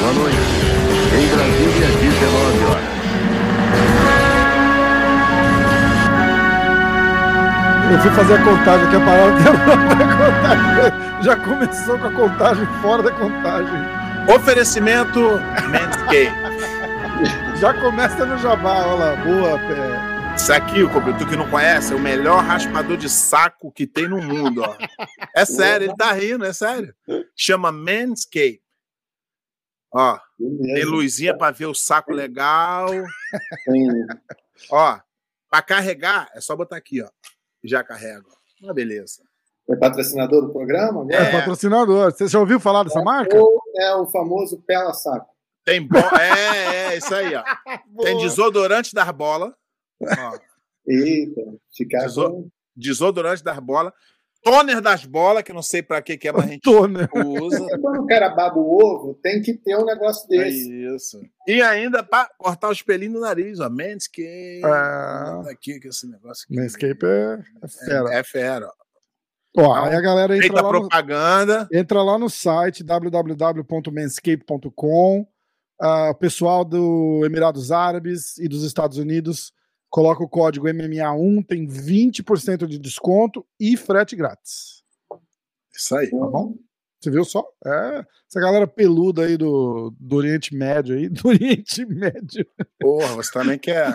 Boa noite. Em Brasília, 19 horas. Eu fui fazer a contagem aqui, a parada contagem. Já começou com a contagem fora da contagem. Oferecimento Manscaped. Já começa no jabá, olha lá. Boa, pé. Isso aqui, Cobra, tu que não conhece, é o melhor raspador de saco que tem no mundo, ó. É sério, ele tá rindo, é sério. Chama Manscaped. Ó, tem luzinha pra ver o saco legal. Ó, pra carregar, é só botar aqui, ó. Já carrega. Uma beleza. É patrocinador do programa? É, patrocinador. Você já ouviu falar dessa marca? Ou é o famoso Pela Saco. Tem bo... É, é, isso aí, ó. Tem desodorante das bolas. Ó. Eita, ficar Deso- bom. Desodorante das bolas. Toner das bolas, que eu não sei pra que que é, mas a gente Toner. usa. Quando o cara baba o ovo, tem que ter um negócio É desse. isso. E ainda pra cortar os pelinhos no nariz, ó. Manscaped. Ah. Aqui, que esse negócio aqui. Manscape é, é fera. É, é fera. Ó, aí a galera entra lá, no, propaganda. entra lá no site www.manscape.com. Ah, O pessoal do Emirados Árabes e dos Estados Unidos coloca o código MMA1, tem 20% de desconto e frete grátis. Isso aí. Tá bom? Você viu só? É, essa galera peluda aí do, do Oriente Médio aí, do Oriente Médio. Porra, você também quer.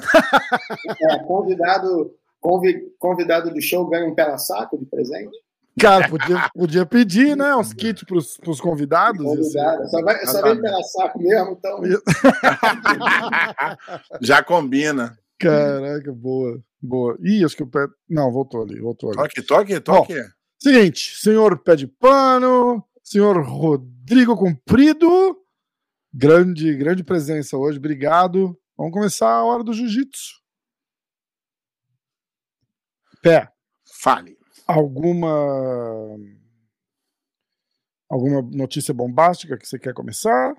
É, convidado, convi- convidado do show ganha um Pela Saco de presente. Cara, podia, podia pedir, né? Uns kits pros, pros convidados. assim. Convidado. Só, vai, só vem Pela Saco mesmo, então. Já combina. Caraca, boa. Boa. Ih, acho que o pé. Não, voltou ali, voltou ali. Toque, toque, toque. Seguinte, senhor pé de pano, senhor Rodrigo Comprido, grande, grande presença hoje, obrigado. Vamos começar a hora do jiu-jitsu. Pé, Fale. alguma alguma notícia bombástica que você quer começar?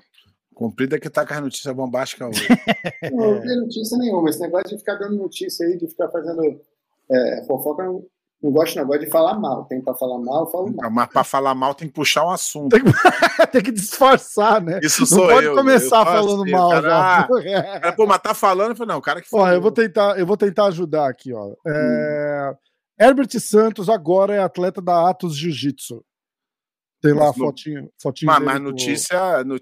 Cumprido é que tá com as notícias bombásticas hoje. Não, não tem notícia nenhuma. Esse negócio de ficar dando notícia aí, de ficar fazendo é, fofoca, eu não, não gosto, não. Gosto de falar mal. Tem pra falar mal, eu falo mal. Mas pra falar mal tem que puxar um assunto. Tem que disfarçar, né? Isso Não sou pode eu. começar eu falando assim, mal cara, já. ah, cara, pô, mas tá falando? Eu falei, não, o cara que Ó, falou. eu vou tentar, eu vou tentar ajudar aqui, ó. É, Herbert Santos agora é atleta da Atos Jiu-Jitsu. Tem lá a fotinho, fotinho Mas, dele mas com- notícia. no-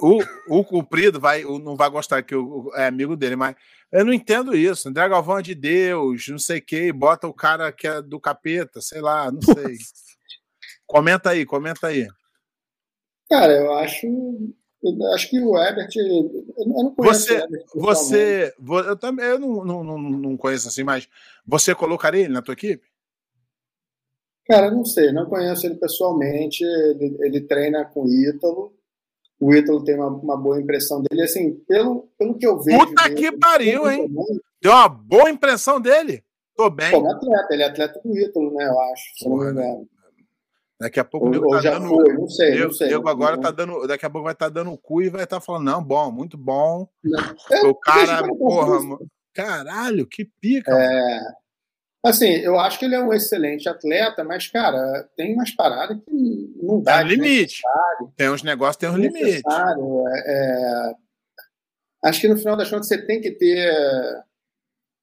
O, o cumprido vai, não vai gostar que o, é amigo dele, mas eu não entendo isso. André Galvão é de Deus, não sei o que, bota o cara que é do capeta, sei lá, não sei. Comenta aí, comenta aí. Cara, eu acho. Eu acho que o Herbert. Eu não conheço Você- o. Você, vo- eu também, eu não, não, não, não conheço assim, mas você colocaria ele na tua equipe? Cara, eu não sei, não conheço ele pessoalmente. Ele, ele treina com o Ítalo. O Ítalo tem uma, uma boa impressão dele. Assim, pelo, pelo que eu vejo. Puta dele, que pariu, hein? muito Deu uma boa impressão dele. Tô bem. Como atleta, ele é atleta do Ítalo, né? Eu acho. Se eu não me né? engano. Daqui a pouco o Ou, nego ou tá já dando. foi, não sei. Nego, não sei. nego agora Não- tá dando. Daqui a pouco vai estar dando o cu e vai estar falando, não, bom, muito bom. É, o cara, porra, mano, caralho, que pica. mano. Assim, eu acho que ele é um excelente atleta, mas, cara, tem umas paradas que não dá. Tem um limite. Tem uns negócios, tem uns limites. É, é, acho que no final das contas você tem que ter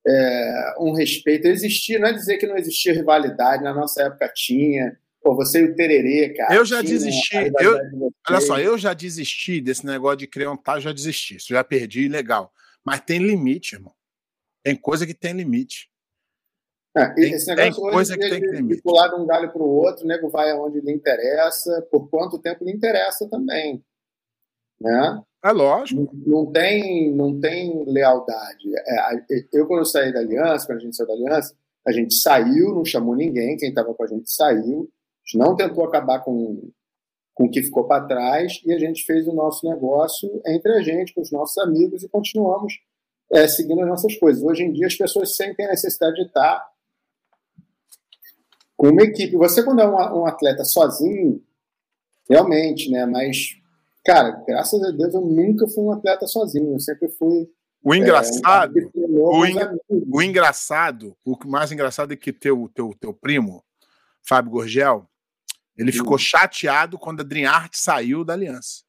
é, um respeito. Existir, não é dizer que não existia rivalidade, na nossa época tinha. Pô, você e o Tererê, cara. Eu já tinha desisti. Eu- de. Olha só, eu já desisti desse negócio de creontar, eu já desisti. Isso já perdi, legal. Mas tem limite, irmão. Tem coisa que tem limite. É, Tem- esse tem negócio hoje coisa que tem que de- de pular de um galho para o outro, o nego vai aonde lhe interessa, por quanto tempo lhe interessa também. Né? É lógico. Não, não tem, não tem lealdade. É, eu, quando eu saí da aliança, quando a gente saiu da aliança, a gente saiu, não chamou ninguém, quem estava com a gente saiu, a gente não tentou acabar com, com o que ficou para trás e a gente fez o nosso negócio entre a gente, com os nossos amigos e continuamos é, seguindo as nossas coisas. Hoje em dia as pessoas sentem a necessidade de estar com uma equipe. Você, quando é um, um atleta sozinho, realmente, né? Mas, cara, graças a Deus eu nunca fui um atleta sozinho. Eu sempre fui. O engraçado, é, um que treinou o amigos. o engraçado, o mais engraçado é que teu, teu, teu primo Fábio Gorgel, ele Sim. ficou chateado quando a Dream Art saiu da aliança.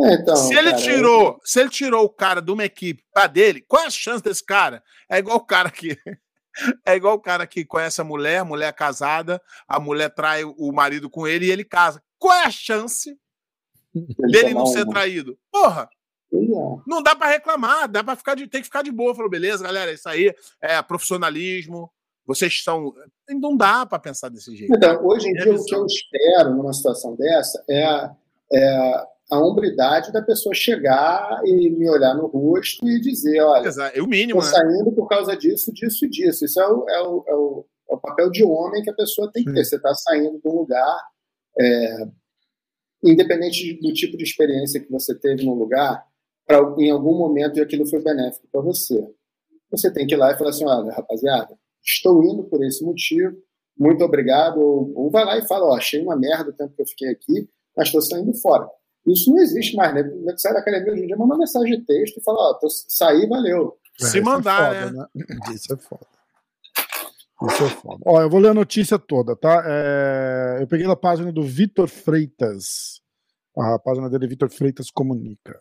É, então, se ele cara, tirou, se ele tirou o cara de uma equipe para dele, qual é a chance desse cara? É igual o cara que é igual o cara que conhece a mulher, a mulher é casada, a mulher trai o marido com ele e ele casa. Qual é a chance ele dele não ser traído? Porra, é. não dá para reclamar, dá para ficar de, tem que ficar de boa. Falou, beleza, galera, isso aí é profissionalismo. Vocês são, não dá para pensar desse jeito. Então, hoje em É dia, o visão. que eu espero numa situação dessa é, é a hombridade da pessoa chegar e me olhar no rosto e dizer: olha, É o mínimo, estou né? saindo por causa disso, disso e disso. Isso é o, é o, é o, é o papel de homem que a pessoa tem que ter. Você está saindo de um lugar, é, independente do tipo de experiência que você teve no lugar, pra, em algum momento aquilo foi benéfico para você. Você tem que ir lá e falar assim: olha, rapaziada, estou indo por esse motivo, muito obrigado. Ou, ou vai lá e fala: ó, achei uma merda o tempo que eu fiquei aqui, mas estou saindo fora. Isso não existe mais, né? Sai da academia hoje em dia, manda uma mensagem de texto e fala: ó, tô, saí, valeu. Se isso mandar, é né? foda, né? Isso é foda. Isso é foda. Ó, eu vou ler a notícia toda, tá? É, Eu peguei da página do Vitor Freitas. A página dele é Vitor Freitas Comunica.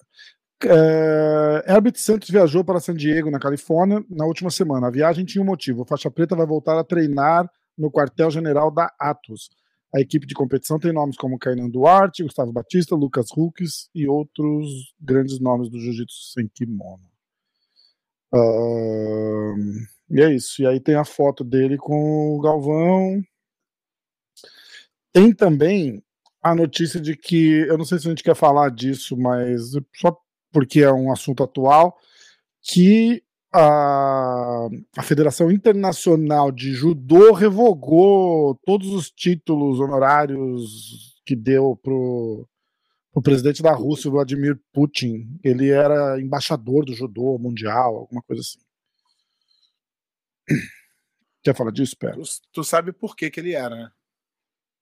É, Herbert Santos viajou para San Diego, na Califórnia, na última semana. A viagem tinha um motivo. O Faixa Preta vai voltar a treinar no quartel-general da Atos. A equipe de competição tem nomes como Kainan Duarte, Gustavo Batista, Lucas Hulks e outros grandes nomes do jiu-jitsu sem kimono. Ahn, e é isso. E aí tem a foto dele com o Galvão. Tem também a notícia de que, eu não sei se a gente quer falar disso, mas só porque é um assunto atual, que a, a Federação Internacional de Judô revogou todos os títulos honorários que deu pro o presidente da Rússia, Vladimir Putin. Ele era embaixador do judô mundial, alguma coisa assim. Quer falar disso, Pé? Tu, tu sabe por que, que ele era, né?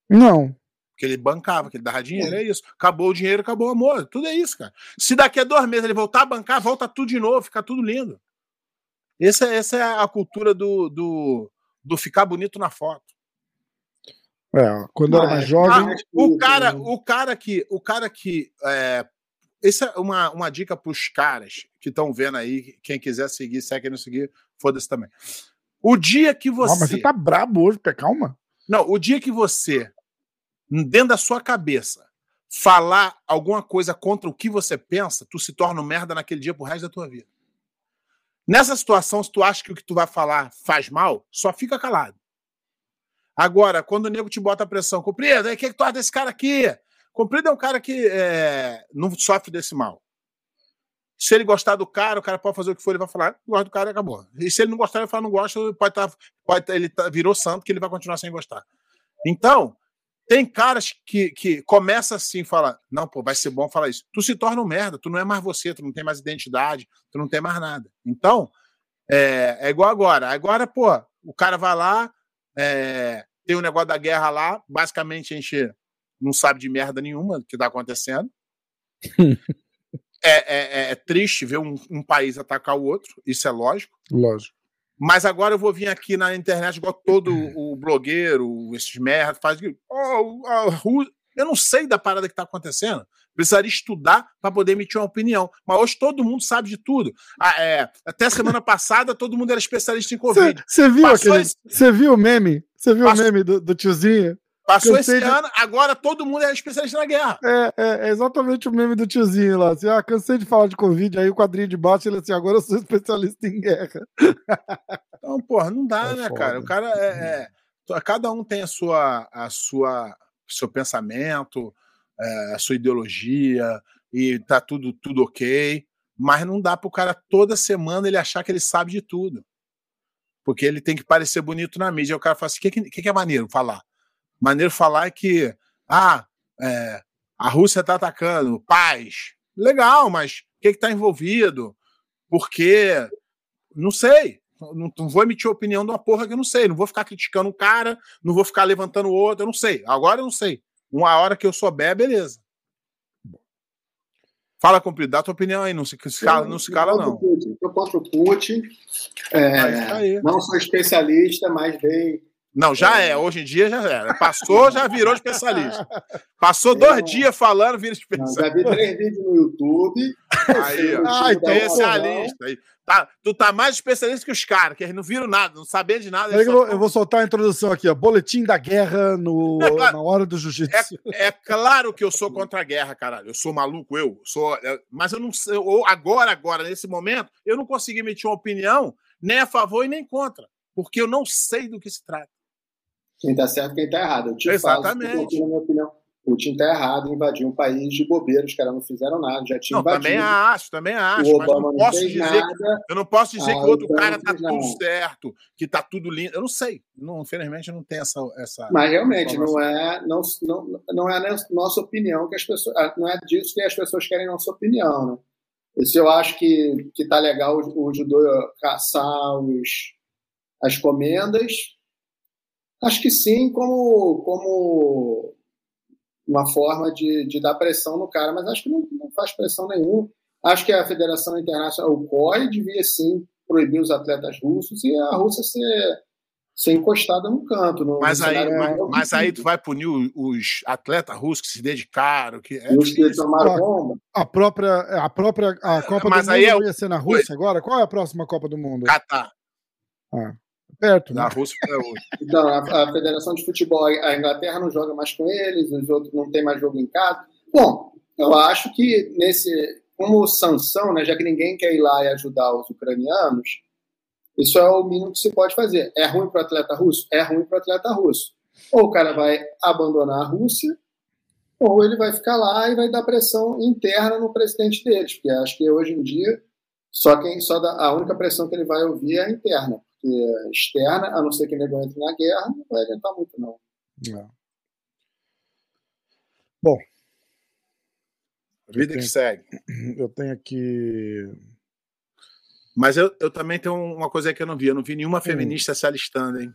Não. Porque ele bancava, que ele dava dinheiro, é isso. Acabou o dinheiro, acabou o amor. Tudo é isso, cara. Se daqui a dois meses ele voltar a bancar, volta tudo de novo, fica tudo lindo. Essa, essa é a cultura do, do, do ficar bonito na foto. É, quando era Ah, mais é. jovem. Ah, o cara, o cara que, o cara que, é, essa é uma, uma dica para os caras que estão vendo aí, quem quiser seguir, se é quem não seguir, foda-se também. O dia que Ah, você, mas você tá brabo hoje, Pé, calma. não, o dia que você dentro da sua cabeça falar alguma coisa contra o que você pensa, tu se torna um merda naquele dia pro resto da tua vida. Nessa situação, se tu acha que o que tu vai falar faz mal, só fica calado. Agora, quando o nego te bota a pressão, comprido, aí o que, que tu acha desse cara aqui? Comprido é um cara que é, não sofre desse mal. Se ele gostar do cara, o cara pode fazer o que for, ele vai falar, gosta do cara e acabou. E se ele não gostar, ele fala, não gosta, pode tá, pode tá- ele tá- virou santo que ele vai continuar sem gostar. Então, tem caras que, que começa assim, fala, não, pô, vai ser bom falar isso. Tu se torna um merda, tu não é mais você, tu não tem mais identidade, tu não tem mais nada. Então, é, é igual agora. Agora, pô, o cara vai lá, é, tem o negócio da guerra lá, basicamente a gente não sabe de merda nenhuma do que tá acontecendo. é, é- é triste ver um, um país atacar o outro, isso é lógico. Lógico. Mas agora eu vou vir aqui na internet, igual todo o blogueiro, esses merda, faz. Oh, Rú- eu não sei da parada que está acontecendo. Precisaria estudar para poder emitir uma opinião. Mas hoje todo mundo sabe de tudo. Ah, é, até semana passada todo mundo era especialista em Covid. Você viu aquele. esse- Você viu o meme? Você viu Passou- o meme do, do tiozinho? Passou cansei esse de- ano, agora todo mundo é especialista na guerra. É, é, é exatamente o meme do tiozinho lá. Assim, ah, cansei de falar de Covid, aí o quadrinho de baixo, ele assim, agora eu sou especialista em guerra. Então, porra, não dá, É né, foda. cara? O cara é, é- Cada um tem a sua, a sua, seu pensamento, é, a sua ideologia, e tá tudo, tudo ok. Mas não dá pro cara toda semana ele achar que ele sabe de tudo. Porque ele tem que parecer bonito na mídia. O cara fala assim: o que, que, que é maneiro falar? Maneiro falar é que ah, é, a Rússia tá atacando, paz. Legal, mas o que, que tá envolvido? Porque não sei. Não, não vou emitir opinião de uma porra que eu não sei. Não vou ficar criticando um cara, não vou ficar levantando outro, eu não sei. Agora eu não sei. Uma hora que eu souber, beleza. Fala, comprido, dá tua opinião aí. Não se cala, não, se cala, não. Estou contra o Putin. É, não sou especialista, mas dei não, já é. Hoje em dia já era. Passou, já virou especialista. Passou dois dias falando, vira especialista. já vi três vídeos no YouTube. Aí, ó. Ah, então, especialista. Aí. Tá, tu tá mais especialista que os caras, que eles não viram nada, não sabem de nada. Eu vou, eu, vou, soltar a introdução aqui, ó. Boletim da guerra no, é claro, na hora do jiu-jitsu. É, é, claro que eu sou contra a guerra, caralho. Eu sou maluco, eu. Sou, é, mas eu não sei. Agora, agora, nesse momento, eu não consegui emitir uma opinião nem a favor e nem contra. Porque eu não sei do que se trata. Quem está certo, quem está errado. Eu te Exatamente. Falo, na minha opinião. Putin está errado, invadiu um país de bobeiros, os caras não fizeram nada, já tinha invadido. Também acho, também acho. O Obama não posso dizer, nada, que, eu não posso dizer que o outro cara tá tudo certo, que tá tudo lindo. Eu não sei. Não, infelizmente não tem essa. essa mas realmente não é, não, não, não é a nossa opinião que as pessoas. Ah, não é disso que as pessoas querem nossa opinião, né? Isso eu acho que, que tá legal o, o judô caçar os, as comendas Acho que sim, como, como uma forma de, de dar pressão no cara, mas acho que não, não faz pressão nenhuma. Acho que a Federação Internacional, o COI, devia sim proibir os atletas russos e a Rússia ser, ser encostada no canto. No, mas, no aí, mas, mas, aí tu vai punir os atletas russos que se dedicaram, que é os que tomaram bomba. A própria, a própria a Copa mas do Mundo é... ia ser na Rússia agora? Qual é a próxima Copa do Mundo? Catar. Ah perto. Né? Na Rússia é hoje. Então, a, a, Federação de Futebol, a Inglaterra não joga mais com eles, os outros não tem mais jogo em casa. Bom, eu acho que nesse, como sanção, né, já que ninguém quer ir lá e ajudar os ucranianos, isso é o mínimo que se pode fazer. É ruim para o atleta russo? É ruim para o atleta russo. Ou o cara vai abandonar a Rússia, ou ele vai ficar lá e vai dar pressão interna no presidente deles, porque acho que hoje em dia só quem só dá, a única pressão que ele vai ouvir é a interna externa, a não ser que ele entre na guerra, não vai adiantar muito, não. não. Bom. Vida tenho, que segue. Eu tenho aqui. Mas eu, eu também tenho uma coisa que eu não vi. Eu não vi nenhuma hum. feminista hum. se alistando, hein?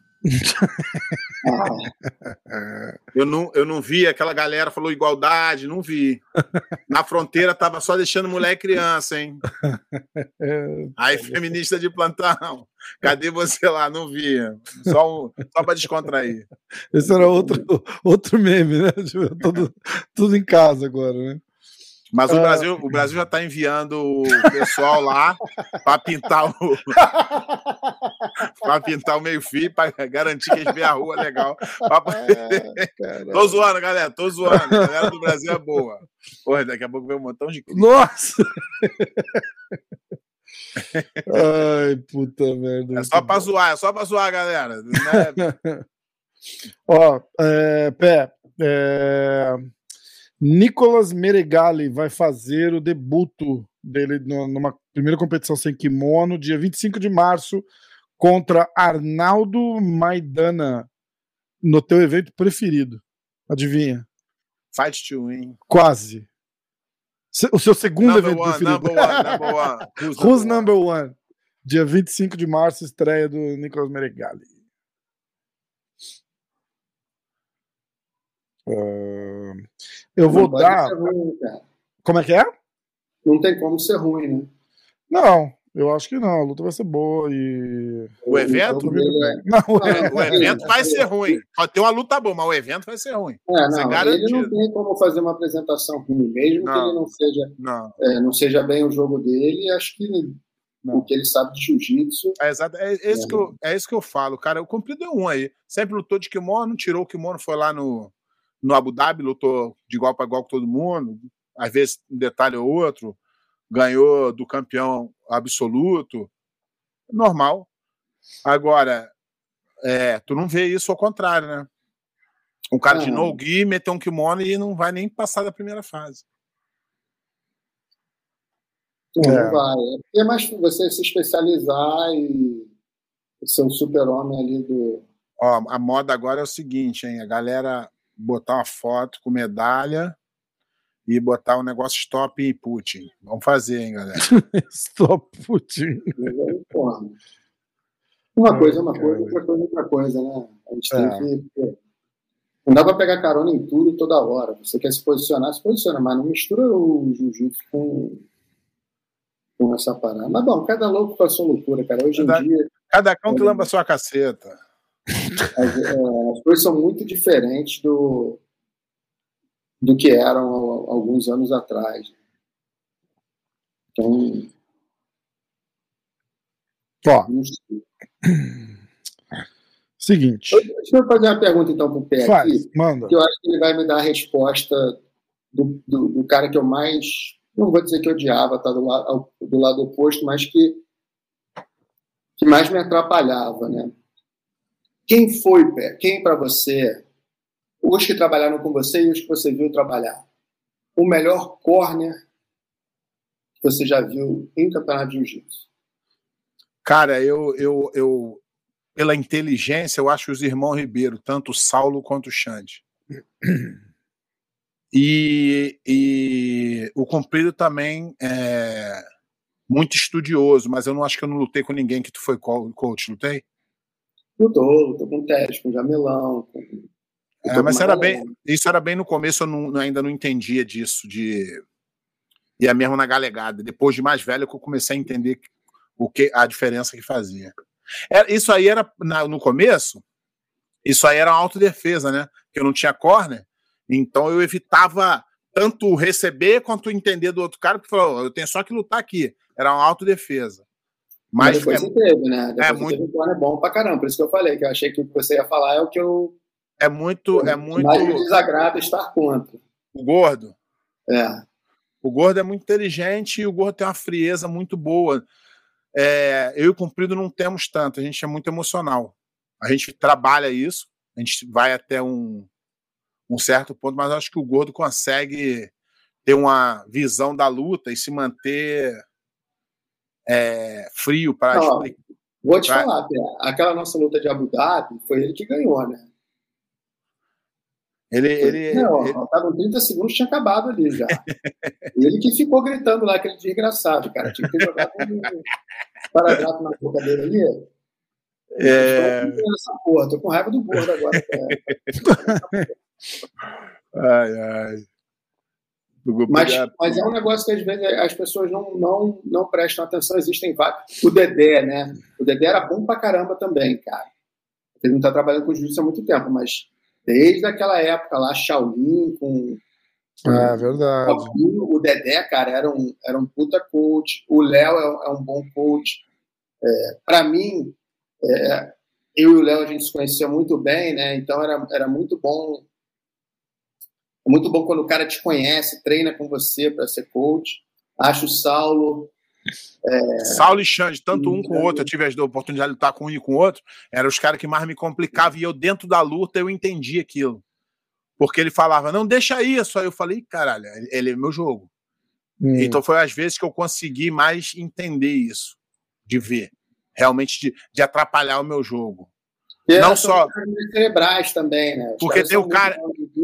Eu, não, eu não vi, aquela galera falou igualdade, não vi. Na fronteira tava só deixando mulher e criança, hein? Aí, feminista de plantão, cadê você lá? Não vi. Só, só para descontrair. Esse era outro, outro meme, né? Tipo, tudo, tudo em casa agora, né? Mas o, uh... Brasil, o Brasil já está enviando o pessoal lá para pintar o. para pintar o meio-fio, para garantir que eles veem a rua legal. É, tô zoando, galera, tô zoando. A galera do Brasil é boa. Porra, daqui a pouco vem um montão de. Nossa! Ai, puta merda. É só pra zoar, é só pra zoar, galera. Né? Ó, é, Pé, é, Nicolas Meregali vai fazer o debuto dele numa primeira competição sem kimono, dia 25 de março, contra Arnaldo Maidana, no teu evento preferido. Adivinha? Fight to win. Quase. O seu segundo number evento one, preferido. Number one, number one. Who's, Who's number, one? one? Dia 25 de março, estreia do Nicolas Meregali. Uh, eu vou dar. Ruim, como é que é? Não tem como ser ruim, né? Não, eu acho que não. A luta vai ser boa e. O evento? É- não, o, é... o evento vai ser ruim. Pode ter uma luta boa, mas o evento vai ser ruim. É, não, ele não tem como fazer uma apresentação ruim, mesmo não, que ele não seja, não. É, não seja bem o jogo dele. Acho que não. o que ele sabe de jiu-jitsu. É, exato. É, é, isso que eu, é isso que eu falo, cara. O cumprido é um aí. Sempre lutou de kimono, tirou o kimono, foi lá no no Abu Dhabi, lutou de igual para igual com todo mundo, às vezes um detalhe ou outro, ganhou do campeão absoluto, normal. Agora, é, tu não vê isso ao contrário, né? Um cara de no-gi meteu um kimono e não vai nem passar da primeira fase. Não, é. vai. É mais você se especializar e ser um super-homem ali do. Ó, a moda agora é o seguinte, hein? A galera botar uma foto com medalha e botar um negócio stop Putin. Vamos fazer, hein, galera? stop Putin. Uma coisa é uma coisa, outra coisa é outra coisa, né? A gente tem é. que. Não dá para pegar carona em tudo toda hora. Você quer se posicionar, se posiciona, mas não mistura o jiu-jitsu com, com essa parada. Mas bom, cada louco com a sua loucura, cara. Hoje Cada- em dia Cada cão que lamba a sua caceta. As, é, as coisas são muito diferentes do, do que eram alguns anos atrás. Então, Ó, seguinte. Deixa eu fazer uma pergunta então pro Pé Faz, aqui, manda. que eu acho que ele vai me dar a resposta do, do, do cara que eu mais, não vou dizer que odiava, tá do, lado do lado oposto, mas que, que mais me atrapalhava, né? Quem foi? Quem para você, os que trabalharam com você e os que você viu trabalhar, o melhor corner que você já viu em campeonato de jiu-jitsu? Cara, eu, eu, eu, pela inteligência, eu acho os irmãos Ribeiro, tanto o Saulo quanto o Xande. E, e o Comprido também é muito estudioso, mas eu não acho que eu não lutei com ninguém que tu foi co- coach, lutei? Lutou, lutou com o Teste, com Jamelão, com, É, mas era bem, isso era bem no começo, eu não- ainda não entendia disso, de ia mesmo na galegada. Depois de mais velho que eu comecei a entender o que a diferença que fazia. Era- isso aí era na- no começo, isso aí era uma autodefesa, né? Que eu não tinha corner, então eu evitava tanto receber quanto entender do outro cara, porque falou, eu tenho só que lutar aqui. Era uma autodefesa. Mas Mas depois é, você teve, né? Depois é muito- teve um corner bom pra caramba. Por isso que eu falei, que eu achei que o que você ia falar é o que eu é muito, é muito mais me desagrada estar contra. o gordo. É. O gordo é muito inteligente e o gordo tem uma frieza muito boa. É, eu e o Comprido não temos tanto, a gente é muito emocional. A gente trabalha isso, a gente vai até um, um certo ponto, mas acho que o gordo consegue ter uma visão da luta e se manter é, frio para explicar. Vou te Vai. falar, aquela nossa luta de Abu Dhabi, foi ele que ganhou, né? Ele, ele, não, ele- faltavam 30 segundos, tinha acabado ali já. ele que ficou gritando lá, aquele desgraçado, cara. Tinha que ter jogado um paradrapo na boca dele ali. É. Tô com Essa porra, tô com raiva do gordo agora. Ai, ai. Mas, mas é um negócio que às vezes as pessoas não, não, não prestam atenção. Existem vários. O Dedé, né? O Dedé era bom pra caramba também, cara. Ele não tá trabalhando com jiu-jitsu há muito tempo, mas desde aquela época lá, Shaolin, com. É verdade. O Dedé, cara, era um, era um puta coach. O Léo é, é um bom coach. É, para mim, é, eu e o Léo a gente se conhecia muito bem, né? Então era, era muito bom. É muito bom quando o cara te conhece, treina com você para ser coach. Acho o Saulo. Saulo e Xande, tanto um com o outro, eu tive a oportunidade de lutar com um e com o outro, eram os caras que mais me complicavam, e eu, dentro da luta, eu entendi aquilo. Porque ele falava, não, deixa isso. Aí eu falei, caralho, ele- ele é meu jogo. Hum. Então foi às vezes que eu consegui mais entender isso, de ver, realmente de, de atrapalhar o meu jogo. E Não só- cerebrais também, né? Os Porque tem o cara-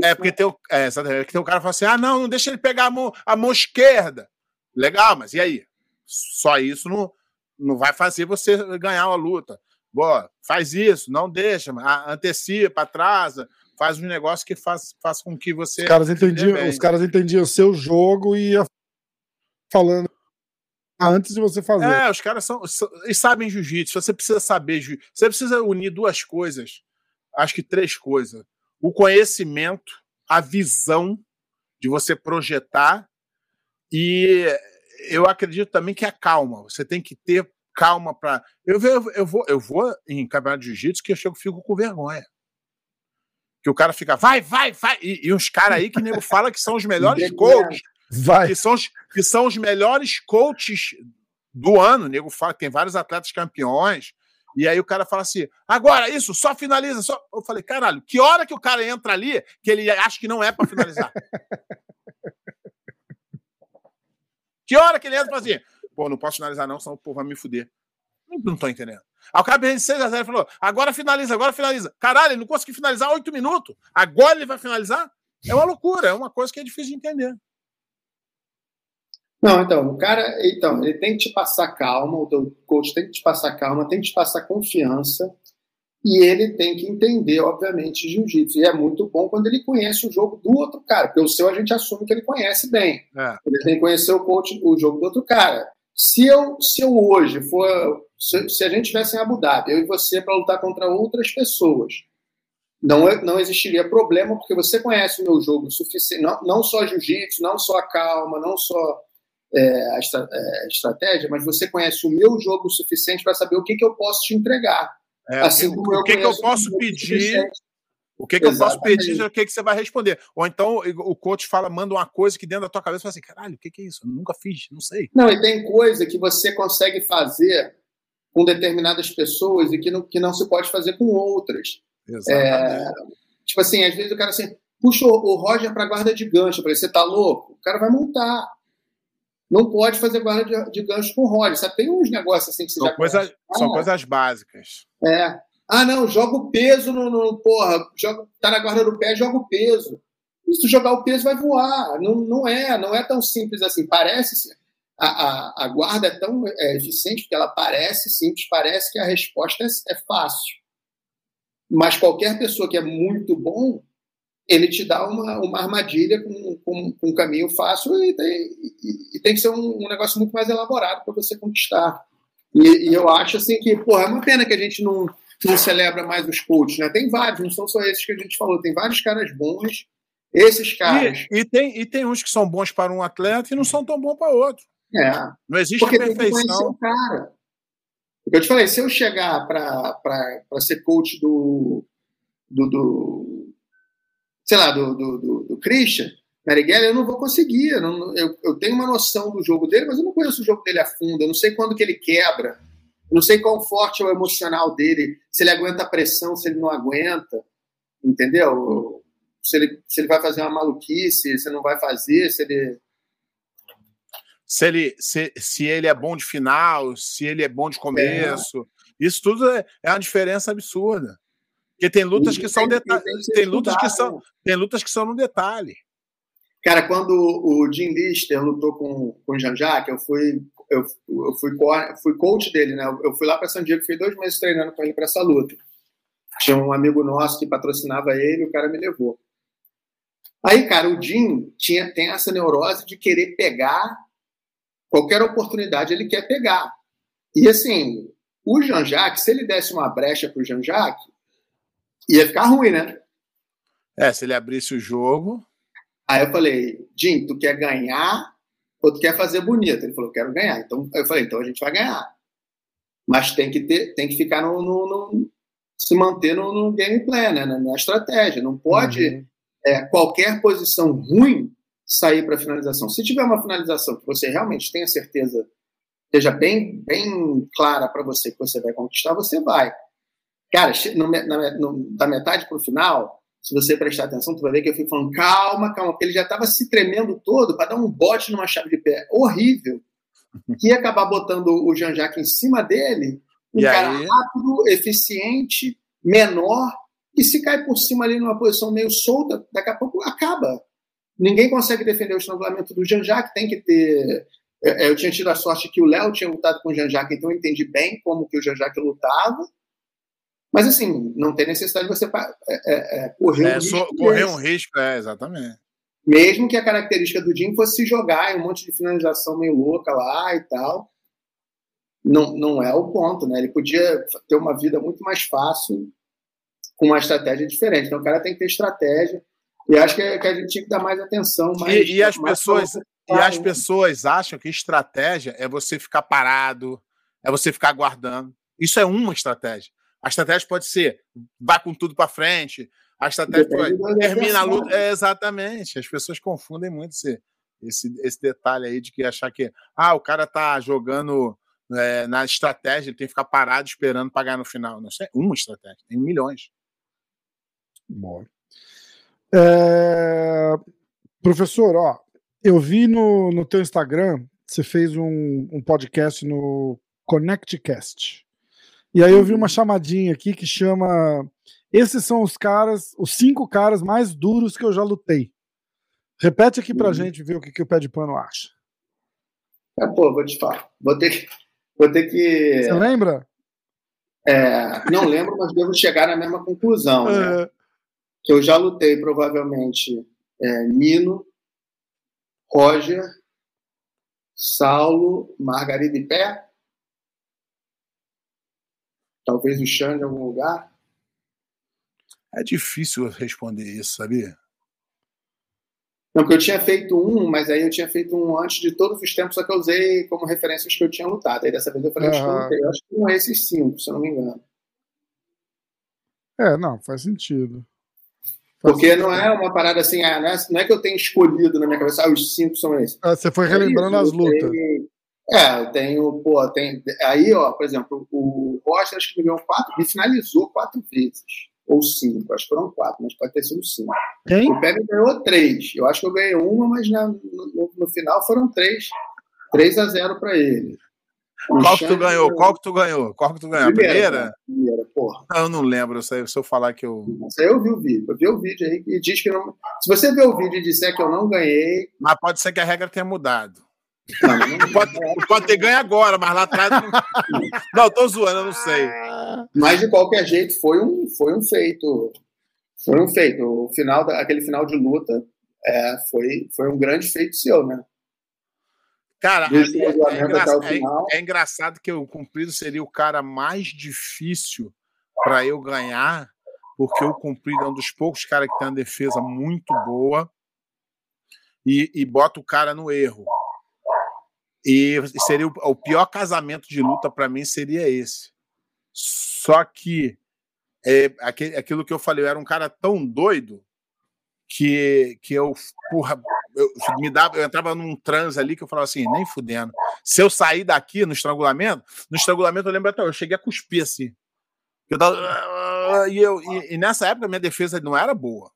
É, porque tem o, é, exatamente, tem o cara que fala assim: ah, não, não deixa ele pegar a mão, a mão esquerda. Legal, mas e aí? Só isso não, não vai fazer você ganhar uma luta. Boa, faz isso, não deixa, antecipa, atrasa, faz um negócio que faz, faz com que você. Os caras entendiam, os caras entendiam o seu jogo e ia falando antes de você fazer. É, os caras são, são- eles sabem jiu-jitsu. Você precisa saber jiu Você precisa unir duas coisas. Acho que três coisas. O conhecimento, a visão de você projetar e eu acredito também que a calma. Você tem que ter calma para. Eu, ve- eu, vou, eu vou em campeonato de jiu-jitsu que eu chego fico com vergonha. Que o cara fica, vai, vai, vai. E, e uns caras aí que nego fala que são os melhores coaches Vai. que são, os, que são os melhores coaches do ano. O nego fala que tem vários atletas campeões. E aí o cara fala assim: agora isso, só finaliza. Só... Eu falei, caralho, que hora que o cara entra ali que ele acha que não é para finalizar? que hora que ele entra e fala assim: pô, não posso finalizar, não, senão o povo vai me fuder. Não, tô entendendo. Aí o cara perdeu de 6x0 e falou: agora finaliza, agora finaliza. Caralho, ele não conseguiu finalizar 8 minutos. Agora ele vai finalizar? É uma loucura, é uma coisa que é difícil de entender. Não, então, o cara, então, ele tem que te passar calma, o teu coach tem que te passar calma, tem que te passar confiança E ele tem que entender, obviamente, jiu-jitsu. E é muito bom quando ele conhece o jogo do outro cara, porque o seu a gente assume que ele conhece bem. É. Ele tem que conhecer o, coach, o jogo do outro cara. Se eu, se eu hoje for. Se, se a gente tivesse em Abu Dhabi, eu e você, para lutar contra outras pessoas, não, não existiria problema, porque você conhece o meu jogo suficiente, não, não só jiu-jitsu, não só a calma, não só é, a, é, a, estratégia, mas você conhece o meu jogo suficiente para saber o que, que eu posso te entregar. É, assim como o que, que eu posso pedir? O que, que eu posso pedir o que, que você vai responder. Ou então o coach fala, manda uma coisa que dentro da tua cabeça fala assim: caralho, o que, que é isso? Eu nunca fiz, não sei. Não, e tem coisa que você consegue fazer com determinadas pessoas e que não, que não se pode fazer com outras. É, tipo assim, às vezes o cara assim, puxa o Roger para guarda de gancho, para você tá louco? O cara vai montar. Não pode fazer guarda de, de gancho com Roger. Sabe? Tem uns negócios assim que você são já coisa, São coisas básicas. É. Ah, não, joga o peso no. no porra, joga, tá na guarda do pé, joga o peso. Se tu jogar o peso, vai voar. Não, não é, não é tão simples assim. Parece. A, a, a guarda é tão é, eficiente porque ela parece simples, parece que a resposta é, é fácil. Mas qualquer pessoa que é muito bom, ele te dá uma, uma armadilha com, com, com um caminho fácil e tem, e, e tem que ser um, um, negócio muito mais elaborado para você conquistar. E, e, eu acho assim que, porra, é uma pena que a gente não, não celebra mais os coaches, né? Tem vários, não são só esses que a gente falou, tem vários caras bons. Esses caras. E, e tem, e tem uns que são bons para um atleta e não são tão bons para outro. É. Não existe Porque perfeição. Tem que cara. Eu te falei, se eu chegar para ser coach do, do, do sei lá, do, do, do, do Christian Marighella, eu não vou conseguir. Eu, não, eu, eu, tenho uma noção do jogo dele, mas eu não conheço o jogo dele a fundo. Eu não sei quando que ele quebra. Eu não sei quão forte é o emocional dele, se ele aguenta a pressão, se ele não aguenta. Entendeu? Se ele, se ele vai fazer uma maluquice, se não vai fazer, se ele se ele, se, se ele é bom de final, se ele é bom de começo. É. Isso tudo é, é uma diferença absurda. Porque tem lutas que são detalhes. Tem, lutas que são, tem lutas que são no detalhe. Cara, quando o Jim Lister lutou com, com o Jean-Jacques, eu fui, eu, eu fui, fui coach dele, né? Eu fui lá para São Diego, fiquei dois meses treinando com ele para essa luta. Tinha um amigo nosso que patrocinava ele, o cara me levou. Aí, cara, o Jim tinha, tem essa neurose de querer pegar qualquer oportunidade ele quer pegar. E assim, o Jean-Jacques, se ele desse uma brecha para o Jean-Jacques, ia ficar ruim, né? É, se ele abrisse o jogo. Aí eu falei, Jim, tu quer ganhar ou tu quer fazer bonito? Ele falou, quero ganhar. Então eu falei, então a gente vai ganhar. Mas tem que ter, tem que ficar no, no, no se manter no, no gameplay, né? Na, na, estratégia. Não pode uhum. é, qualquer posição ruim sair para finalização. Se tiver uma finalização que você realmente tenha certeza, esteja bem, bem clara para você que você vai conquistar, você vai. Cara, no, na, no, da metade para o final, se você prestar atenção, tu vai ver que eu fico falando calma, calma, porque ele já estava se tremendo todo para dar um bote numa chave de pé horrível, que ia acabar botando o Jean-Jacques em cima dele, um e cara aí? rápido, eficiente, menor, e se cai por cima ali numa posição meio solta, daqui a pouco acaba. Ninguém consegue defender o estrangulamento do Jean-Jacques, tem que ter. É, é, eu tinha tido a sorte que o Léo tinha lutado com o Jean-Jacques, então eu entendi bem como que o Jean-Jacques lutava. Mas, assim, não tem necessidade de você é, é, é, correr um risco. Correr um risco, é, exatamente. Mesmo que a característica do Jim fosse se jogar em um monte de finalização meio louca lá e tal. Não, não é o ponto, né? Ele podia ter uma vida muito mais fácil com uma estratégia diferente. Então, o cara tem que ter estratégia. E acho que, é, que a gente tinha que dar mais atenção. Mais, e, e as pessoas e as pessoas acham que estratégia é você ficar parado, é você ficar aguardando. Isso é uma estratégia. A estratégia pode ser vá com tudo para frente. A estratégia pode termina a luta. É, exatamente. As pessoas confundem muito esse, esse, esse detalhe aí de que achar que ah, o cara tá jogando é, na estratégia, ele tem que ficar parado esperando pagar no final. Não, isso é uma estratégia, tem milhões. Bom. É... Professor, ó, eu vi no, no teu Instagram, você fez um, um podcast no ConnectCast. E aí eu vi uma chamadinha aqui que chama Esses são os caras, os cinco caras mais duros que eu já lutei. Repete aqui pra uhum. gente ver o que, que o pé de pano acha. É, pô, vou te falar. Vou ter que. Vou ter que... Você lembra? É, não lembro, mas devo chegar na mesma conclusão. Né? É. Que eu já lutei provavelmente é, Nino, Roger, Saulo, Margarida e Pé. Talvez o Xande em algum lugar. É difícil responder isso, sabia? Não, porque eu tinha feito um, mas aí eu tinha feito um antes de todos os tempos, só que eu usei como referências que eu tinha lutado. Aí dessa vez eu falei, eu acho que não é esses cinco, se eu não me engano. É, não, faz sentido. Faz porque sentido. não é uma parada assim, ah, não, é, não, é, que eu tenho escolhido na minha cabeça, ah, os cinco são esses. Ah, você foi relembrando as lutas. É, eu tenho, pô, tem. Aí, ó, por exemplo, o Rocha acho que me ganhou quatro, me finalizou quatro vezes ou cinco, acho que foram quatro, mas pode ter sido cinco. Quem? O Pepe ganhou três. Eu acho que eu ganhei uma, mas na, no, no, final foram três. 3 a 0 para ele. O Qual que tu ganhou? Qual que tu ganhou? Qual que tu ganhou? Primeira? Primeira, primeira porra. Eu não lembro, se eu falar que eu. Isso aí eu vi o vídeo. Eu vi o vídeo aí e diz que não. Se você ver o vídeo e disser que eu não ganhei. Mas pode ser que a regra tenha mudado. Não, não pode, pode, ter ganho agora, mas lá atrás. Não, não tô zoando, eu não sei. Mas de qualquer jeito, foi um, foi um feito. Foi um feito. O final da, aquele final de luta é, foi, foi um grande feito seu, né? Cara, é, é, engraçado, é, é, engraçado que o cumprido seria o cara mais difícil para eu ganhar, porque o cumprido é um dos poucos caras que tem uma defesa muito boa e, e bota o cara no erro. E seria o, o pior casamento de luta para mim seria esse. Só que é, aquilo que eu falei, eu era um cara tão doido que, que eu, porra, eu, me dava, eu entrava num transe ali que eu falava assim, nem fudendo. Se eu sair daqui no estrangulamento, no estrangulamento eu lembro até, eu cheguei a cuspir assim. Eu tava, e, eu, e, e nessa época minha defesa não era boa.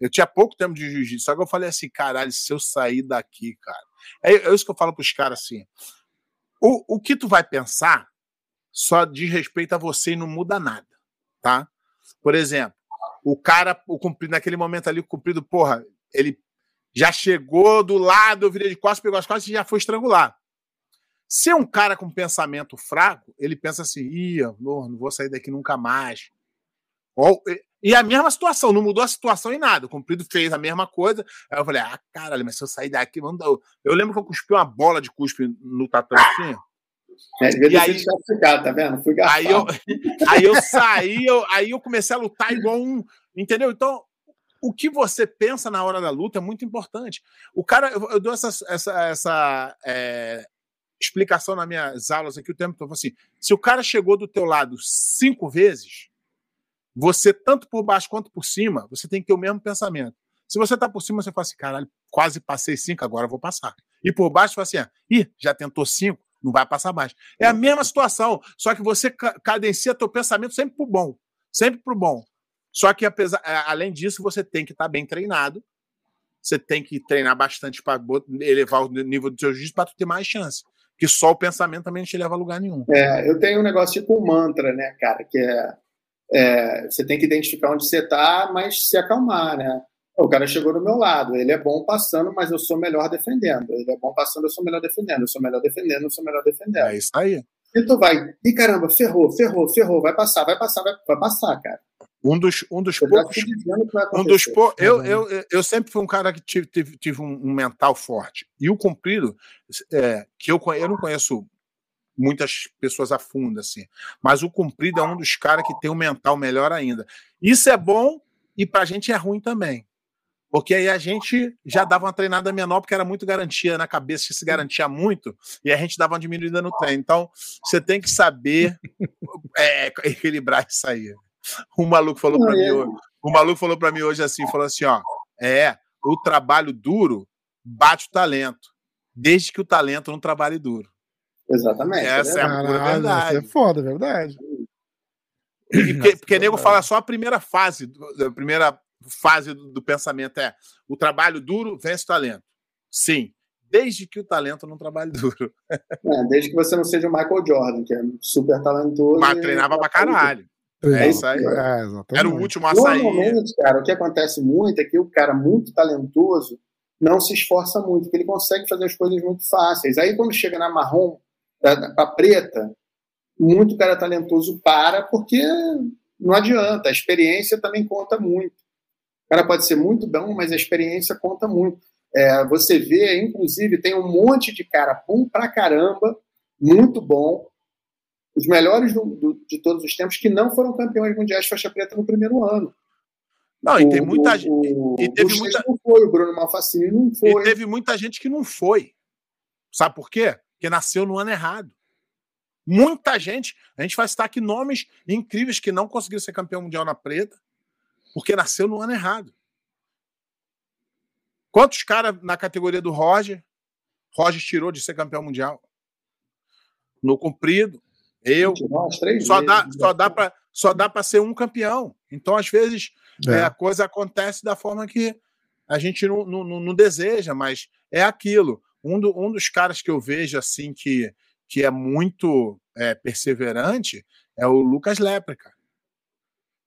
Eu tinha pouco tempo de jiu-jitsu, só que eu falei assim, caralho, se eu sair daqui, cara. É, é isso que eu falo pros caras assim. O, o que tu vai pensar só diz respeito a você e não muda nada, tá? Por exemplo, o cara, o cumprido, naquele momento ali, o cumprido, porra, ele já chegou do lado, eu virei de costas, pegou as costas e já foi estrangular. Se é um cara com pensamento fraco, ele pensa assim: ih, não vou sair daqui nunca mais. Ou, e a mesma situação, não mudou a situação em nada. O Cumprido fez a mesma coisa. Aí eu falei, ah, caralho, mas se eu sair daqui, vamos dar... Eu lembro que eu cuspi uma bola de cuspe no tatame assim. É, e aí, ficar, tá vendo? Fui aí eu, aí eu saí, eu, aí eu comecei a lutar igual um. Entendeu? Então, o que você pensa na hora da luta é muito importante. O cara, eu, eu dou essa, essa, essa é, explicação nas minhas aulas aqui o tempo todo. Assim, se o cara chegou do teu lado cinco vezes, você, tanto por baixo quanto por cima, você tem que ter o mesmo pensamento. Se você tá por cima, você fala assim, caralho, quase passei cinco, agora vou passar. E por baixo, você fala assim, ih, já tentou cinco, não vai passar mais. É a mesma situação, só que você cadencia teu pensamento sempre pro bom. Sempre pro bom. Só que, apesar, além disso, você tem que estar tá bem treinado. Você tem que treinar bastante para elevar o nível do seu juízo para ter mais chance. Que só o pensamento também não te leva a lugar nenhum. É, eu tenho um negócio tipo um mantra, né, cara, que é é, você tem que identificar onde você está, mas se acalmar, né? O cara chegou do meu lado, ele é bom passando, mas eu sou melhor defendendo. Ele é bom passando, eu sou melhor defendendo. Eu sou melhor defendendo, eu sou melhor defendendo. É isso aí. E tu vai, e caramba, ferrou, ferrou, ferrou, vai passar, vai passar, vai, vai passar, cara. Um dos, um dos poucos. Um dos po... eu, eu, eu sempre fui um cara que tive, tive, tive um, um mental forte. E o cumprido, é, que eu, eu não conheço muitas pessoas afundam, assim. Mas o cumprido é um dos caras que tem um mental melhor ainda. Isso é bom e pra gente é ruim também. Porque aí a gente já dava uma treinada menor, porque era muito garantia na cabeça, se garantia muito, e a gente dava uma diminuída no treino. Então, você tem que saber é, equilibrar isso aí. O maluco falou para mim hoje, o maluco falou para mim hoje assim, falou assim, ó, é, o trabalho duro bate o talento, desde que o talento não trabalhe duro. Exatamente. Essa é, é a pura verdade. Essa é foda, verdade. porque, porque nego fala só a primeira fase, a primeira fase do, do, pensamento é o trabalho duro vence o talento. Sim, desde que o talento não trabalhe duro. É, desde que você não seja o Michael Jordan, que é super talentoso. Mas treinava pra caralho. É, isso aí. É, Era o último a sair. Normalmente, cara, o que acontece muito é que o cara muito talentoso não se esforça muito, porque ele consegue fazer as coisas muito fáceis. Aí quando chega na marrom, para preta, muito cara talentoso para, porque não adianta, a experiência também conta muito. O cara pode ser muito bom, mas a experiência conta muito. É, você vê, inclusive, tem um monte de cara bom pra caramba, muito bom, os melhores do, do, de todos os tempos, que não foram campeões mundiais de faixa preta no primeiro ano. Não, e tem muita gente. E teve muita... não foi, o Bruno Malfacini não foi. E teve muita gente que não foi. Sabe por quê? Porque nasceu no ano errado. Muita gente. A gente vai citar aqui nomes incríveis que não conseguiram ser campeão mundial na preta, porque nasceu no ano errado. Quantos caras na categoria do Roger? Roger tirou de ser campeão mundial. No comprido, eu. Só dá, só dá para só dá para ser um campeão. Então, às vezes, é. É, a coisa acontece da forma que a gente não, não, não deseja, mas é aquilo. Um, do, um, dos caras que eu vejo assim que, que é muito é, perseverante é o Lucas Lepreca.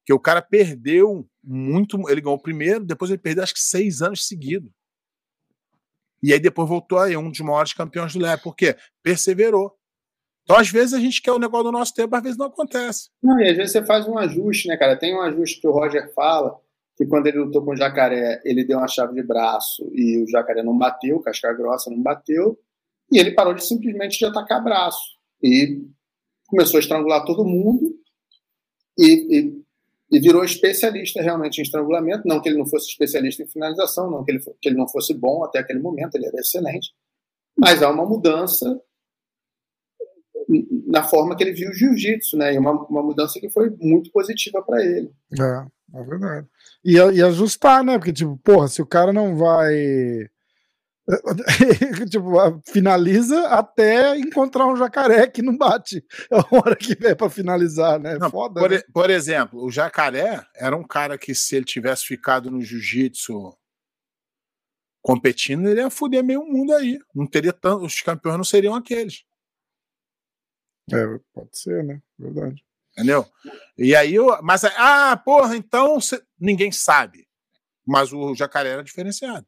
Que o cara perdeu muito. Ele ganhou o primeiro, depois ele perdeu acho que seis anos seguidos. E aí depois voltou aí, um dos maiores campeões do Lepre. Por quê? Perseverou. Então, às vezes, a gente quer o negócio do nosso tempo, às vezes não acontece. Não, e às vezes você faz um ajuste, né, cara? Tem um ajuste que o Roger fala, que quando ele lutou com o jacaré, ele deu uma chave de braço e o jacaré não bateu, casca grossa não bateu, e ele parou de simplesmente de atacar braço. E começou a estrangular todo mundo e, e, e, virou especialista realmente em estrangulamento. Não que ele não fosse especialista em finalização, não que ele, que ele não fosse bom até aquele momento, ele era excelente. Mas há uma mudança na forma que ele viu o jiu-jitsu, né? E uma, uma mudança que foi muito positiva para ele. É, é verdade. E, e ajustar, né? Porque, tipo, porra, se o cara não vai. tipo, finaliza até encontrar um jacaré que não bate. É a hora que vem para finalizar, né? Não, Foda, por, né? por exemplo, o jacaré era um cara que, se ele tivesse ficado no jiu-jitsu competindo, ele ia foder meio mundo aí. Não teria tanto, os campeões não seriam aqueles. É, pode ser, né? Verdade. Entendeu? E aí, eu, mas, ah, porra, então cê, ninguém sabe. Mas o jacaré era diferenciado.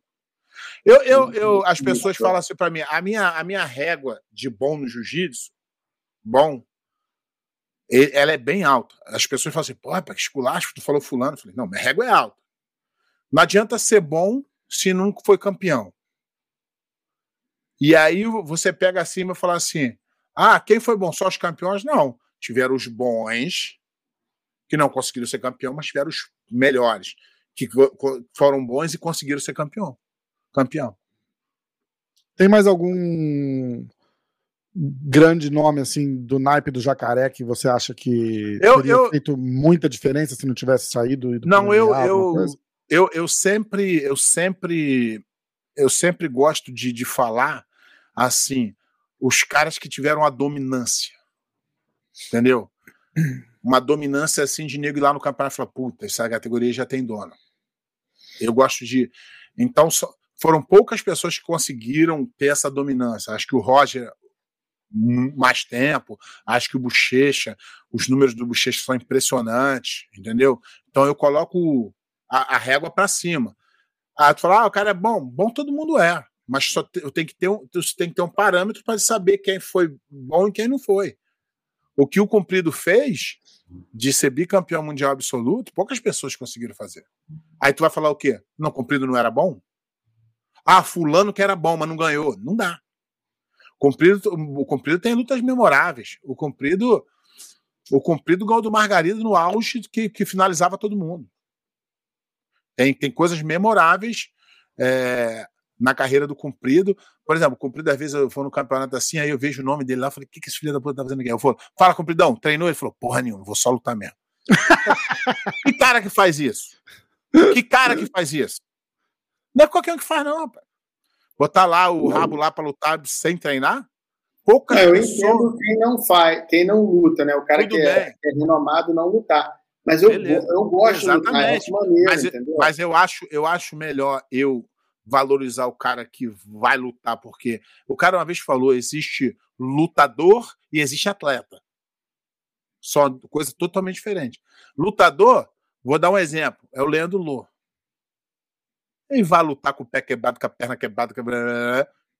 Eu, eu, eu, as pessoas falam assim para mim: a minha, a minha régua de bom no jiu-jitsu, bom, ela é bem alta. As pessoas falam assim: pô, que esculacho, tu falou fulano. Eu falei: não, minha régua é alta. Não adianta ser bom se nunca foi campeão. E aí você pega acima e fala assim: ah, quem foi bom? Só os campeões? Não. Tiveram os bons, que não conseguiram ser campeão, mas tiveram os melhores, que foram bons e conseguiram ser campeão. Campeão. Tem mais algum grande nome assim do naipe do jacaré que você acha que eu, teria eu, feito muita diferença se não tivesse saído? não, eu, eu, eu, eu sempre, eu sempre, eu sempre gosto de, de falar assim os caras que tiveram a dominância. Entendeu? Uma dominância assim de nego ir lá no campeonato falar, puta, essa categoria já tem dono. Eu gosto de. Então, foram poucas pessoas que conseguiram ter essa dominância. Acho que o Roger, mais tempo. Acho que o Bochecha, os números do Bochecha são impressionantes, entendeu? Então eu coloco a, a régua para cima. Ah, tu fala, ah, o cara é bom. Bom todo mundo é mas só te, eu tenho que ter um, tem que ter um parâmetro para saber quem foi bom e quem não foi. O que o Cumprido fez de ser bicampeão mundial absoluto, poucas pessoas conseguiram fazer. Aí tu vai falar o quê? Não, Cumprido não era bom? Ah, fulano que era bom, mas não ganhou. Não dá. Cumprido, o Cumprido tem lutas memoráveis. O Cumprido o Cumprido ganhou do Margarido no auge que, que finalizava todo mundo. Tem, tem coisas memoráveis. É, na carreira do Cumprido. Por exemplo, o Cumprido, às vezes, eu vou no campeonato assim, aí eu vejo o nome dele lá, falei, o que, que esse filho da puta tá fazendo aqui? Eu falo, fala, Cumpridão, treinou? Ele falou, porra nenhuma, vou só lutar mesmo. que cara que faz isso? Que cara que faz isso? Não é qualquer um que faz, não, rapaz. Botar lá o rabo lá pra lutar sem treinar? Poucas é, eu entendo quem não faz, quem não luta, né? O cara que é, é, renomado não lutar. Mas eu, eu gosto Exatamente. de lutar maneira, mas, mas eu acho, eu acho melhor eu valorizar o cara que vai lutar, porque o cara uma vez falou: existe lutador e existe atleta. Só coisa totalmente diferente. Lutador, vou dar um exemplo, é o Leandro Lô. Ele vai lutar com o pé quebrado, com a perna quebrada.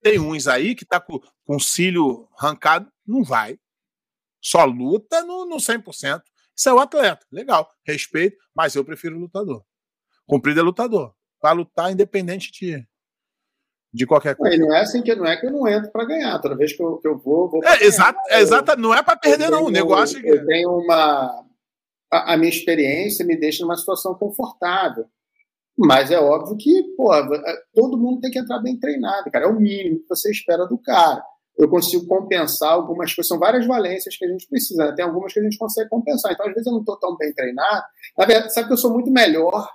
Tem uns aí que tá com, com o cílio arrancado, não vai. Só luta no, no 100%. Isso é o atleta. Legal. Respeito, mas eu prefiro lutador. Comprido é lutador. Vai lutar independente de, de qualquer coisa. Não é assim que não é que eu não entro para ganhar. Toda vez que eu, que eu vou, vou é, exato, é exata, não é para perder, não. O negócio é que. Eu tenho uma. A, a, minha experiência me deixa numa situação confortável. Mas é óbvio que, pô, todo mundo tem que entrar bem treinado, cara. É o mínimo que você espera do cara. Eu consigo compensar algumas coisas, são várias valências que a gente precisa, né? tem algumas que a gente consegue compensar. Então, às vezes, eu não estou tão bem treinado. Na verdade, sabe que eu sou muito melhor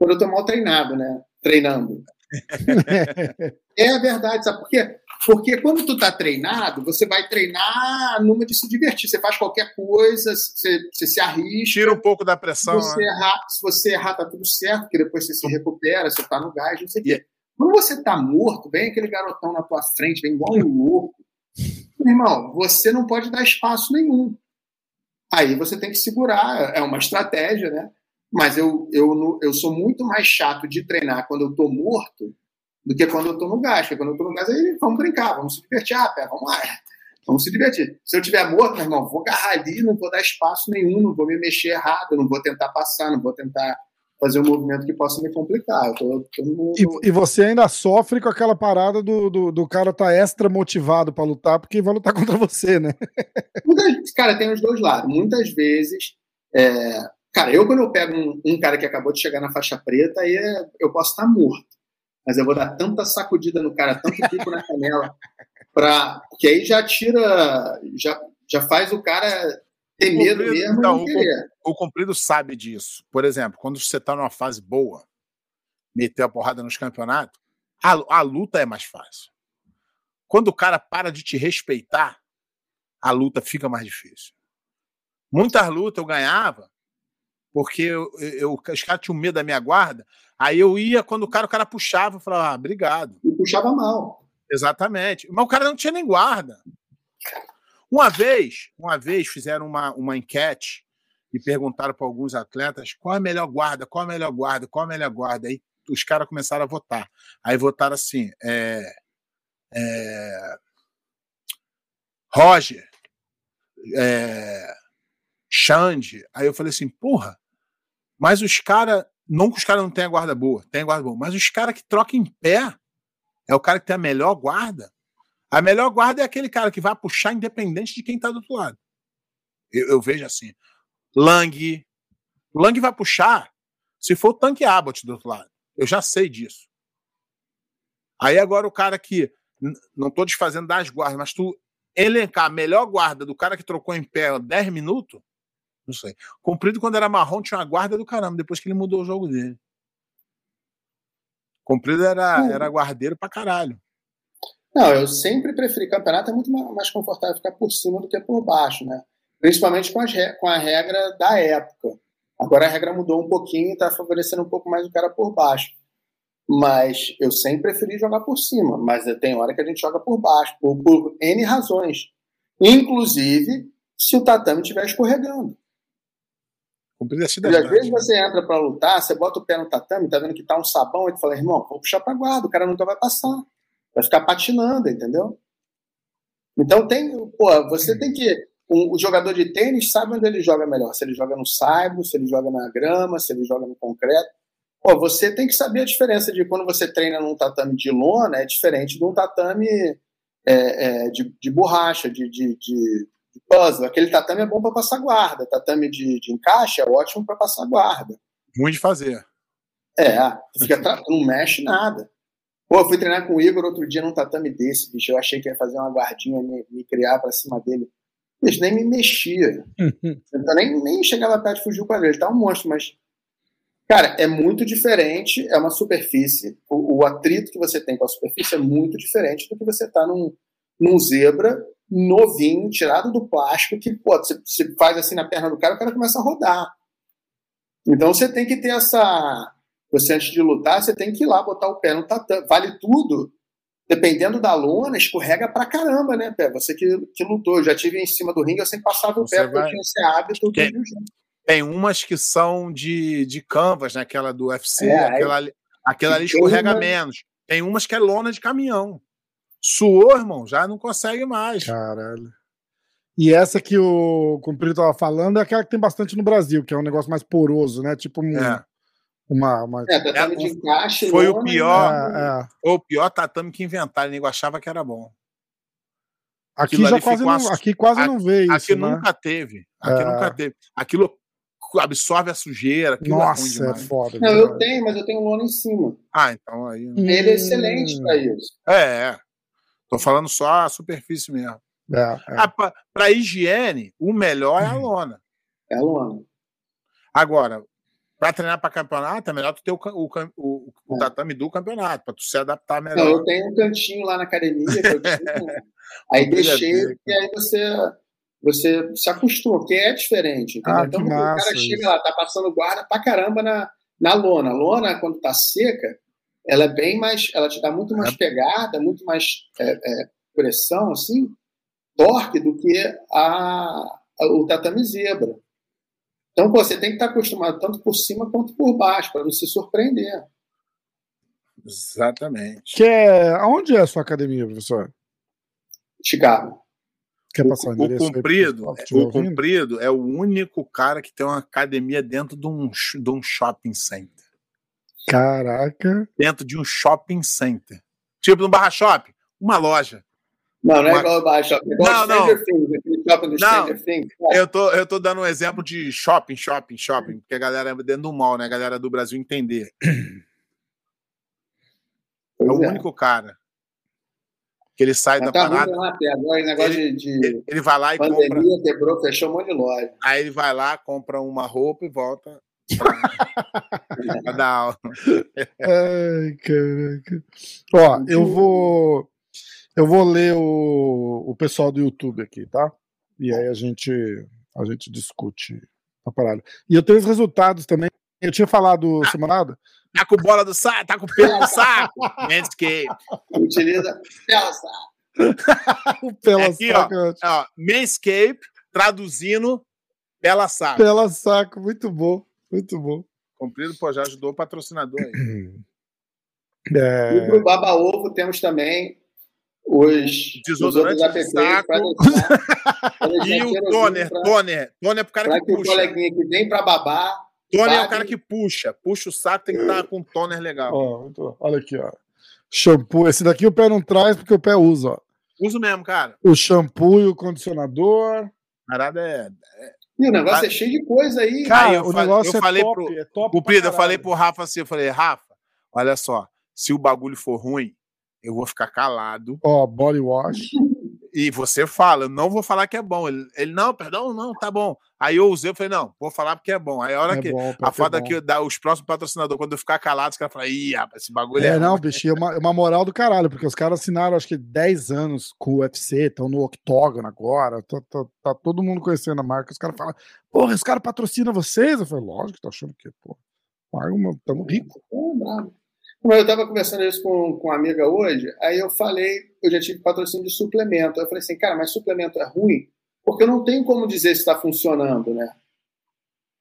quando eu estou mal treinado, né? Treinando. é a verdade, sabe por quê? Porque quando tu tá treinado, você vai treinar numa de se divertir. Você faz qualquer coisa, você, você se arrisca. Tira um pouco da pressão. Se você, né? errar, se você errar, tá tudo certo, porque depois você se recupera, você tá no gás, não sei o quê. Quando você tá morto, vem aquele garotão na tua frente, vem igual um louco. Irmão, você não pode dar espaço nenhum. Aí você tem que segurar, é uma estratégia, né? Mas eu, eu, eu sou muito mais chato de treinar quando eu tô morto do que quando eu tô no gás. Porque quando eu tô no gás, aí vamos brincar, vamos se divertir. Ah, pé, vamos lá. Vamos se divertir. Se eu tiver morto, meu irmão, vou agarrar ali, não vou dar espaço nenhum, não vou me mexer errado, não vou tentar passar, não vou tentar fazer um movimento que possa me complicar. Tô, tô no... e, e, você ainda sofre com aquela parada do, do, do cara tá extra motivado para lutar, porque vai lutar contra você, né? Muitas, cara, tem os dois lados. Muitas vezes, é... cara, eu quando eu pego um, um, cara que acabou de chegar na faixa preta, aí é... eu posso estar morto mas eu vou dar tanta sacudida no cara, tanto pico na canela, pra, que aí já tira, já, já faz o cara ter medo mesmo. Então, o, o comprido sabe disso. Por exemplo, quando você está numa fase boa, meter a porrada nos campeonatos, a, a luta é mais fácil. Quando o cara para de te respeitar, a luta fica mais difícil. Muitas lutas eu ganhava porque eu, eu, os caras tinham medo da minha guarda, Aí eu ia, quando o cara, o cara puxava, eu falava, ah, obrigado. E puxava mal. Exatamente. Mas o cara não tinha nem guarda. Uma vez, uma vez fizeram uma, uma enquete e perguntaram para alguns atletas qual é a melhor guarda, qual é a melhor guarda, qual é a melhor guarda. Aí os caras começaram a votar. Aí votaram assim: é, é, Roger, é, Xande. Aí eu falei assim: porra, mas os caras não que os caras não tenham guarda boa, tem guarda boa, mas os caras que trocam em pé é o cara que tem a melhor guarda. A melhor guarda é aquele cara que vai puxar independente de quem está do outro lado. Eu, eu, vejo assim. Lang. Lang vai puxar se for o tanque Abbott do outro lado. Eu já sei disso. Aí agora o cara que. Não estou desfazendo das guardas, mas tu elencar a melhor guarda do cara que trocou em pé 10 minutos, não sei. Comprido, quando era marrom, tinha uma guarda do caramba, depois que ele mudou o jogo dele. Comprido era, era guardeiro pra caralho. Não, eu sempre preferi. Campeonato é muito mais confortável ficar por cima do que por baixo, né? Principalmente com, as, com a regra da época. Agora a regra mudou um pouquinho e está favorecendo um pouco mais o cara por baixo. Mas eu sempre preferi jogar por cima. Mas tem hora que a gente joga por baixo, por, por N razões. Inclusive, se o tatame estiver escorregando. Cumpridacidade. E às vezes você entra para lutar, você bota o pé no tatame, tá vendo que tá um sabão, e tu fala, irmão, vou puxar pra guarda, o cara nunca vai passar. Vai ficar patinando, entendeu? Então tem, pô, você tem que. Um, o jogador de tênis sabe onde ele joga melhor. Se ele joga no saibro, se ele joga na grama, se ele joga no concreto. Pô, você tem que saber a diferença de quando você treina num tatame de lona, é diferente de um tatame é, é, de, de borracha, de, de, de de puzzle. Aquele tatame é bom para passar guarda. Tatame de, de encaixe é ótimo para passar guarda. Muito de fazer. É, fica tra... não mexe nada. Pô, eu fui treinar com o Igor outro dia num tatame desse, bicho. Eu achei que ia fazer uma guardinha, me, me criar para cima dele. Bicho, nem me mexia. então, nem, nem chegava perto de fugir com ele. Ele tá um monstro, mas. Cara, é muito diferente. É uma superfície. O, o atrito que você tem com a superfície é muito diferente do que você tá num, num zebra novinho, tirado do plástico, que pô, você, você faz assim na perna do cara, o cara começa a rodar. Então você tem que ter essa. Você, antes de lutar, você tem que ir lá botar o pé no tatame. Vale tudo. Dependendo da lona, escorrega pra caramba, né, Pé? Você que, que lutou. Eu já tive em cima do ringue, eu sempre passava o você pé, vai... porque eu tinha esse hábito. Tem, tem umas que são de, de canvas, né? Aquela do UFC, é, aquela, aquela ali escorrega uma... menos. Tem umas que é lona de caminhão. Suou, irmão, já não consegue mais. Caralho. E essa que o Cumprido tava falando é aquela que tem bastante no Brasil, que é um negócio mais poroso, né? Tipo um, É. uma. uma... É, tatame É, de encaixe. foi o lona, pior. É, é. O pior tatame que inventaram, o nego achava que era bom. Aqui Aquilo já quase não, ass- aqui quase a- não vê isso. Aqui né? nunca teve. Aqui É. nunca teve. Aquilo absorve a sujeira. É Nossa, é demais. foda. Não, eu tenho, mas eu tenho lona em cima. Ah, então aí. Ele é excelente para isso. É, é. Tô falando só a superfície mesmo. É, é. Ah, pra higiene, o melhor é a lona. É a lona. Agora, pra treinar pra campeonato, é melhor tu ter o, o, o, o É. tatame do campeonato, pra tu se adaptar Não, melhor. eu tenho um cantinho lá na academia que eu tinha. aí deixei, e aí você, você se acostuma, porque é diferente. Entendeu? Ah, então, o cara chega isso. lá, tá passando guarda pra caramba na, na lona. A lona, quando tá seca, ela é bem mais. Ela te dá muito mais pegada, muito mais é, é, pressão, assim, torque do que a, a- o tatame zebra. Então, pô, você tem que estar acostumado tanto por cima quanto por baixo, para não se surpreender. Exatamente. Que é... Aonde é a sua academia, professor? Chicago. Quer passar o O aí comprido, que estiver o comprido é o único cara que tem uma academia dentro de um, de um shopping center. Caraca. Dentro de um shopping center. Tipo no Barra Shopping, uma loja. Não, não é igual o baixo, é igual Não, Stranger Things, aquele shopping do Não. Stranger Things. Eu tô, eu tô dando um exemplo de shopping, shopping, shopping, porque a galera é dentro do mall, né? A galera do Brasil entender. É o é. único cara que ele sai Mas da tá parada, agora, esse negócio de, de ele, ele vai lá e compra. pandemia, quebrou, fechou um monte de loja. Aí ele vai lá, compra uma roupa e volta aula. Ai, caraca. Ó, eu vou. Eu vou ler o, o pessoal do YouTube aqui, tá? E aí a gente, a gente discute a parada. E eu tenho os resultados também. Eu tinha falado semana passada. Tá com bola do saco, tá com pelo no saco. Manscaped. Utiliza. Nossa, O Pela Aqui, ó. Saco. é. Ó, Manscaped, traduzindo, Bela Saco. Pela Saco, muito bom. Muito bom. Comprido, pô, já ajudou o patrocinador aí. E É, pro Baba Ovo temos também os Desodorante os de saco. deixar- E o toner, pra- toner. Toner é pro cara Pra que que o puxa. coleguinha que vem pra babar, Toner é o cara que puxa. Puxa o saco, tem que estar com um toner legal. ó, muito bom. olha aqui, ó. Shampoo. Esse daqui o pé não traz porque o pé usa, ó. Uso mesmo, cara. O shampoo e o condicionador. A parada é. E o negócio Ah. é cheio de coisa aí. Cara, eu o falei- negócio eu é falei top, pro- é top Cumprido, eu falei pro Rafa assim, eu falei, Rafa, olha só, se o bagulho for ruim, eu vou ficar calado Ó, body wash. e você fala, eu não vou falar que é bom. Ele, ele, não, perdão, não, tá bom. Aí eu usei, eu falei, não, vou falar porque é bom. Aí a hora É que. bom, A foda é é que dá os próximos patrocinadores, quando eu ficar calado, os caras falam, ih, rapaz, esse bagulho é. É, não, ruim." bicho, é uma, é uma moral do caralho, porque os caras assinaram acho que 10 anos com o UFC, estão no octógono agora, tá, tá- tá todo mundo conhecendo a marca. Os caras falam, porra, os caras patrocinam vocês? Eu falei, lógico, tá achando que, pô, paga uma- eu estava conversando isso com, com uma amiga hoje, aí eu falei, eu já tive patrocínio de suplemento. Aí eu falei assim, cara, mas suplemento é ruim? Porque eu não tenho como dizer se está funcionando, né?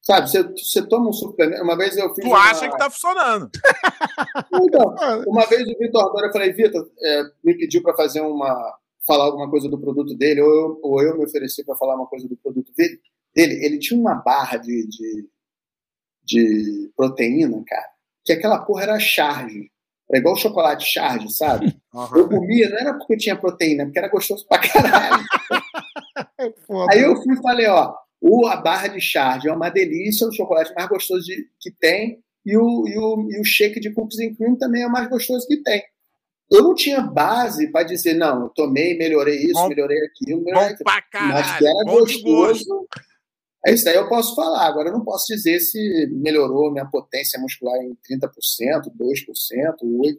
Sabe, você, você toma um suplemento. Uma vez eu fiz. Tu uma... acha que tá funcionando. Então, uma vez o Vitor Dória, eu falei, Vitor, é, me pediu para fazer uma. falar alguma coisa do produto dele, ou eu, ou eu me ofereci para falar uma coisa do produto dele. dele. Ele tinha uma barra de, de, de proteína, cara, que aquela porra era charge. Era igual chocolate charge, sabe? Eu comia, não era porque tinha proteína, porque era gostoso pra caralho. é. Aí eu fui e falei, ó, o, a barra de charge é uma delícia, o chocolate mais gostoso de- que tem, e o, e, o, e o shake de cookies and cream também é o mais gostoso que tem. Eu não tinha base para dizer, não, eu tomei, melhorei isso, Bom- melhorei aquilo, melhorei aquilo. pra Mas que caralho. era de gosto. gostoso. É isso aí eu posso falar. Agora eu não posso dizer se melhorou minha potência muscular em 30%, 2%, 8%.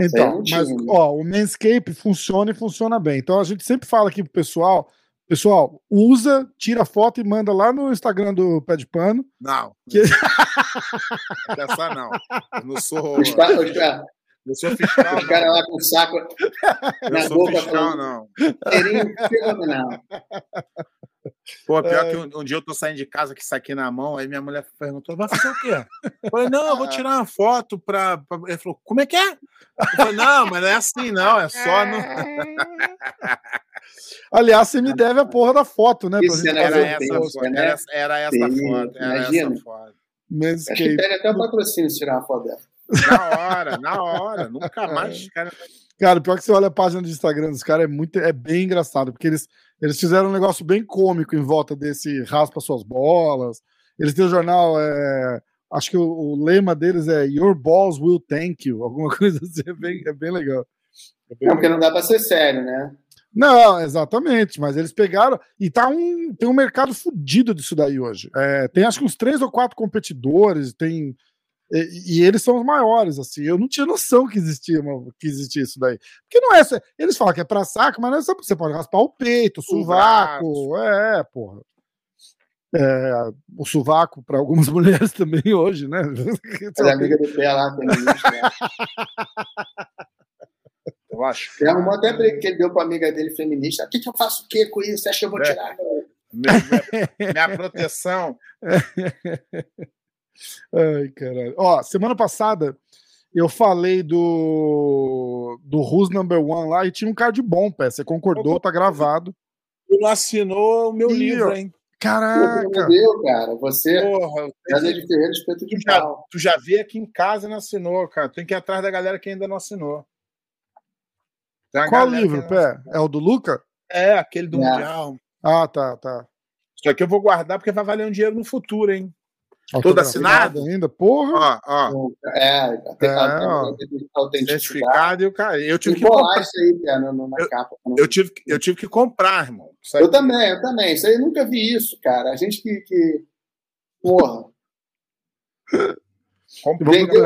Então, mas, ó, o Manscape funciona e funciona bem. Então a gente sempre fala aqui pro pessoal, pessoal, usa, tira foto e manda lá no Instagram do Pé de Pano. Não. Que- essa, não. Eu não sou. Os os caras- Eu sou fiscal, os caras lá com o saco Eu na sou boca fiscal, falando, não. cheirinho fenomenal. Pô, pior é... que um, um, dia eu tô saindo de casa que isso aqui na mão, aí minha mulher perguntou: vai fazer o quê? Eu falei, não, eu vou tirar uma foto pra. pra... Ele falou, como é que é? Eu falei, não, mas não é assim, não, é só no. Aliás, você me deve a porra da foto, né? Isso, era, essa, né? era, era essa Sim, foto. Era imagina. essa foto. Acho que pega até o patrocínio se tirar a foto dela. Na hora, na hora. Nunca mais. Cara... cara, pior que você olha a página do Instagram dos caras, é, muito, é bem engraçado, porque eles, eles fizeram um negócio bem cômico em volta desse raspa suas bolas. Eles têm o jornal, é, acho que o, o, lema deles é Your Balls Will Thank You, alguma coisa assim, é bem, é bem legal. É bem não, porque não dá para ser sério, né? Não, exatamente, mas eles pegaram e tá um, tem um mercado fodido disso daí hoje. É, tem acho que uns três ou quatro competidores, tem e, e, eles são os maiores, assim. Eu não tinha noção que existia, que existia isso daí. Porque não é. Eles falam que é pra saco, mas não é só você pode raspar o peito, o sovaco. É, porra. É, o sovaco para algumas mulheres também hoje, né? É amiga do pé lá também. Eu acho. Ele arrumou até que ele deu para amiga dele feminista. O que, que eu faço o quê com isso? Você acha que eu vou é. tirar? Minha, minha proteção. Ai, caralho. Ó, semana passada eu falei do do Who's Number One lá e tinha um card bom, pé. Você concordou, tá gravado. Tu não assinou o meu e livro, hein? Caraca! Meu, cara, você Porra, é de Ferreira Espeto de tu já, tu já veio aqui em casa e não assinou, cara. Tem que ir atrás da galera que ainda não assinou. Qual livro, Pé? É o do Luca? É, aquele do é. Mundial. Ah, tá, tá. Isso aqui eu vou guardar porque vai valer um dinheiro no futuro, hein? Todo assinado? Ainda, porra. Ó, ó. É, tem é, certificado e o cara. Eu tive que comprar isso aí, cara, na, eu, capa. Eu tive, eu tive que comprar, irmão. Eu também, eu também. Isso aí eu nunca vi isso, cara. A gente que. que... Porra.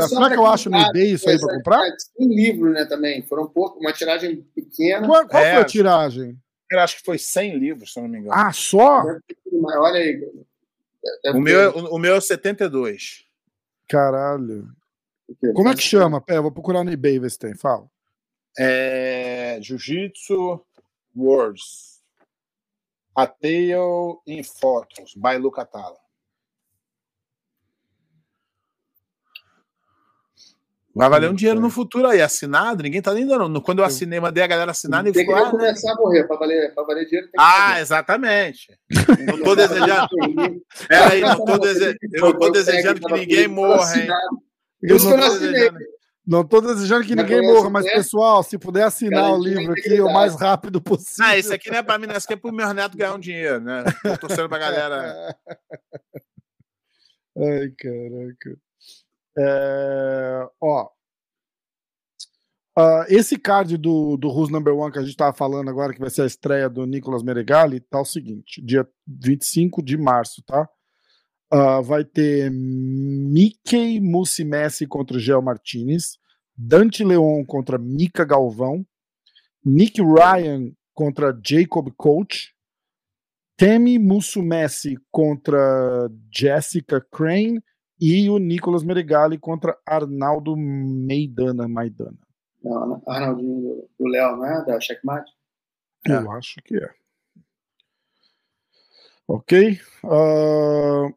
Será que eu acho no eBay isso aí para comprar? Tem livro, né, também. Foram um pouco, uma tiragem pequena. Qual, qual é, foi a tiragem? Eu acho que foi 100 livros, se eu não me engano. Ah, só? Olha aí. O meu, é, o, o meu é 72. Caralho. Como é que chama? Pé, vou procurar no eBay ver se tem. Fala. É... Jiu-Jitsu Words. A Tale in Photos, by Luca Vai valer um dinheiro no futuro aí, assinado, ninguém tá nem dando. Quando eu assinei, mandei a galera assinar, nem Tem que ah, começar a morrer, para valer, pra valer dinheiro. ah, exatamente. não tô desejando. Peraí, não tô, dese... eu tô desejando que ninguém morra, hein? Eu não tô desejando. Não estou desejando que ninguém morra, mas, pessoal, se puder assinar o livro aqui o mais rápido possível. Ah, isso aqui não é para mim, não. Isso aqui é para o meu neto ganhar um dinheiro, né? Tô torcendo para a galera. Ai, caraca. É, ó, uh, esse card do, do Who's Number One que a gente estava falando agora, que vai ser a estreia do Nicolas Meregali, tá o seguinte: dia 25 de março, tá? Uh, vai ter Mickey Messi contra Gel Martinez, Dante Leon contra Mika Galvão, Nick Ryan contra Jacob Coach, Temi Messi contra Jessica Crane e o Nicolas Meregali contra Arnaldo Maidana. Maidana. Não, Arnaldinho do Léo, não é? Da Checkmate? Eu é. acho que é. Ok. Uh...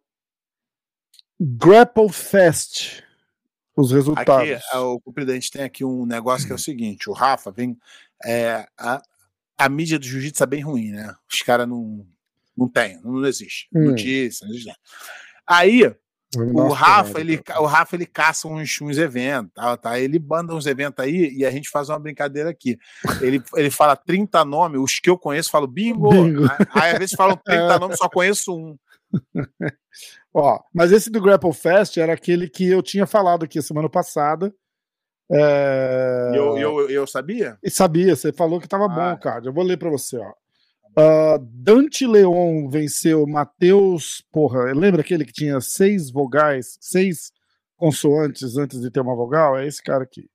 Grapple Fest. Os resultados. Aqui, o Presidente tem aqui um negócio que é o seguinte: o Rafa vem. É, a, a mídia do jiu-jitsu é bem ruim, né? Os caras não, não tem, não existe. Hum. Notícia, não existe. Aí, o Rafa, ele, o Rafa, ele caça uns, uns eventos, tá, tá? Ele banda uns eventos aí e a gente faz uma brincadeira aqui. Ele, ele fala 30 nomes, os que eu conheço, falo bingo. bingo. Aí, às vezes falam 30 nomes, só conheço um. Ó, mas esse do Grapple Fest era aquele que eu tinha falado aqui semana passada. É... Eu, eu, eu sabia? E sabia, você falou que tava ah. bom, cara. Eu vou ler para você, ó. Uh, Dante Leon venceu Matheus. Porra, lembra aquele que tinha seis vogais, seis consoantes antes de ter uma vogal? É esse cara aqui.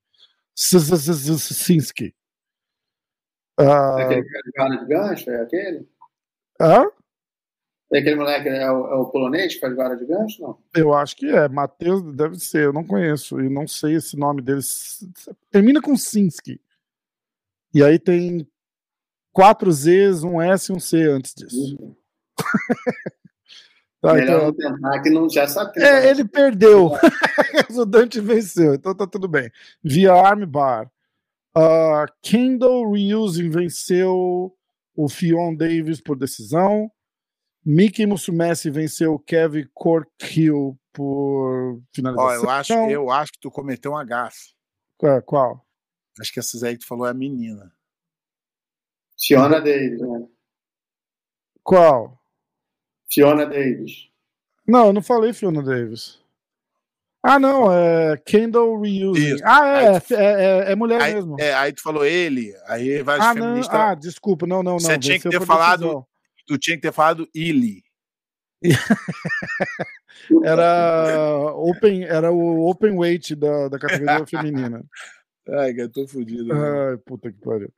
Sinski. É aquele cara de gancho? É aquele? Hã? É aquele moleque, é o, é o polonês que faz vara de gancho? Não? Eu acho que é. Matheus deve ser, eu não conheço. E não sei esse nome dele. Termina com Sinski. E aí tem quatro Zs, um S e um C antes disso. Tá, Melhor então- não tentar, que não já sabe É, ele perdeu. o Dante venceu, então tá tudo bem. Via armbar. Uh, Kendall Reusing venceu o Fion Davis por decisão. Mickey Musumeci venceu o Kevin Corkhill por Ó, finalização. eu acho, eu acho que tu cometeu um gafe. É, qual? Acho que essas aí que tu falou é a menina. Fiona Davis, né? Qual? Fiona Davis. Não, eu não falei Fiona Davis. Ah, não, é Kendall Reusing. Isso. Ah, é, é, é, é mulher Aí, mesmo. é, aí tu falou ele, aí vários ah, não, feministas. ah, desculpa, não, não, não. Você tinha que ter falado- decisão. Tu tinha que ter falado Illy. Era open, era o open weight da, da categoria feminina. Ai, que eu tô fudido. Ai, puta que pariu.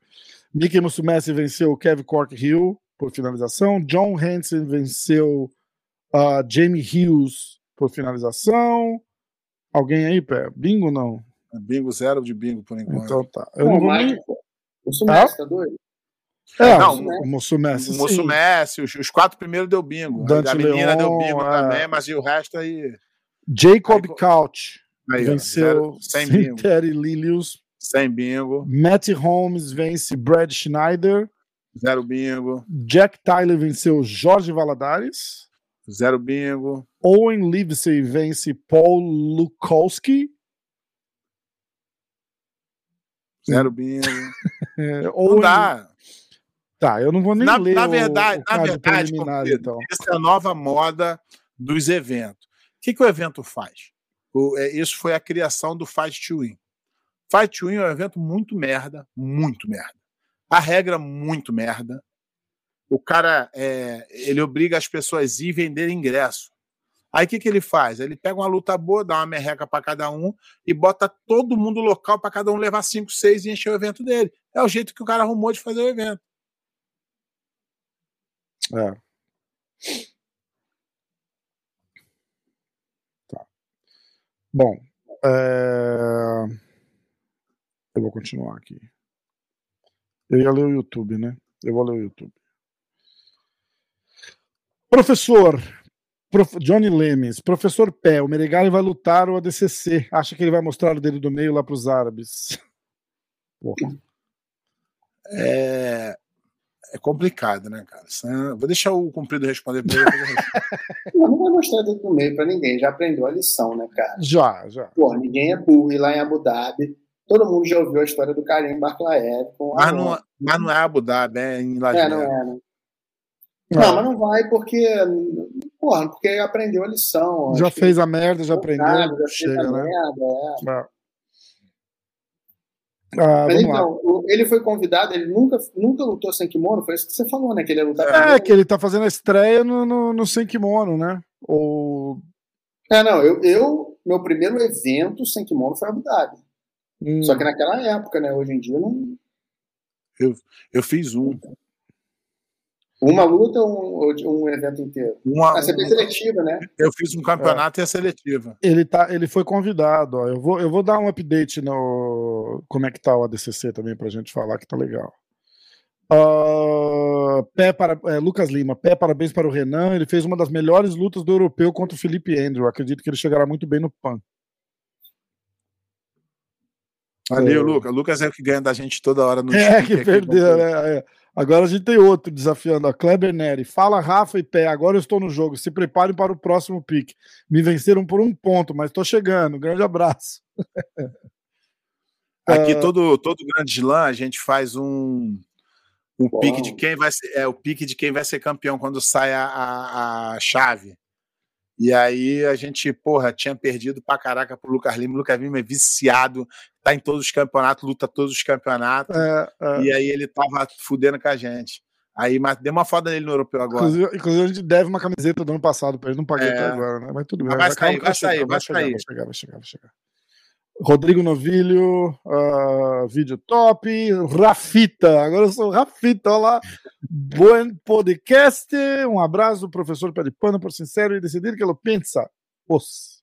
Mickey Musumeci venceu o Kevin Cork Hill por finalização. John Hansen venceu a Jamie Hughes por finalização. Alguém aí, pé? Bingo não? Bingo zero de bingo por enquanto. Então tá. Eu Não, não vou nem. O tá doido? É, Não, o Musumeci. o Moço. Messi, os, os quatro primeiros deu bingo. Dante a menina Leon, deu bingo é. também, mas e o resto aí. Jacob Aí, Couch aí venceu sem. Terry Lilius. Sem bingo. Matt Holmes vence Brad Schneider. Zero bingo. Jack Tyler venceu Jorge Valadares. Zero bingo. Owen Livesey vence Paul Lukowski. Zero bingo. É, Não Owen... dá. Tá, eu não vou nem Na, ler na o- verdade, o na card verdade, Comprido, então. essa é a nova moda dos eventos. O que, que o evento faz? O- é, isso foi a criação do Fight to Win. Fight Win é um evento muito merda, muito merda. A regra muito merda. O cara é, ele obriga as pessoas a ir vender ingresso. Aí o que, que ele faz? Ele pega uma luta boa, dá uma merreca para cada um e bota todo mundo local para cada um levar 5, 6 e encher o evento dele. É o jeito que o cara arrumou de fazer o evento. É. Tá. Bom, é, eu vou continuar aqui. Eu ia ler o YouTube, né? Eu vou ler o YouTube. Professor Prof- Johnny Lemes, professor Pé, o Meregali vai lutar o ADCC. Acha que ele vai mostrar o dedo do meio lá para os árabes? Porra. É, é complicado, né, cara? É- Vou deixar o cumprido responder. Não, não vai mostrar dedo no meio pra ninguém. Já aprendeu a lição, né, cara? Já, já. Pô, ninguém é burro. E lá em Abu Dhabi, todo mundo já ouviu a história do Karim Barclaev mas, não, mas não é Abu Dhabi, é em Las É, não é, né? Não, mas não vai porque. Porra, porque aprendeu a lição. Já fez a merda, já aprendeu. Sabe, já fez chega, a né? merda, é. Ah. Ah, Mas lá. então, ele foi convidado, ele nunca, nunca lutou sem kimono, foi isso que você falou, né? Que ele ia lutar É, que ele tá fazendo a estreia no, no, no sem kimono, né? Ou. É, não, eu, eu, meu primeiro evento sem kimono foi Abu Dhabi. Hum, Só que naquela época, né? Hoje em dia, não. Eu fiz um. Uma luta ou um, um evento inteiro? Uma, Ah, você fez seletiva, né? eu fiz um campeonato e a seletiva. ele, tá, ele foi convidado. Ó. Eu, vou, eu vou dar um update no. Como é que tá o ADCC também pra gente falar que tá legal. Ah, pé para, é, Lucas Lima, pé parabéns para o Renan. Ele fez uma das melhores lutas do europeu contra o Felipe Andrew. Acredito que ele chegará muito bem no PAN. Valeu, É. Lucas. Lucas é o que ganha da gente toda hora no É, que aqui, perdeu, né? É. Agora a gente tem outro desafiando, a Kleber Neri. Fala, Rafa e Pé, agora eu estou no jogo. Se preparem para o próximo pique. Me venceram por um ponto, mas estou chegando. Grande abraço. Aqui, Ah. todo, todo grande slam, a gente faz um, um Uau. pique de quem vai ser. É o pique de quem vai ser campeão quando sai a, a, a chave. E aí a gente, porra, tinha perdido pra caraca pro Lucas Lima. O Lucas Lima é viciado, tá em todos os campeonatos, luta todos os campeonatos. É, é. E aí ele tava fudendo com a gente. Aí, mas deu uma foda nele no europeu agora. Inclusive, inclusive, a gente deve uma camiseta do ano passado para ele, não paguei É. até agora, né? Mas tudo bem. Mas vai sair, vai sair, vai sair. vai chegar, vai chegar, vai chegar, vai chegar. Rodrigo Novilho, ah, vídeo top. Rafita, agora eu sou o Rafita, olha lá. Buen podcast. Um abraço, professor Pé de Pano, por sincero e decidir que ele pensa. Os.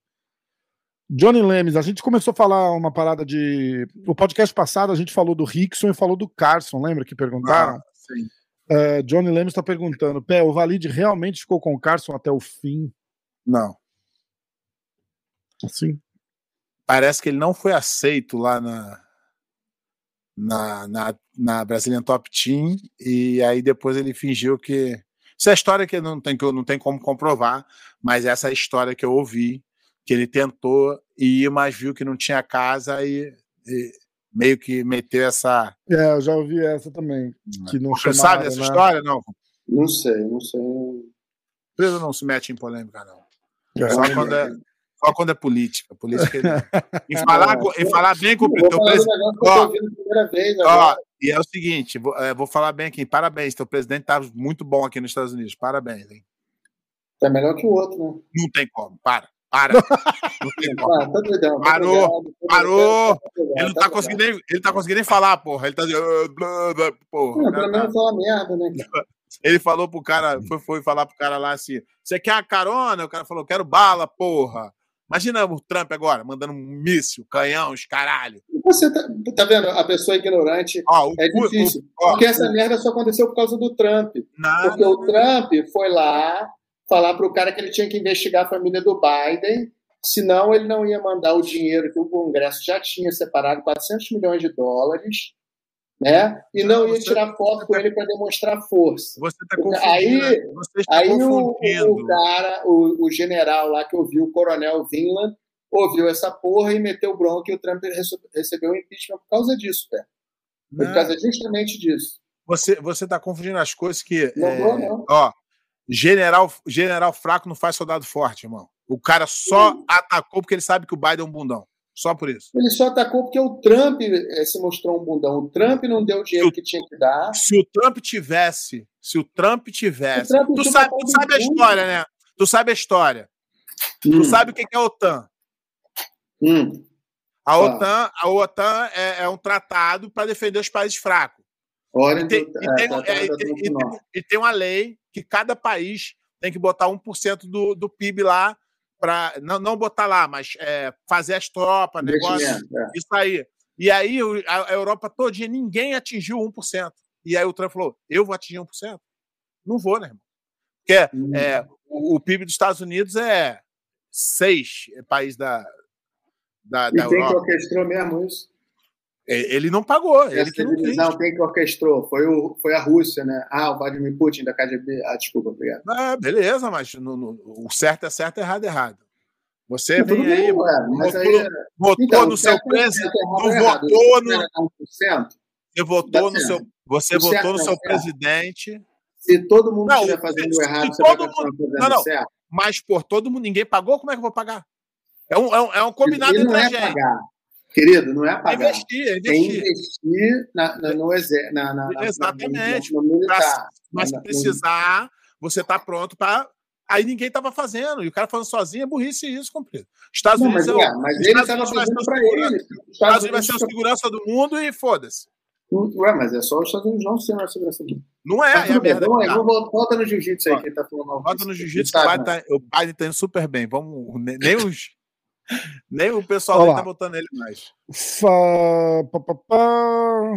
Johnny Lemes, a gente começou a falar uma parada de. O podcast passado a gente falou do Rickson e falou do Carson, lembra que perguntaram? Ah, sim. É, Johnny Lemos está perguntando: Pé, o Valide realmente ficou com o Carson até o fim? Não. Assim? Parece que ele não foi aceito lá na, na, na, na Brazilian Top Team e aí depois ele fingiu que. Isso é história que não tem, que não tem como comprovar, mas essa é a história que eu ouvi, que ele tentou ir, mas viu que não tinha casa e, e meio que meteu essa. É, eu já ouvi essa também. Que não Você sabe dessa né? história? Não. Não sei, não sei. Preso não se mete em polêmica, não. É. Só quando é, só quando é política. Política ele... em, falar, em falar bem com o presidente. Ó, e é o seguinte, vou, é, vou falar bem aqui. Parabéns, teu presidente tá muito bom aqui nos Estados Unidos. Parabéns, hein? Tá melhor que o outro, né? Não tem como. Para. Para. Não tem como. Ah, tá doidão. tá Parou, parou. Ele não tá tá conseguindo nem, ele tá conseguindo nem falar, porra. Ele tá dizendo. "Ah, blá, blá", Porra. Não, o cara pelo menos fala merda, né? Ele falou pro cara, foi, foi falar pro cara lá assim: você quer a carona? O cara falou: quero bala, porra. Imagina o Trump agora, mandando um míssil, canhão, os caralho. Você tá, tá vendo? A pessoa ignorante Ó, o, é difícil. o- ó, Porque essa merda só aconteceu por causa do Trump. Porque o Trump foi lá falar pro cara que ele tinha que investigar a família do Biden, senão ele não ia mandar o dinheiro que o Congresso já tinha separado, 400 milhões de dólares, né? E não, Não, ia tirar foto com ele para demonstrar força. Você está Aí- confundindo. você está Aí o, confundindo. o cara, o, o general lá que ouviu, o coronel Vinland, ouviu essa porra e meteu bronca e o Trump rece- recebeu o impeachment por causa disso, pé. Por Não, causa justamente disso. você você está confundindo as coisas que. Não é, vou, não. Ó, general, general fraco não faz soldado forte, irmão. O cara só atacou porque ele sabe que o Biden é um bundão. Só por isso. Ele só atacou porque o Trump eh, se mostrou um bundão. O Trump não deu o dinheiro que tinha que dar. Se o Trump tivesse, se o Trump tivesse. O Trump tu sabe, tu sabe a história, né? Tu sabe a história. Tu Hum, sabe o que é a OTAN. hum. A. OTAN, a OTAN é, é um tratado para defender os países fracos. Olha, E tem, e é, tem- tá- tá- é, e tá tem- e tem uma lei que cada país tem que botar 1% do, do PIB lá para não, não botar lá, mas é, fazer as tropas, negócio, é. isso aí. E aí a, a Europa todinha, ninguém atingiu 1%. E aí o Trump falou: eu vou atingir 1%? Não vou, né, irmão? Porque Hum. é, o, o PIB dos Estados Unidos é seis países da, da, E da que Europa. orquestrou mesmo isso? E- Ele não pagou, ele que não quis. quem que orquestrou? Foi, o, foi a Rússia, né? Ah, o Vladimir Putin da KGB. Ah, desculpa, obrigado. Ah, beleza, mas no- no- o certo é certo, errado é errado. Você Não, vem aí, bem, botou, aí, votou então, no seu é presidente, é votou no- Era 1%? você votou no seu, você votou no é seu presidente, Se todo mundo Não, estiver fazendo se errado, você todo continuar fazendo não, não. certo? mas por todo mundo ninguém pagou, como é que eu vou pagar? É um, é um, é um combinado entre é a gente. pagar. Querido, não é É pagar. investir, é É investir. investir na, na, no exército. Na, na, Exatamente. No, militar. Mas se precisar, você está pronto para. Aí ninguém estava fazendo. E o cara falando sozinho é burrice isso, comprido. Estados Não, Unidos mas, é ué, mas os ele Estados estava fazendo para segurança. ele. Os Estados Estados Unidos vai ser o segurança do mundo e foda-se. Ué, mas é só os Estados Unidos não ser a segurança do mundo. Não é, Mas é a merda. tá. vamos, volta no jiu-jitsu aí que ele tá falando. Bota no jiu-jitsu o Biden tá, o Biden tá indo super bem. Vamos, nem os. Nem o pessoal Olha dele lá. tá botando ele mais. Fa... pá.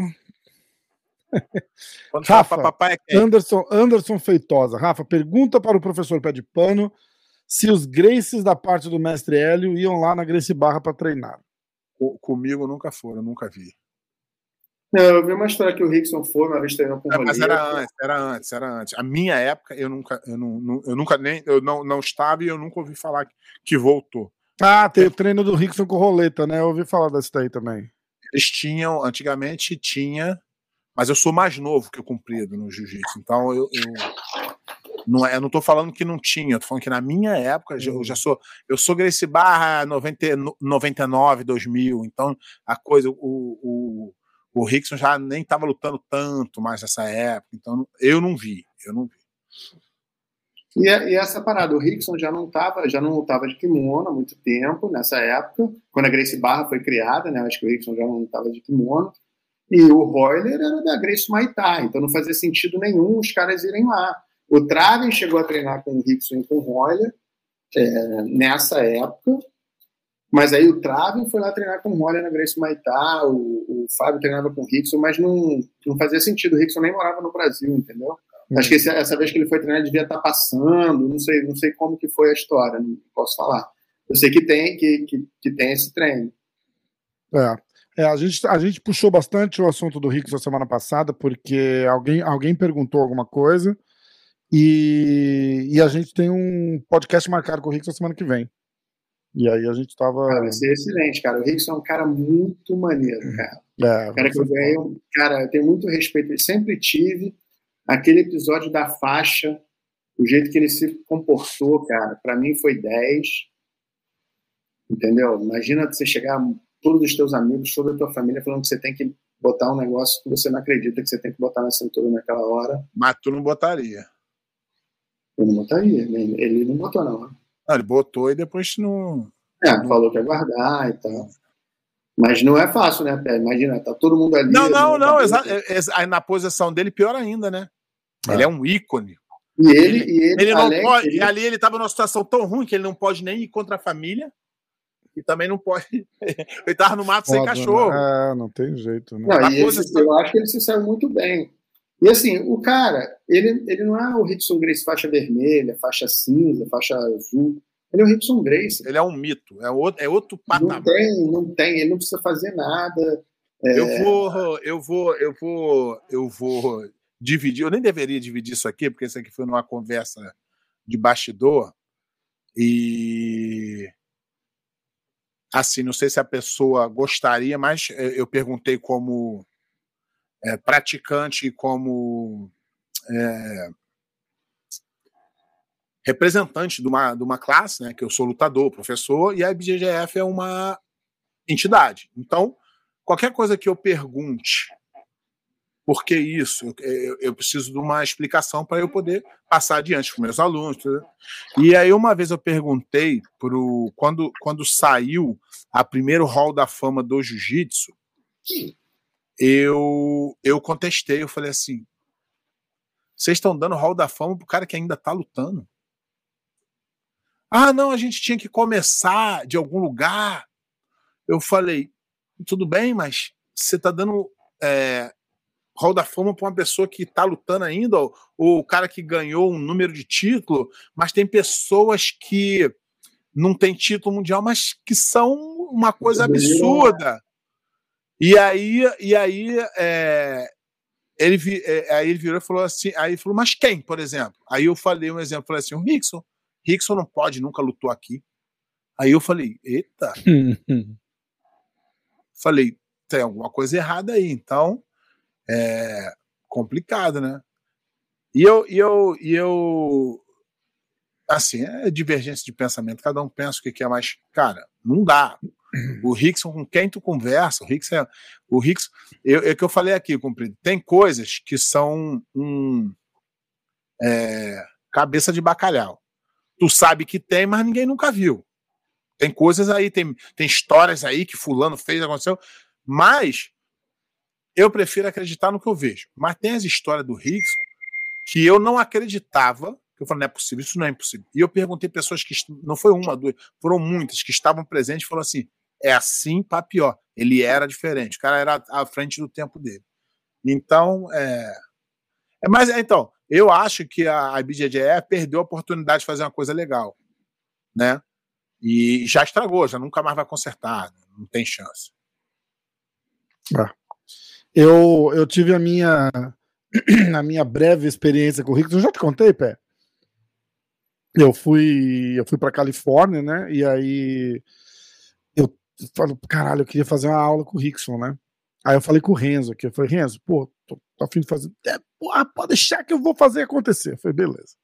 Quando fala Rafa, é quem? Anderson, Anderson Feitosa. Rafa, pergunta para o professor Pé de Pano se os Graces da parte do mestre Hélio iam lá na Grace Barra para treinar. Co- Comigo nunca foram, nunca vi. Não, eu vi uma história que o Rickson foi, uma vez treinou com o É, mas era antes, era antes, era antes. A minha época, eu nunca, eu não, não- eu nunca nem, eu não, não estava e eu nunca ouvi falar que, que voltou. Ah, tem o treino do Rickson com roleta, né? Eu ouvi falar desse daí também. Eles tinham, antigamente tinha, mas eu sou mais novo que o Cumprido no Jiu-Jitsu. Então eu, eu não, é, eu não tô falando que não tinha, eu tô falando que na minha época eu já sou, eu sou Gracie Barra 90, no- 99, 2000. Então a coisa, o, o, o Rickson já nem estava lutando tanto mais nessa época. Então eu não vi, eu não vi. E, e essa parada, o Rickson já não tava, já não lutava de kimono há muito tempo, nessa época, quando a Grace Barra foi criada, né? Acho que o Rickson já não lutava de kimono. E o Royler era da Grace Thai, então não fazia sentido nenhum os caras irem lá. O Traven chegou a treinar com o Rickson e com o Royler é, nessa época, Mas aí o Traven foi lá treinar com o Molly na Grace Maitá, o, o Fábio treinava com o Rickson, mas não, não fazia sentido. O Rickson nem morava no Brasil, entendeu? Uhum. Acho que esse, essa vez que ele foi treinar, ele devia estar passando, não sei, não sei como que foi a história, não posso falar. Eu sei que tem, que, que, que tem esse treino. É. É, a, gente, a gente puxou bastante o assunto do Rickson semana passada, porque alguém, alguém perguntou alguma coisa e, e a gente tem um podcast marcado com o Rickson semana que vem. E aí a gente tava. Cara, vai ser excelente, cara. O Rickson é um cara muito maneiro, cara. É, cara que eu cara, eu tenho muito respeito. Eu sempre tive aquele episódio da faixa, o jeito que ele se comportou, cara, para mim foi 10. Entendeu? Imagina você chegar todos os teus amigos, toda a tua família falando que você tem que botar um negócio que você não acredita que você tem que botar na cintura naquela hora. Mas tu não botaria. Eu não botaria. Ele não botou, não. Não, ele botou e depois não. É, falou que ia guardar e tal. Mas não é fácil, né, Pé? Imagina, tá todo mundo ali. Não, não, não. Exa aí na posição dele, pior ainda, né? É. Ele é um ícone. E ele, ele, e ele, ele não pode, ele... E ali ele tava numa situação tão ruim que ele não pode nem ir contra a família e também não pode. ele tava no mato Foda, sem cachorro. Né? É, não tem jeito. Né? Não, esse, eu acho que ele se saiu muito bem. E assim, o cara, ele, ele não é o Rickson Grace faixa vermelha, faixa cinza, faixa azul. Ele é o Rickson Grace. Ele é um mito, é outro, é outro patamar. Não tem, não tem, ele não precisa fazer nada. É... Eu vou, eu vou, eu vou, eu vou dividir. Eu nem deveria dividir isso aqui, porque isso aqui foi numa conversa de bastidor. E assim, não sei se a pessoa gostaria, mas é, eu perguntei como é, praticante e como é, representante de uma, de uma classe, né, que eu sou lutador, professor, e a IBGF é uma entidade. Então, qualquer coisa que eu pergunte por que isso, eu, eu preciso de uma explicação para eu poder passar adiante para meus alunos. E aí, uma vez eu perguntei, pro, quando, quando saiu a primeiro hall da fama do jiu-jitsu, eu, eu contestei, eu falei assim: vocês estão dando hall da fama pro cara que ainda está lutando? Ah, não, a gente tinha que começar de algum lugar. Eu falei, tudo bem, mas você está dando é, hall da fama para uma pessoa que está lutando ainda, ou, ou o cara que ganhou um número de título, mas tem pessoas que não têm título mundial, mas que são uma coisa absurda. E aí, e aí, é, ele, é, aí ele virou e falou assim, aí falou, mas quem, por exemplo? Aí eu falei um exemplo, falei assim, o Rickson. Rickson não pode, nunca lutou aqui. Aí eu falei, eita. falei, tem alguma coisa errada aí, então é complicado, né? E eu, e eu, e eu assim, é divergência de pensamento, cada um pensa o que é mais. Cara, não dá. O Rickson, com quem tu conversa, o Rickson é. O Rickson, eu, é que eu falei aqui, cumprido. Tem coisas que são um. É, cabeça de bacalhau. Tu sabe que tem, mas ninguém nunca viu. Tem coisas aí, tem, tem histórias aí que fulano fez, aconteceu, mas eu prefiro acreditar no que eu vejo. Mas tem as histórias do Rickson que eu não acreditava, que eu falei, não é possível, isso não é impossível. E eu perguntei pessoas que, não foi uma, duas, foram muitas, que estavam presentes e falaram assim, é assim para pior. Ele era diferente, o cara era à frente do tempo dele. Então, é... é mas, então, eu acho que a IBJJE perdeu a oportunidade de fazer uma coisa legal, né? E já estragou, já nunca mais vai consertar, não tem chance. Ah. Eu, eu tive a minha a minha breve experiência com o. Eu já te contei, Pé? Eu fui, eu fui para Califórnia, né? E aí eu falo, caralho, eu queria fazer uma aula com o Rickson, né? Aí eu falei com o Renzo aqui. Eu falei, Renzo, pô, tô, tô afim de fazer. É, pode deixar que eu vou fazer acontecer. Eu falei, beleza.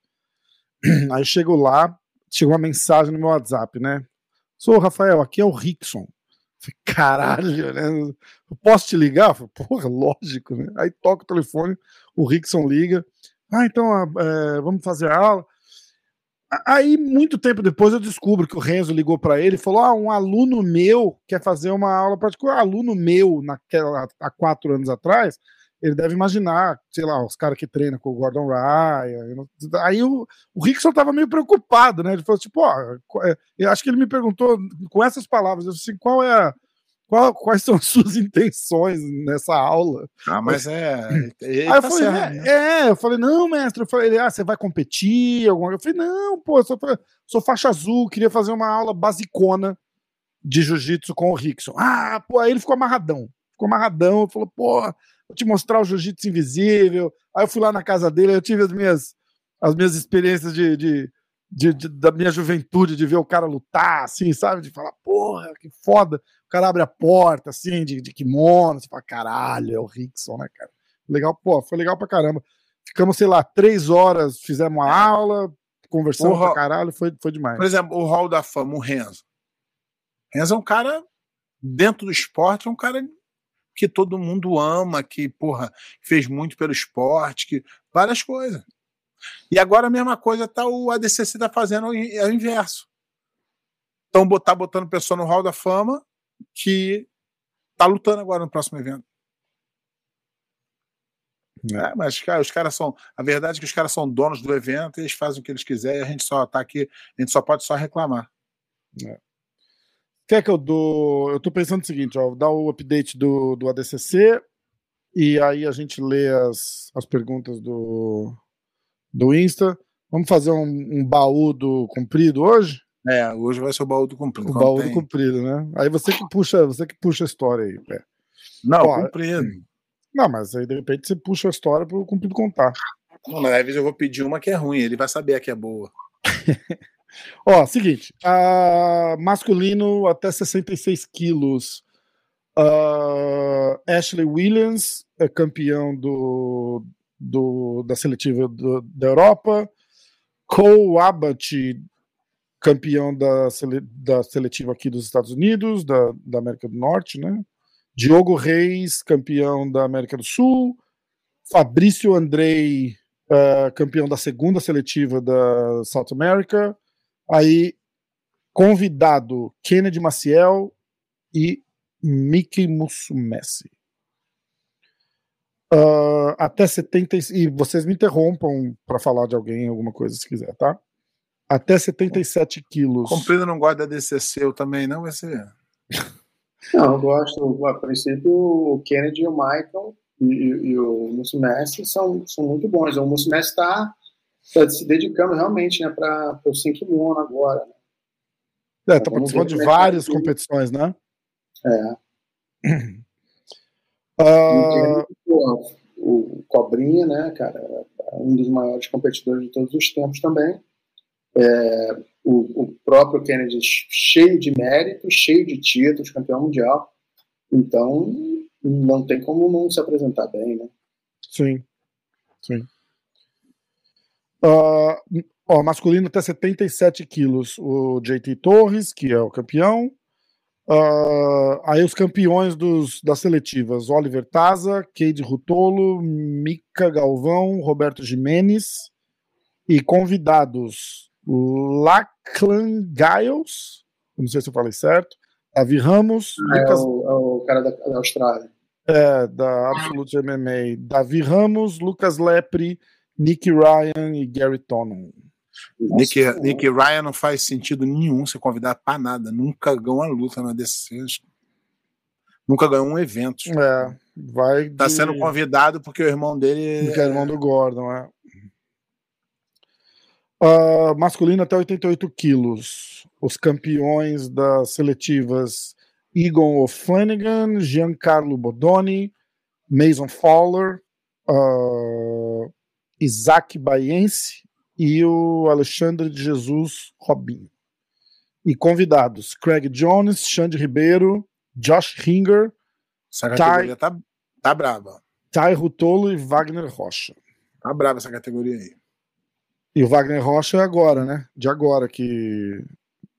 Aí chego lá, chegou uma mensagem no meu WhatsApp, né? Sou Rafael, aqui é o Rickson. Caralho, né? Eu posso te ligar? Falei, Porra, lógico, né? Aí toca o telefone, o Rickson liga. Ah, então é, vamos fazer a aula. Aí, muito tempo depois, eu descubro que o Renzo ligou para ele e falou: Ah, um aluno meu quer fazer uma aula particular. Um aluno meu, naquela, há quatro anos atrás, ele deve imaginar, sei lá, os caras que treinam com o Gordon Ryan. Aí o, o Rickson tava meio preocupado, né? Ele falou tipo, ó, é, eu acho que ele me perguntou com essas palavras, assim, qual é a, qual, quais são as suas intenções nessa aula? Ah, mas é. Aí eu tá falei, certo, né? é, eu falei, não, mestre, eu falei, ah, você vai competir? Alguma... Eu falei, não, pô, eu sou, sou faixa azul, queria fazer uma aula basicona de jiu-jitsu com o Rickson. Ah, pô, aí ele ficou amarradão. Ficou amarradão, falou, pô, vou te mostrar o jiu-jitsu invisível. Aí eu fui lá na casa dele, eu tive as minhas, as minhas experiências de, de, de, de da minha juventude, de ver o cara lutar, assim, sabe? De falar, porra, que foda. O cara abre a porta, assim, de, de kimono, você fala, caralho, é o Rickson, né, cara? Legal, pô, foi legal pra caramba. Ficamos, sei lá, três horas, fizemos uma aula, conversamos pra caralho, foi, foi demais. Por exemplo, o Hall da Fama, o Renzo. Renzo é um cara, dentro do esporte, é um cara que todo mundo ama, que, porra, fez muito pelo esporte, que várias coisas. E agora a mesma coisa tá o ADCC tá fazendo é o inverso. Então botar botando pessoa no Hall da Fama que tá lutando agora no próximo evento. É, mas cara, os caras são. A verdade é que os caras são donos do evento, eles fazem o que eles quiserem, a gente só tá aqui, a gente só pode só reclamar. É. Quer que eu dou. Eu tô pensando o seguinte, ó, dar o update do, do ADCC e aí a gente lê as, as perguntas do, do Insta. Vamos fazer um, um baú do comprido hoje? É, hoje vai ser o baú do comprido. O baú tem... do comprido, né? Aí você que puxa, você que puxa a história aí, pé. Não, Ó, comprido. Não, mas aí de repente você puxa a história para o comprido contar. Não, mas às vezes eu vou pedir uma que é ruim, ele vai saber a que é boa. Ó, seguinte, uh, masculino até 66 quilos. Uh, Ashley Williams é campeão do, do, da seletiva do, da Europa. Cole Abbott, campeão da, sele, da seletiva aqui dos Estados Unidos, da, da América do Norte, né? Diogo Reis, campeão da América do Sul. Fabrício Andrei, uh, campeão da segunda seletiva da South America. Aí, convidado Kennedy Maciel e Mickey Musumessi. Uh, até 70 e vocês me interrompam para falar de alguém, alguma coisa se quiser, tá? Até 77 quilos. Comprido não gosta da DCC, eu também não, vai ser. Não, eu gosto, a princípio, o Kennedy e o Michael e, e, e o Musumessi são, são muito bons. O Musumessi está tá se dedicando realmente né, para o Mono agora. Né? É, tá participando de é várias competições, né? É. Uh... O Cobrinha, né, cara, um dos maiores competidores de todos os tempos também. É, o, o, próprio Kennedy cheio de méritos, cheio de títulos, campeão mundial. Então, não tem como não se apresentar bem, né? Sim, sim. Uh, ó, masculino até 77 quilos, o JT Torres, que é o campeão. Uh, aí os campeões dos, das seletivas: Oliver Taza, Cade Rutolo, Mica Galvão, Roberto Jimenez. E convidados: Lachlan Giles, não sei se eu falei certo, Davi Ramos. Ah, Lucas... é, o, é, o, cara da, da Austrália. É, da Absolute MMA. Davi Ramos, Lucas Lepre, Nick Ryan e Gary Tonon. Nick, Nick Ryan não faz sentido nenhum ser convidado para nada. Nunca ganhou uma luta na DC. Nunca ganhou um evento. É, vai. Tá de... sendo convidado porque o irmão dele. Porque é irmão do Gordon, é. Uh, masculino até 88 quilos. Os campeões das seletivas Egon O'Flanagan, Giancarlo Bodoni, Mason Fowler, uh, Isaac Baiense e o Alexandre de Jesus Robinho. E convidados: Craig Jones, Xande Ribeiro, Josh Ringer, essa categoria Ty, tá, tá brava. Ty Rutolo e Wagner Rocha. Tá brava essa categoria aí. E o Wagner Rocha é agora, né? De agora que.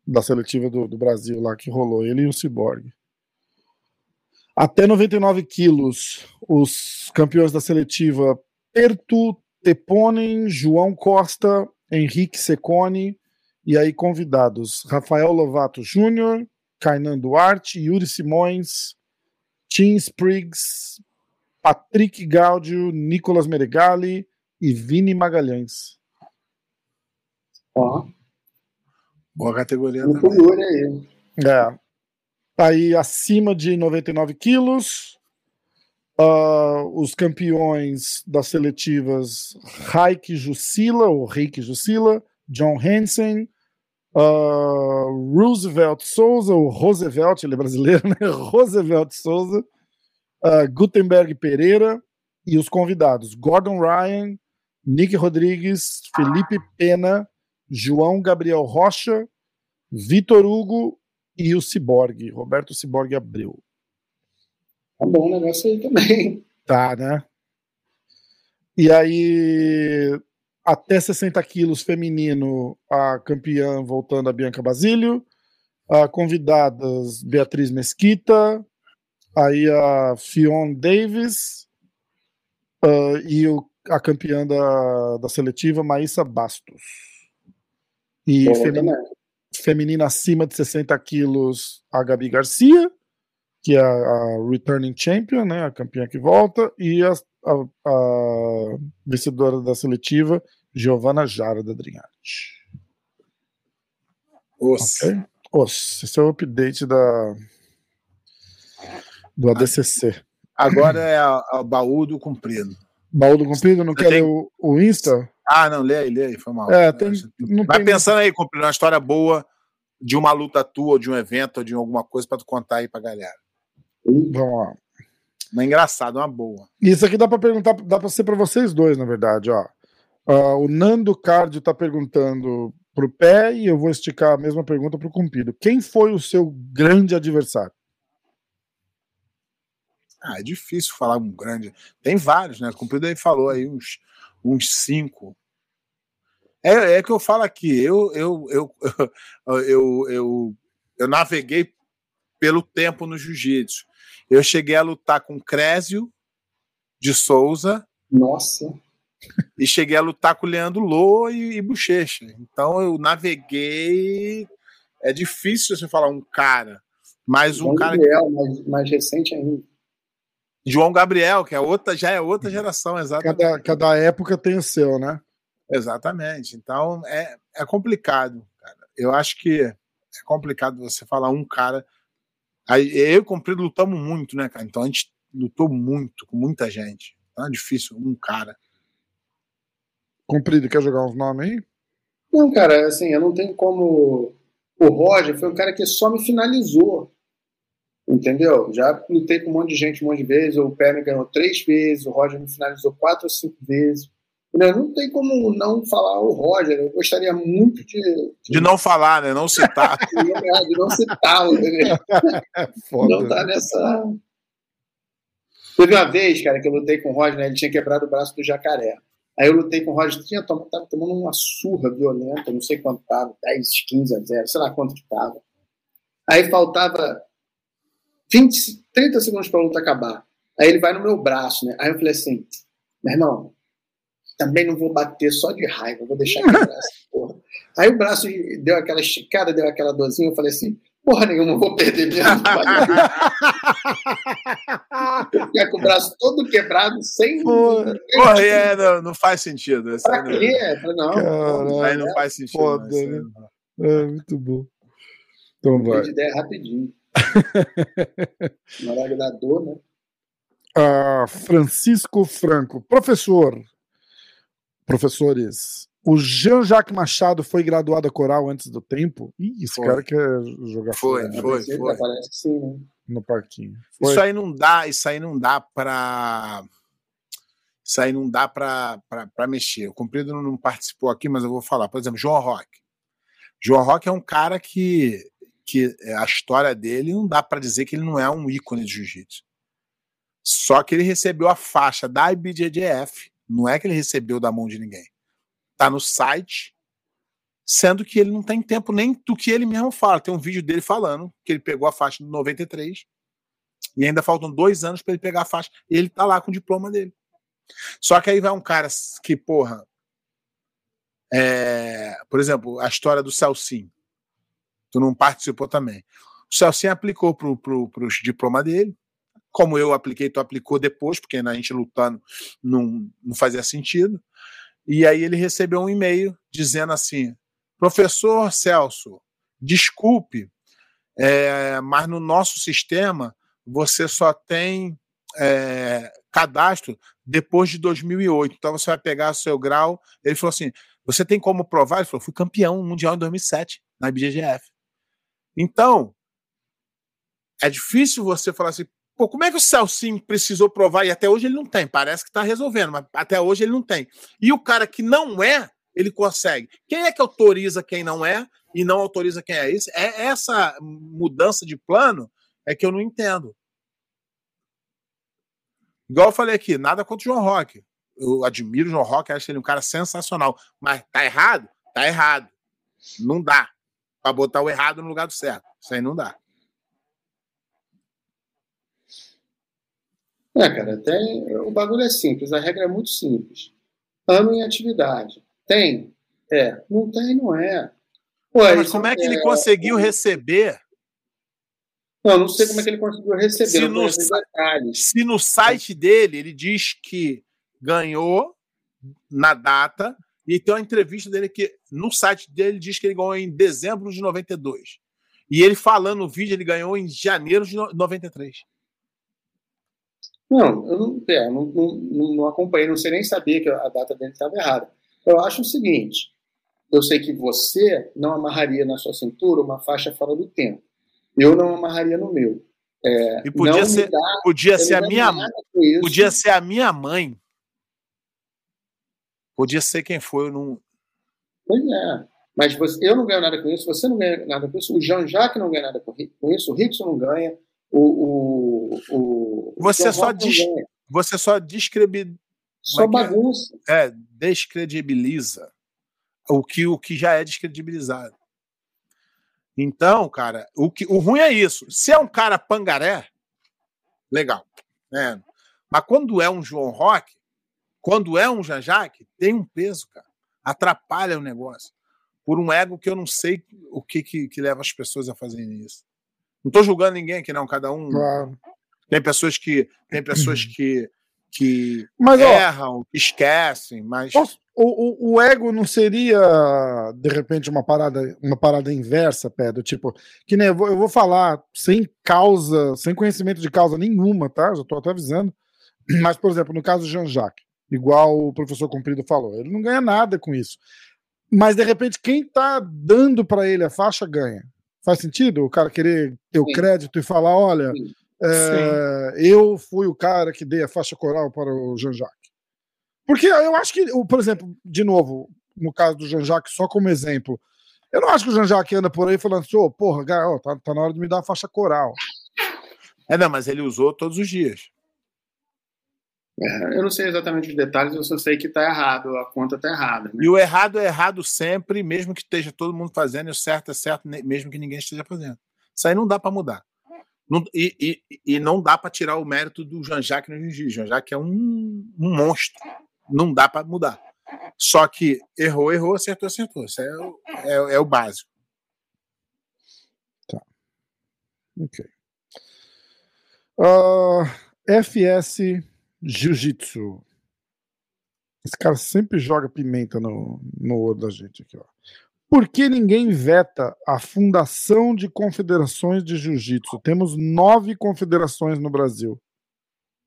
Da seletiva do, do Brasil lá que rolou, ele e o Cyborg. Até 99 quilos, os campeões da seletiva Pertu Teponen, João Costa, Henrique Secone, e aí convidados: Rafael Lovato Júnior, Kainan Duarte, Yuri Simões, Tim Spriggs, Patrick Gaudio, Nicolas Meregali e Vini Magalhães. Ó, Boa categoria no também. Aí. É. Aí acima de 99 quilos, ah, os campeões das seletivas Raik Jussila, ou Reik Jussila, John Hansen, ah, Roosevelt Souza, ou Roosevelt, ele é brasileiro, né? Roosevelt Souza, ah, Gutenberg Pereira e os convidados Gordon Ryan, Nick Rodrigues, Felipe Pena, João Gabriel Rocha, Vitor Hugo e o Ciborgue, Roberto Ciborgue Abreu. Tá bom o negócio aí também. Tá, né? E aí, até 60 quilos feminino, a campeã voltando a Bianca Basílio. A convidadas Beatriz Mesquita, aí a Fion Davis ah, e o- a campeã da, da seletiva Maísa Bastos. E Bom femi- também. feminina acima de 60 quilos, a Gabi Garcia, que é a, a returning champion, né, a campeã que volta, e a, a- a vencedora da seletiva, Giovanna Jara da Drinharte. Ossa. Ok? Nossa, esse é o update da do ADCC. Agora é o baú do comprido. Baú do Comprido, não quer ler tenho- o, o Insta? Ah, não, lê aí, lê aí, foi mal. É, tem- Vai tem- pensando aí, comprido, uma história boa de uma luta tua, ou de um evento, ou de alguma coisa pra tu contar aí pra galera. Vamos lá. Uma engraçada, uma boa. Isso aqui dá pra perguntar, dá pra ser pra vocês dois, na verdade, ó. Ah, o Nando Cardio tá perguntando pro pé e eu vou esticar a mesma pergunta pro Comprido. Quem foi o seu grande adversário? Ah, é difícil falar um grande. Tem vários, né? Cumprido aí falou aí uns, uns cinco. É, é que eu falo aqui, eu, eu, eu, eu, eu, eu naveguei pelo tempo no jiu-jitsu. Eu cheguei a lutar com Crésio de Souza Nossa. e cheguei a lutar com Leandro Lô e, e Bochecha. Então eu naveguei. É difícil você falar um cara, mas um João cara Gabriel, mais, mais recente ainda. João Gabriel, que é outra, já é outra geração, exatamente. Cada, cada época tem o seu, né? Exatamente. Então é, é complicado, cara. Eu acho que é complicado você falar um cara. Eu e o Comprido lutamos muito, né, cara? Então a gente lutou muito com muita gente. Então é difícil, um cara. Comprido, quer jogar uns nomes aí? Não, cara, assim, eu não tenho como. O Roger foi um cara que só me finalizou. Entendeu? Já lutei com um monte de gente um monte de vezes. O Pé me ganhou três vezes, o Roger me finalizou quatro ou cinco vezes. Entendeu? Não tem como não falar o Roger. Eu gostaria muito de, De não falar, né? Não citar. de, de não citá-lo, entendeu? Foda. Não tá nessa. Teve uma vez, cara, que eu lutei com o Roger, né? Ele tinha quebrado o braço do jacaré. Aí eu lutei com o Roger, tinha tom- tava tomando uma surra violenta, não sei quanto tava, 10, 15 a 0, sei lá quanto que tava. Aí faltava 20, 30 segundos pra luta acabar. Aí ele vai no meu braço, né? Aí eu falei assim, meu irmão, também não vou bater só de raiva, vou deixar aqui o braço, porra. Aí o braço deu aquela esticada, deu aquela dorzinha, eu falei assim, porra nenhuma, vou perder mesmo. Ficar com o braço todo quebrado, sem. Porra. Porra, é, não, não faz sentido. Pra não, quê? Falei, não, Caralho. aí não faz sentido. Foda, aí né? É, muito bom. Então vai. de ideia rapidinho. Na hora da dor, né? Ah, Francisco Franco, professor. Professores. O Jean-Jacques Machado foi graduado a coral antes do tempo? Ih, esse Foi. cara quer jogar Foi, fora foi, Sempre foi. Parece que sim, né? no parquinho. Foi. Isso aí não dá, isso aí não dá pra. Isso aí não dá pra, pra, pra mexer. O Cumprido não participou aqui, mas eu vou falar. Por exemplo, João Rock. João Rock é um cara que, que a história dele não dá pra dizer que ele não é um ícone de jiu-jitsu. Só que ele recebeu a faixa da IBJJF, não é que ele recebeu da mão de ninguém. Tá no site, sendo que ele não tem tempo nem do que ele mesmo fala. Tem um vídeo dele falando que ele pegou a faixa do 93 e ainda faltam dois anos para ele pegar a faixa. E ele tá lá com o diploma dele. Só que aí vai um cara que, porra. é, por exemplo, a história do Celcinho. Tu não participou também. O Celcinho aplicou pro, pro, pro diploma dele. Como eu apliquei, tu aplicou depois, porque a gente lutando não, não fazia sentido. E aí ele recebeu um e-mail dizendo assim: professor Celso, desculpe, é, mas no nosso sistema você só tem é, cadastro depois de 2008. Então você vai pegar seu grau. Ele falou assim: você tem como provar? Ele falou: fui campeão mundial em 2007 na IBGF. Então é difícil você falar assim. Pô, como é que o Celcinho precisou provar e até hoje ele não tem? Parece que está resolvendo, mas até hoje ele não tem. E o cara que não é, ele consegue. Quem é que autoriza quem não é e não autoriza quem é? Isso é essa mudança de plano é que eu não entendo. Igual eu falei aqui, nada contra o João Rock. Eu admiro o João Rock, acho ele um cara sensacional. Mas tá errado? Tá errado. Não dá para botar o errado no lugar do certo. Isso aí não dá. É, cara, tem. O bagulho é simples, a regra é muito simples. Ano em atividade. Tem? É. Não tem, não é. Pô, mas como é que ele conseguiu receber não, não sei como é que ele conseguiu receber. Se no, se no site dele ele diz que ganhou na data, e tem uma entrevista dele que no site dele diz que ele ganhou em dezembro de 92. E ele falando no vídeo, ele ganhou em janeiro de 93. Não, eu não, é, não, não, não acompanhei, não sei nem saber que a data dele estava errada. Eu acho o seguinte: eu sei que você não amarraria na sua cintura uma faixa fora do tempo. Eu não amarraria no meu. É, e podia ser, dá, podia ser a minha mãe. Podia ser a minha mãe. Podia ser quem foi, eu não. Pois é. Mas você, eu não ganho nada com isso, você não ganha nada com isso, o Jean-Jacques não ganha nada com isso, o Rickson não ganha, o. o, o você, só des, você só descrebi, Só é é? bagunça. É, descredibiliza o que, o que já é descredibilizado. Então, cara, o, que, o ruim é isso. Se é um cara pangaré, legal. Né? Mas quando é um João Rock, quando é um Jajaque, tem um peso, cara. Atrapalha o negócio. Por um ego que eu não sei o que, que, que leva as pessoas a fazerem isso. Não estou julgando ninguém aqui, não. Cada um. Claro. Tem pessoas que. Tem pessoas que. que mas, erram, ó, esquecem, mas. O, o, o, ego não seria, de repente, uma parada, uma parada inversa, Pedro? Tipo, que nem eu vou, eu vou falar sem causa, sem conhecimento de causa nenhuma, tá? Já tô até avisando. Mas, por exemplo, no caso do Jean-Jacques, igual o professor Comprido falou, ele não ganha nada com isso. Mas, de repente, quem tá dando para ele a faixa ganha. Faz sentido o cara querer ter o crédito e falar: olha, é, eu fui o cara que dei a faixa coral para o Jean-Jacques. Porque eu acho que, por exemplo, de novo, no caso do Jean-Jacques, só como exemplo, eu não acho que o Jean-Jacques anda por aí falando assim, ô, oh, porra, ó, tá, tá na hora de me dar a faixa coral. É, não, mas ele usou todos os dias. É, eu não sei exatamente os detalhes, eu só sei que tá errado, a conta tá errada. Né? E o errado é errado sempre, mesmo que esteja todo mundo fazendo, e o certo é certo, mesmo que ninguém esteja fazendo. Isso aí não dá para mudar. Não, e, e, e, não dá para tirar o mérito do Jean-Jacques no jiu-jitsu. Jean-Jacques é um, um monstro não dá para mudar. Só que errou, errou, acertou, acertou. Isso é o, é, é o básico. Tá. Ok. Uh, FS Jiu-Jitsu. Esse cara sempre joga pimenta no, no olho da gente aqui, ó. Por que ninguém veta a Fundação de Confederações de Jiu-Jitsu? Temos nove confederações no Brasil.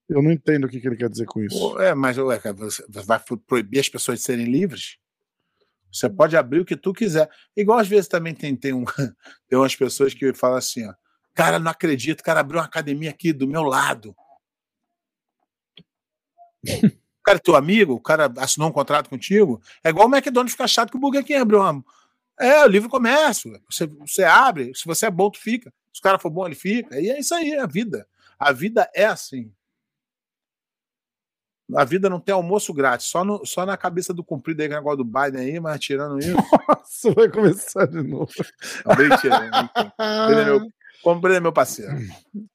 Eu não entendo o que, que ele quer dizer com isso. É, mas ué, você vai proibir as pessoas de serem livres? Você pode abrir o que tu quiser. Igual às vezes também tem, tem, um, tem umas pessoas que falam assim, ó, cara, não acredito, o cara abriu uma academia aqui do meu lado. O cara é teu amigo, o cara assinou um contrato contigo. É igual o McDonald's ficar chato que o Burger King abriu uma. É, o livre comércio. Você, você abre, se você é bom, tu fica. Se o cara for bom, ele fica. E é isso aí, é a vida. A vida é assim. A vida não tem almoço grátis, só, no, só na cabeça do cumprido aí, negócio do Biden aí, mas tirando isso. Nossa, vai começar de novo. Mentira. Ele é meu, como ele é meu parceiro.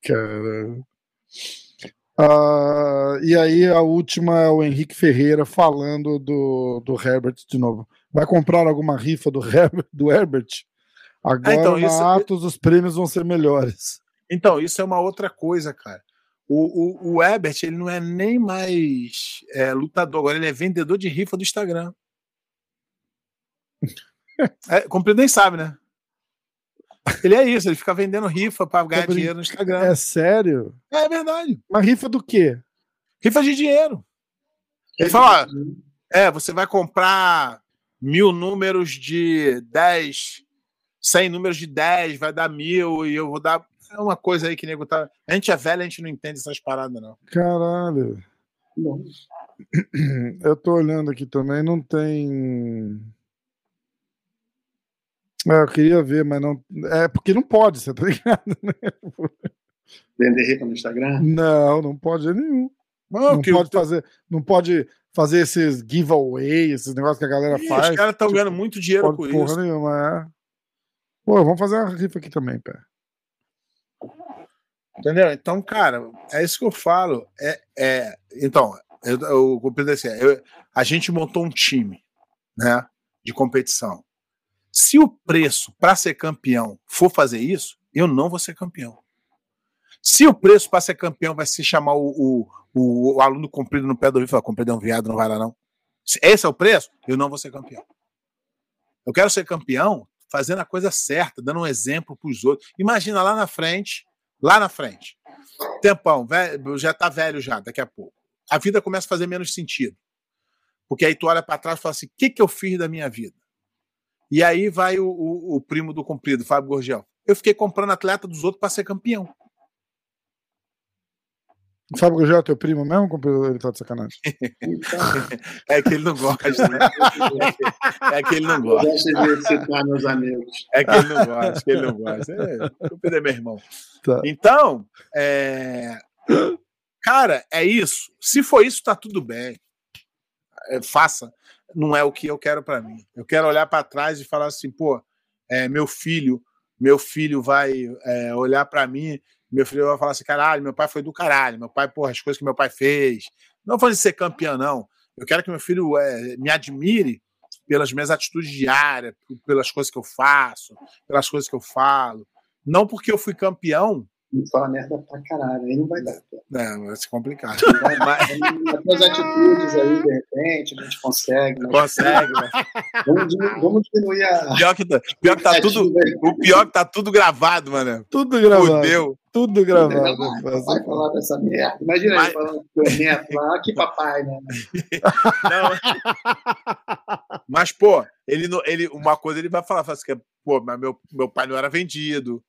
Cara. Uh, e aí a última é o Henrique Ferreira falando do, do Herbert de novo. Vai comprar alguma rifa do Herbert? Do Herbert? Agora ah, então, na isso... Atos os prêmios vão ser melhores. Então, isso é uma outra coisa, cara. O, o, o Ebert, ele não é nem mais é, lutador, agora ele é vendedor de rifa do Instagram. É, nem sabe, né? Ele é isso, ele fica vendendo rifa para ganhar brin- dinheiro no Instagram. É sério? É, verdade. Mas rifa do quê? Rifa de dinheiro. Ele fala, ó, é, você vai comprar mil números de 10, 100 números de 10, vai dar mil e eu vou dar. É uma coisa aí que nego tá. A gente é velho, a gente não entende essas paradas, não. Caralho. Bom, Eu tô olhando aqui também, não tem. É, eu queria ver, mas não. É porque não pode, você tá ligado? Vender rifa no Instagram? Não, não pode nenhum. Não, Não que pode o- fazer, não pode fazer esses giveaway, esses negócios que a galera Ih, faz. Os caras estão Tipo, ganhando muito dinheiro pode com porra isso. nenhuma, é. Pô, vamos fazer uma rifa aqui também, pé. Entendeu? Então, cara, é isso que eu falo. É, é, então, eu, eu compreendo assim, eu- a gente montou um time né, de competição. Se o preço para ser campeão for fazer isso, eu não vou ser campeão. Se o preço para ser campeão vai se chamar o, o, o, o aluno comprido no pé do ouvido falar, comprido é um viado, não vai lá não. Se esse é o preço, eu não vou ser campeão. Eu quero ser campeão fazendo a coisa certa, dando um exemplo para os outros. Imagina lá na frente, lá na frente. Tempão, velho, já tá velho já, daqui a pouco. A vida começa a fazer menos sentido. Porque aí tu olha para trás e fala assim: o que, que eu fiz da minha vida? E aí vai o, o, o primo do comprido, Fábio Gorgel. Eu fiquei comprando atleta dos outros para ser campeão. O Fábio Gugel é teu primo mesmo, ou ele tá de sacanagem? É que ele não gosta, né? É que ele não eu gosta. gosto de citar meus amigos. É que ele não gosta, é que ele não gosta. É, o é meu irmão. Tá. Então, é... cara, é isso. Se for isso, tá tudo bem. É, faça. Não é o que eu quero para mim. Eu quero olhar para trás e falar assim, pô, é, meu filho, meu filho vai é, olhar para mim, meu filho vai falar assim, caralho, meu pai foi do caralho, meu pai, porra, as coisas que meu pai fez. Não vou ser campeão, não. Eu quero que meu filho é, me admire pelas minhas atitudes diárias, pelas coisas que eu faço, pelas coisas que eu falo. Não porque eu fui campeão, fala merda pra caralho, aí não vai dar. né, vai se complicar. Vai. As atitudes aí, de repente, a gente consegue. Mas Consegue, né? vamos, diminuir, vamos diminuir a. Pior que, tá- pior que tá tudo. O pior que tá tudo gravado, mano. Tudo gravado. Fudeu. Tudo gravado. Vai, vai falar dessa merda. Imagina Mas- ele falando com o neto lá, "Ah, que papai, né? Não. Mas, pô, ele, não- ele, uma coisa ele vai falar, fala assim, que, pô, mas meu, meu pai não era vendido,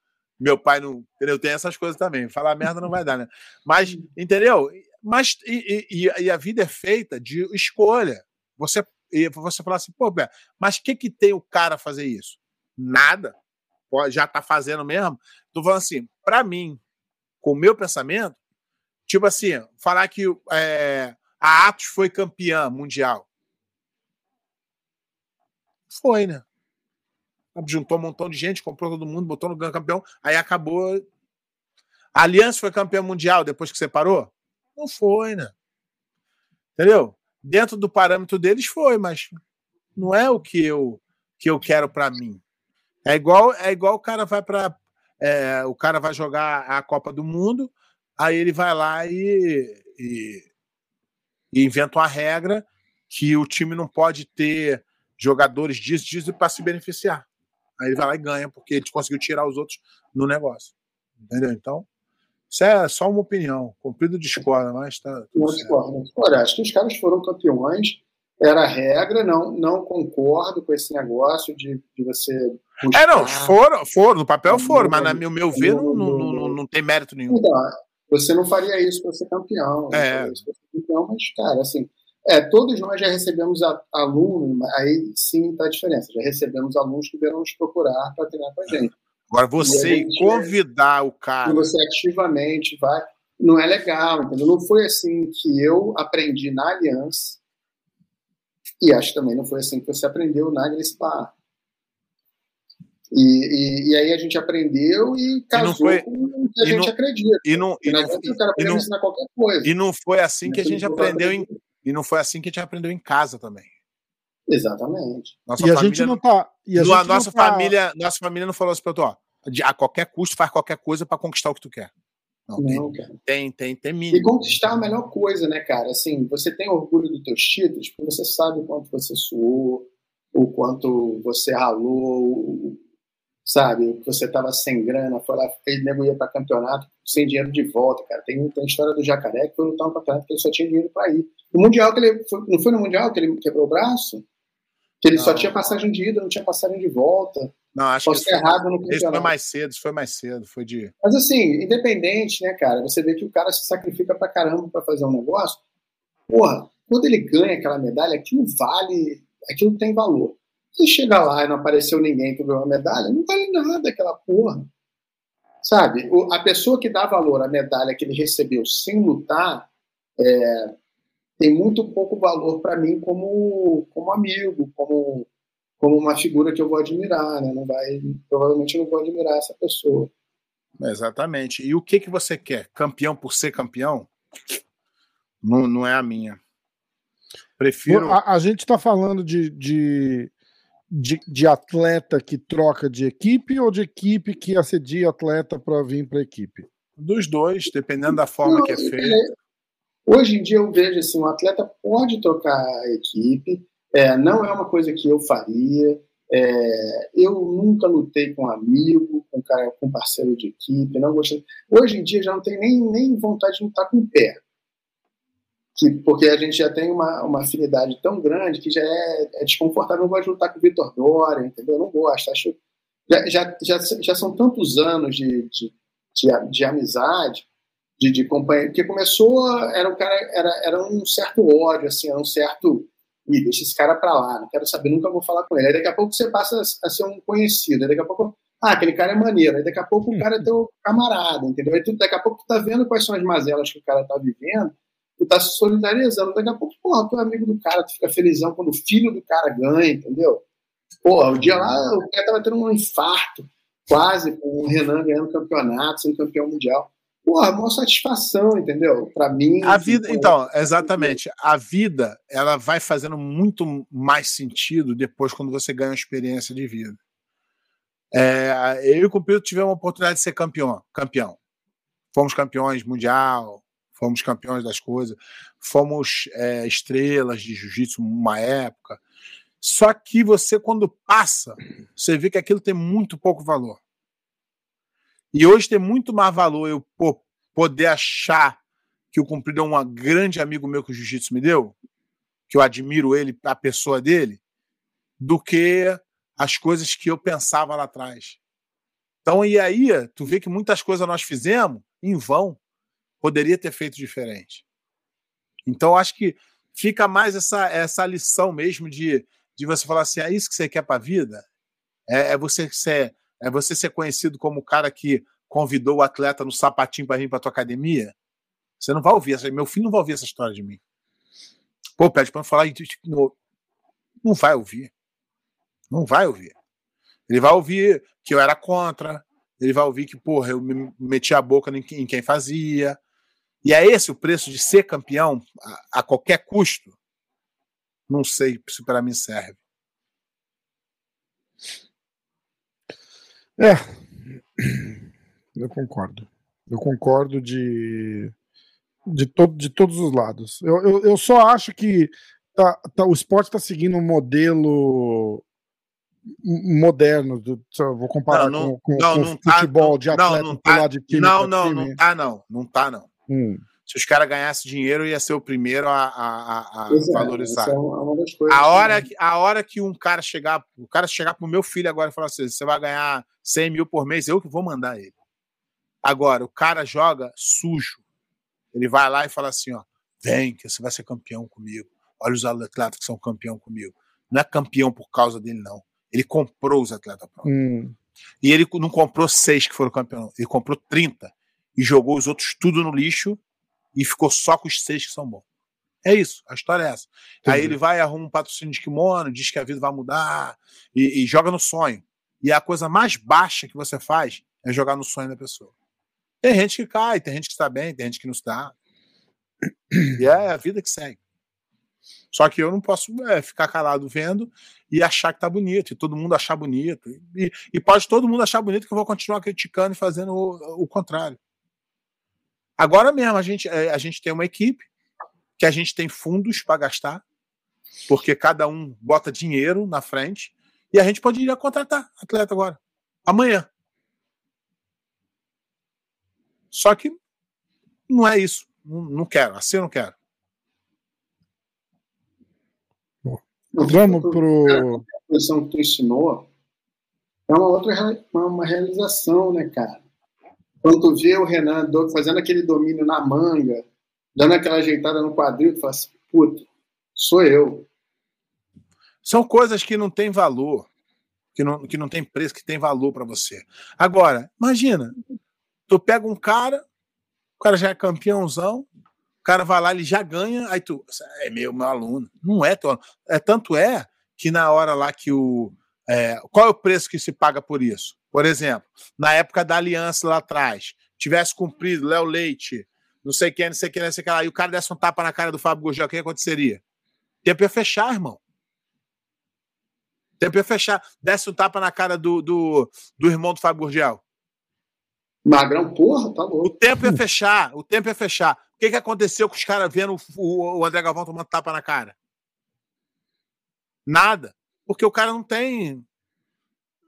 meu pai não. Entendeu? Tem essas coisas também. Falar merda não vai dar, né? Mas, entendeu? Mas, e, e- e a vida é feita de escolha. Você, você fala assim, pô, Bé, mas o que, que tem o cara fazer isso? Nada. Já tá fazendo mesmo. Tô falando assim, pra mim, com o meu pensamento, tipo assim, falar que é, a Atos foi campeã mundial. Foi, né? Juntou um montão de gente, comprou todo mundo, botou no campeão, aí acabou. A Aliança foi campeã mundial depois que separou? Não foi, né? Entendeu? Dentro do parâmetro deles foi, mas não é o que eu que eu quero para mim. É igual é igual o cara vai para o cara vai jogar a Copa do Mundo, aí ele vai lá e, e, e inventa uma regra que o time não pode ter jogadores disso, disso para se beneficiar. Aí ele vai lá e ganha, porque ele conseguiu tirar os outros no negócio. Entendeu? Então, isso é só uma opinião. Cumprido discorda, mas tá. Não discordo, não discordo. Acho que os caras foram campeões, era a regra, não, não concordo com esse negócio de, de você. É, não, buscar- foram, foram, no papel Não, foram, mas não, na meu, meu ver não, não, não, não, não, não tem mérito nenhum. Então, você não faria isso para ser campeão. não É. faria isso pra ser campeão, mas, cara, assim, é, todos nós já recebemos alunos, aí sim tá a diferença. Já recebemos alunos que vieram nos procurar para treinar com a gente. Agora, você E gente- convidar o E cara. você ativamente vai. Não é legal, entendeu? Não foi assim que eu aprendi na Aliança. E acho que também não foi assim que você aprendeu na Bar. E, e, e aí a gente aprendeu e casou foi- com o que a e gente não- acredita. E não, e, E não, não, o cara e, pode não, ensinar qualquer coisa. e não foi assim que a gente aprendeu em. E não foi assim que a gente aprendeu em casa também. Exatamente. Nossa E a família gente não tá. E a No- a nossa não tá- família, nossa família não falou assim pra tu, ó, de- a qualquer custo faz qualquer coisa pra conquistar o que tu quer. Não, Não, tem, cara. tem, tem, tem E mínimo. conquistar é a melhor coisa, né, cara? Assim, você tem orgulho dos teus títulos, porque você sabe o quanto você suou, o quanto você ralou, sabe? Você tava sem grana, foi lá, ele nego ia pra campeonato sem dinheiro de volta, cara. Tem, tem a história do Jacaré que foi lutar um campeonato que ele só tinha dinheiro pra ir. No Mundial que ele foi, não foi no Mundial que ele quebrou o braço? Que ele só Não. tinha passagem de ida, não tinha passagem de volta. Não, acho Posso que isso errado no isso foi mais cedo, isso foi mais cedo, foi de. Mas assim, independente, né, cara? Você vê que o cara se sacrifica pra caramba pra fazer um negócio. Porra, quando ele ganha aquela medalha, aquilo vale, aquilo tem valor. Se chega lá e não apareceu ninguém que ganhou uma medalha, não vale nada aquela porra. Sabe? O- a pessoa que dá valor à medalha que ele recebeu sem lutar é, tem muito pouco valor pra mim como, como amigo, como, como uma figura que eu vou admirar, né? Não vai, provavelmente eu não vou admirar essa pessoa. Exatamente. E o que, que você quer? Campeão por ser campeão? Não, não é a minha. Prefiro. A, a gente está falando de, de, de, de atleta que troca de equipe ou de equipe que assedia atleta para vir para a equipe? Dos dois, dependendo da forma Não, que é feito. é- Hoje em dia eu vejo assim, um atleta pode trocar a equipe, é, não é uma coisa que eu faria. é, eu nunca lutei com amigo, com cara, com parceiro de equipe, não gostei. Hoje em dia já não tem nem, nem vontade de lutar com o pé. Que, porque a gente já tem uma, uma afinidade tão grande que já é, é desconfortável. Eu não gosto de lutar com o Vitor Dória, entendeu? Eu não gosto. Acho, já, já, já, já são tantos anos de, de, de, de amizade de, de companhia, porque começou, era um cara, era, era um certo ódio, assim, era um certo, Ih, deixa esse cara pra lá, não quero saber, nunca vou falar com ele. Aí daqui a pouco você passa a ser um conhecido, aí daqui a pouco, ah, aquele cara é maneiro, aí daqui a pouco o cara é teu camarada, entendeu? Aí tu, daqui a pouco tu tá vendo quais são as mazelas que o cara tá vivendo, tu tá se solidarizando, daqui a pouco, porra, tu é amigo do cara, tu fica felizão quando o filho do cara ganha, entendeu? Porra, o dia lá, o cara tava tendo um infarto, quase, com o Renan ganhando campeonato, sendo campeão mundial porra, maior satisfação, entendeu? Para mim. A vida, então, exatamente. A vida, ela vai fazendo muito mais sentido depois quando você ganha uma experiência de vida. É, eu e o Cupido tivemos a oportunidade de ser campeão, campeão. Fomos campeões mundial, fomos campeões das coisas, fomos é, estrelas de jiu-jitsu uma época. Só que você, quando passa, você vê que aquilo tem muito pouco valor. E hoje tem muito mais valor eu poder achar que o Cumprido é um grande amigo meu que o Jiu-Jitsu me deu, que eu admiro ele, a pessoa dele, do que as coisas que eu pensava lá atrás. Então, e aí, tu vê que muitas coisas nós fizemos em vão, poderia ter feito diferente. Então, acho que fica mais essa, essa lição mesmo de, de você falar assim: é isso que você quer para a vida? É, é você ser é você ser conhecido como o cara que convidou o atleta no sapatinho para vir para tua academia? Você não vai ouvir essa, meu filho não vai ouvir essa história de mim. Pô, pede para falar não, não vai ouvir. Não vai ouvir. Ele vai ouvir que eu era contra, ele vai ouvir que, porra, eu me meti a boca em quem fazia. E é esse o preço de ser campeão a, a qualquer custo? Não sei se para mim serve. É, eu concordo. Eu concordo de, de, to, de todos os lados. Eu, eu, eu só acho que tá, tá, o esporte está seguindo um modelo moderno. Do, vou comparar não, não, com, com, não, com não futebol tá, de atleta não, tá, de time não, não, não tá não, não tá não. Hum. Se os caras ganhassem dinheiro, ia ser o primeiro a, a, a é, valorizar. É uma das coisas a, hora que, a hora que um cara chegar, o cara chegar pro meu filho agora e falar assim: você vai ganhar 100 mil por mês, eu que vou mandar ele. Agora, o cara joga sujo. Ele vai lá e fala assim: ó, vem, que você vai ser campeão comigo. Olha os atletas que são campeão comigo. Não é campeão por causa dele, não. Ele comprou os atletas hum. E ele não comprou seis que foram campeão, ele comprou 30 e jogou os outros tudo no lixo e ficou só com os seis que são bons. É isso, a história é essa. Entendi. Aí ele vai, arruma um patrocínio de kimono, diz que a vida vai mudar e, e, joga no sonho. E a coisa mais baixa que você faz é jogar no sonho da pessoa. Tem gente que cai, tem gente que está bem, tem gente que não está. E é a vida que segue. Só que eu não posso é, ficar calado vendo e achar que tá bonito, e todo mundo achar bonito. E, e pode todo mundo achar bonito que eu vou continuar criticando e fazendo o, o contrário. Agora mesmo, a gente, é, a gente tem uma equipe que a gente tem fundos para gastar, porque cada um bota dinheiro na frente, e a gente pode ir a contratar atleta agora, amanhã. Só que não é isso. Não, não quero, assim eu não quero. Vamos pro. A lição que tu ensinou é uma outra uma realização, né, cara? Quando vê o Renan fazendo aquele domínio na manga, dando aquela ajeitada no quadril, tu fala assim, puta, sou eu. São coisas que não têm valor, que não, que não tem preço, que tem valor para você. Agora, imagina, tu pega um cara, o cara já é campeãozão, o cara vai lá, ele já ganha, aí tu, é meu, meu aluno. Não é teu aluno. É, tanto é que na hora lá que o. É, qual é o preço que se paga por isso? Por exemplo, na época da aliança lá atrás, tivesse cumprido Léo Leite, não sei quem, não sei quem, não sei quem lá, e o cara desse um tapa na cara do Fábio Gurgel, o que aconteceria? Tempo ia fechar, irmão. Tempo ia fechar. Desse um tapa na cara do, do, do irmão do Fábio Gurgel. Magrão, porra, tá louco. O tempo ia fechar, o tempo ia fechar. O que, que aconteceu com os caras vendo o, o André Galvão tomando tapa na cara? Nada. Porque o cara não tem.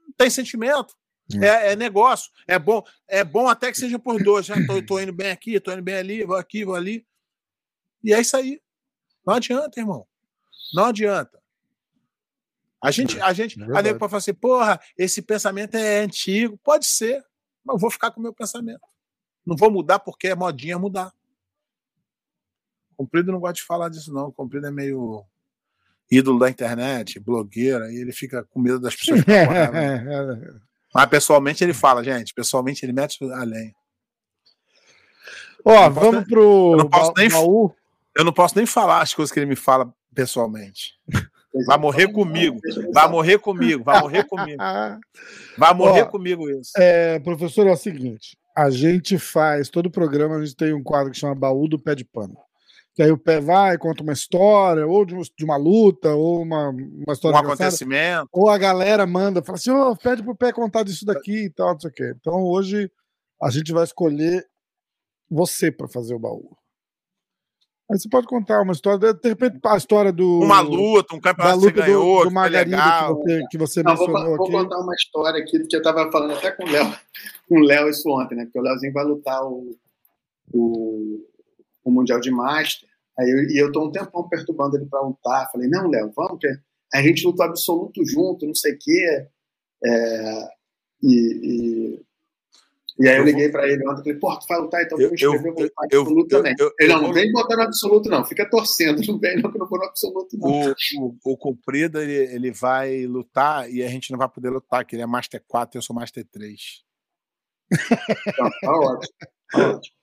Não tem sentimento. É, é, negócio. É bom, é bom até que seja por dois. Já tô, tô, indo bem aqui, tô indo bem ali, vou aqui, vou ali. E é isso aí. Não adianta, irmão. Não adianta. A gente, a gente, é a nego pode falar assim, porra, esse pensamento é antigo. Pode ser, mas eu vou ficar com o meu pensamento. Não vou mudar porque é modinha mudar. Comprido não gosta de falar disso, não. Comprido é meio ídolo da internet, blogueira, e ele fica com medo das pessoas. Mas pessoalmente ele fala, gente, pessoalmente ele mete a lenha. Ó, vamos nem, pro eu não, posso nem, baú. eu não posso nem falar as coisas que ele me fala pessoalmente. Vai morrer comigo. Vai morrer comigo. Vai morrer comigo. Vai morrer Ó, comigo isso. É, professor, é o seguinte: a gente faz, todo programa, a gente tem um quadro que chama Baú do Pé de Pano que aí o pé vai, conta uma história, ou de, uma luta, ou uma, uma história. Um acontecimento. Ou a galera manda, fala assim: oh, pede pro pé contar disso daqui e tal, não sei o quê. Então hoje a gente vai escolher você para fazer o baú. Aí você pode contar uma história, de repente a história do. Uma luta, um campeonato luta que ganhou, do, do Margarida que, você, que você não, mencionou vou, aqui. Vou contar uma história aqui que eu estava falando até com o Léo, com o Léo isso ontem, né? Porque o Léozinho vai lutar o, o o Mundial de Master. Aí eu, e eu tô um tempão perturbando ele para lutar. Falei, não, Léo, vamos, que a gente lutou absoluto junto, não sei o quê. É, e, e, e, aí eu, eu liguei para ele ontem, falei, pô, tu vai lutar, então eu, escrever, vou lutar absoluto eu, também. ele, não, não vem botar no absoluto, não, fica torcendo, não vem não, que eu não vou no absoluto, não. O, o, o Comprido, ele, ele vai lutar e a gente não vai poder lutar, que ele é Master 4 e eu sou Master 3. Tá, tá ótimo, tá ótimo.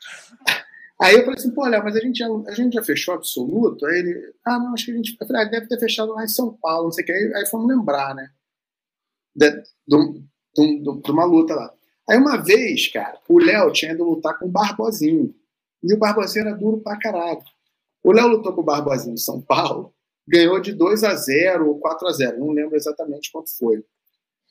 Aí eu falei assim, pô, Léo, mas a gente, já, a gente já fechou absoluto? Aí ele, ah, não, acho que a gente eu falei, ah, deve ter fechado lá em São Paulo, não sei o que. Aí, aí fomos lembrar, né? De, de, de, de, uma luta lá. Aí uma vez, cara, o Léo tinha ido lutar com o Barbosinho. E o Barbosinho era duro pra caralho. O Léo lutou com o Barbosinho em São Paulo, ganhou de 2 a 0 ou 4 a 0 não lembro exatamente quanto foi.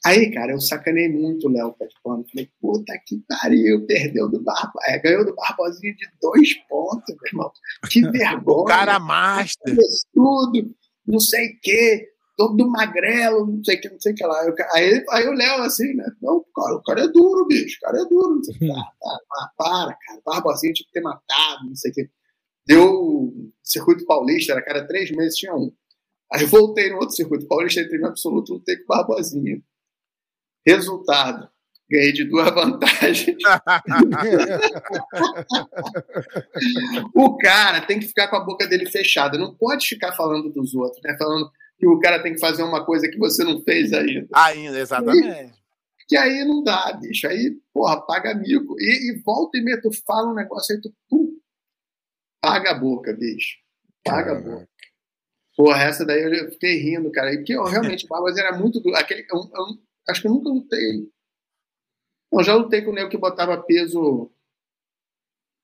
Aí, cara, eu sacanei muito o Léo Pet Pano. Falei, puta que pariu, perdeu do Barba. É, ganhou do Barbosinho de dois pontos, meu irmão. Que vergonha. o cara master. Tudo, não sei o quê, todo magrelo, não sei o que, não sei o que lá. Eu, aí, aí o Léo, assim, né? Não, cara, o cara é duro, bicho, o cara é duro. Não sei o que. Ah, ah, para, cara, Barbosinho tinha que ter matado, não sei o que. Deu circuito paulista, era cada três meses tinha um. Aí voltei no outro circuito paulista, entrei no absoluto, lutei com o Barbosinho. Resultado: ganhei de duas vantagens. o cara tem que ficar com a boca dele fechada, não pode ficar falando dos outros, né? Falando que o cara tem que fazer uma coisa que você não fez ainda. Ainda, exatamente. que aí não dá, bicho. Aí, porra, paga mico. E, e volta e meia, tu fala um negócio aí, tu pum, paga a boca, bicho. Paga a boca. Porra, essa daí eu fiquei rindo, cara. Porque eu, realmente o Barbas era muito. Aquele, eu, eu, Acho que eu nunca lutei. Não, já lutei com o nego que botava peso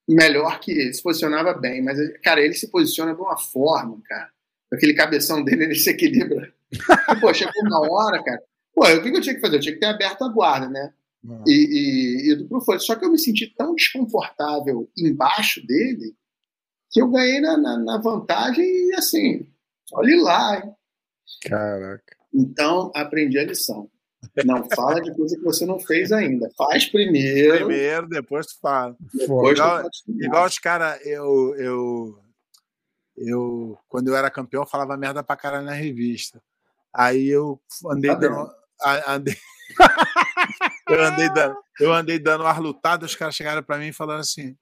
melhor que ele, se posicionava bem, mas, cara, ele se posiciona de uma forma, cara. Aquele cabeção dele, ele se equilibra. E, pô, chegou uma hora, cara. Pô, o que, eu tinha que fazer? Eu tinha que ter aberto a guarda, né? Uhum. E, e, e, do Profone. Só que eu me senti tão desconfortável embaixo dele que eu ganhei na, na, na vantagem e assim, olhe lá. Hein? Caraca. Então, aprendi a lição. Não fala de coisa que você não fez ainda. Faz primeiro. Primeiro, depois tu fala. Depois igual, igual os caras, eu, eu, eu, quando eu era campeão, eu falava merda pra caralho na revista. Aí eu andei tá dando. Andei, eu, andei dando, eu andei dando ar lutado, os caras chegaram para mim falando assim: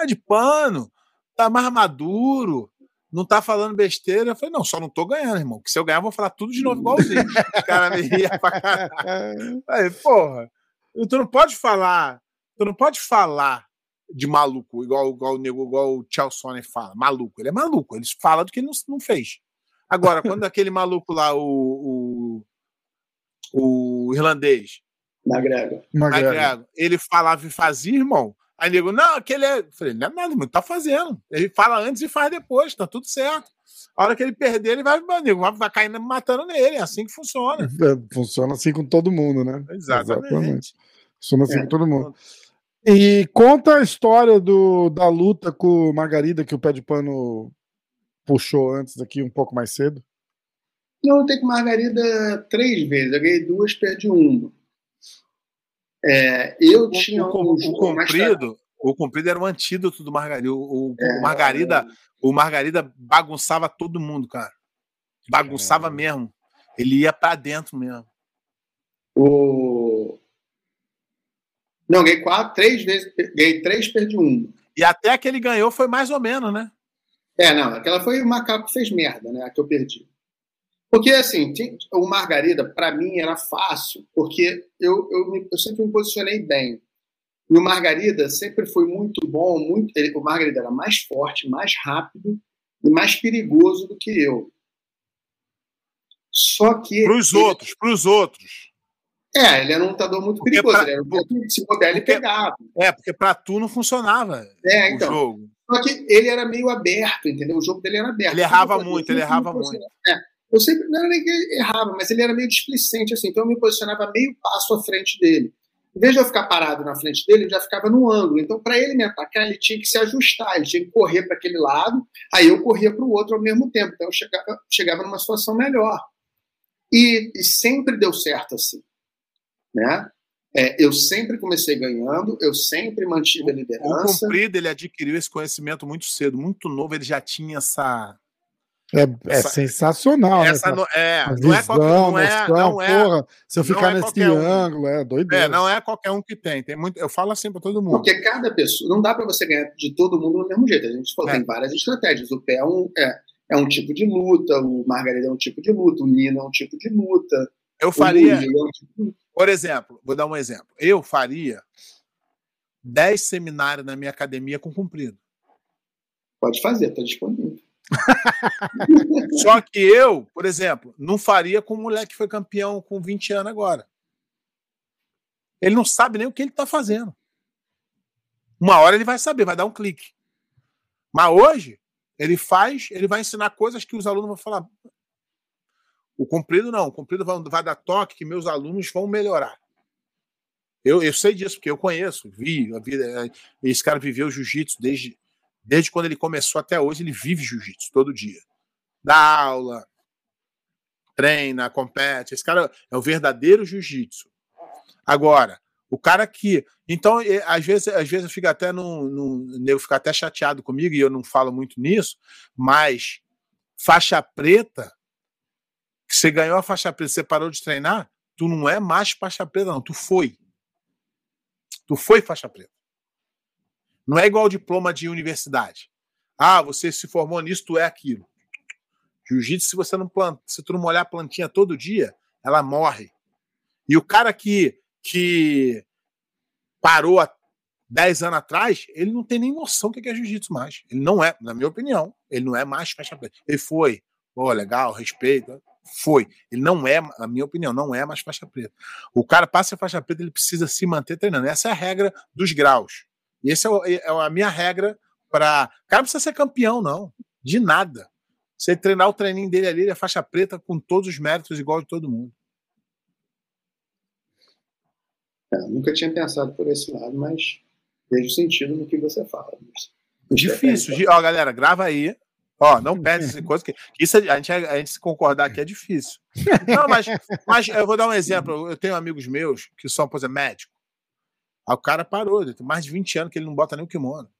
é de pano, tá mais maduro, não tá falando besteira. Eu falei, não, só não tô ganhando, irmão. Que se eu ganhar, eu vou falar tudo de novo igualzinho. o cara me ria pra caralho. Aí, porra, tu não pode falar, tu não pode falar de maluco, igual, igual o nego, igual o Sonner fala. Maluco, ele é maluco, ele fala do que ele não, não fez. Agora, quando aquele maluco lá, o, o, o irlandês, Magrego. Magrego, ele falava e fazia, irmão. Aí nego, não, aquele é. Eu falei, não é nada, tá fazendo. Ele fala antes e faz depois, tá tudo certo. A hora que ele perder, ele vai, nego, vai, vai caindo matando nele. É assim que funciona. É, funciona assim com todo mundo, né? Exatamente. Exatamente. Funciona assim é. com todo mundo. E conta a história do, da luta com o Margarida que o pé de pano puxou antes aqui um pouco mais cedo. Eu lutei com Margarida três vezes. Eu ganhei duas, perdi uma. É, eu tinha o, um o comprido, o comprido era o antídoto do Margarida. O, o, é, Margarida, o Margarida bagunçava todo mundo, cara. Bagunçava é. mesmo. Ele ia para dentro mesmo. O não, ganhei quatro, três vezes, ganhei três, perdi um. E até que ele ganhou foi mais ou menos, né? É, não, aquela foi o macaco que fez merda, né? A que eu perdi. Porque, assim, o Margarida, para mim, era fácil, porque eu, eu, eu, sempre me posicionei bem. E o Margarida sempre foi muito bom, muito, ele, o Margarida era mais forte, mais rápido e mais perigoso do que eu. Só que. Para os outros, para os outros. É, ele era um lutador muito porque perigoso, pra, ele era um se puder, ele pegava. É, porque para tu não funcionava é, então, o jogo. Só que ele era meio aberto, entendeu? O jogo dele era aberto. Ele errava muito, ele errava muito. É. Eu sempre, não era nem que errava, mas ele era meio displicente, assim, então eu me posicionava meio passo à frente dele. Em vez de eu ficar parado na frente dele, ele já ficava no ângulo. Então, para ele me atacar, ele tinha que se ajustar, ele tinha que correr para aquele lado, aí eu corria para o outro ao mesmo tempo. Então, eu chegava, chegava numa situação melhor. E, e sempre deu certo assim. Né? É, eu sempre comecei ganhando, eu sempre mantive a liderança. O Comprido, ele adquiriu esse conhecimento muito cedo, muito novo, ele já tinha essa é, é essa, sensacional, né, essa né? Não, é, visão, não é qualquer não é, noção, não é, porra, se eu ficar é nesse ângulo, um. é doideira. É, não é qualquer um que tem. tem muito, eu falo assim para todo mundo. Porque cada pessoa, não dá para você ganhar de todo mundo do mesmo jeito. A gente falou, é. tem várias estratégias. O pé é um, é, é um tipo de luta, o Margarida é um tipo de luta, o Nino é um tipo de luta. Eu faria, é um tipo por exemplo, vou dar um exemplo. Eu faria 10 seminários na minha academia com cumprido. Pode fazer, está disponível. Só que eu, por exemplo, não faria com um moleque que foi campeão com 20 anos agora. Ele não sabe nem o que ele está fazendo. Uma hora ele vai saber, vai dar um clique. Mas hoje, ele faz, ele vai ensinar coisas que os alunos vão falar. O comprido não, o comprido vai, vai dar toque que meus alunos vão melhorar. Eu, eu sei disso, porque eu conheço, vi, a vida, esse cara viveu jiu-jitsu desde Desde quando ele começou até hoje, ele vive jiu-jitsu todo dia. Dá aula, treina, compete. Esse cara é o verdadeiro jiu-jitsu. Agora, o cara que. Então, às vezes, às vezes eu fico até no, no. Eu fico até chateado comigo, e eu não falo muito nisso, mas faixa preta, você ganhou a faixa preta, você parou de treinar, tu não é mais faixa preta, não, tu foi. Tu foi faixa preta. Não é igual diploma de universidade. Ah, você se formou nisso, tu é aquilo. Jiu-jitsu, se você não planta, se tu não molhar a plantinha todo dia, ela morre. E o cara que, que parou há 10 anos atrás, ele não tem nem noção do que é jiu-jitsu mais. Ele não é, na minha opinião, ele não é mais faixa preta. Ele foi, pô, legal, respeito. Foi. Ele não é, na minha opinião, não é mais faixa preta. O cara passa a faixa preta, ele precisa se manter treinando. Essa é a regra dos graus. E essa é, é a minha regra para. O cara não precisa ser campeão, não. De nada. Você treinar o treininho dele ali, ele é faixa preta com todos os méritos igual de todo mundo. É, nunca tinha pensado por esse lado, mas vejo sentido no que você fala. Difícil. Ó, galera, grava aí. Ó, não perde essa coisa que isso a gente, a gente se concordar aqui é difícil. Não, mas, mas eu vou dar um exemplo. Eu tenho amigos meus que são, por exemplo, médicos. Aí o cara parou, tem mais de 20 anos que ele não bota nem o kimono.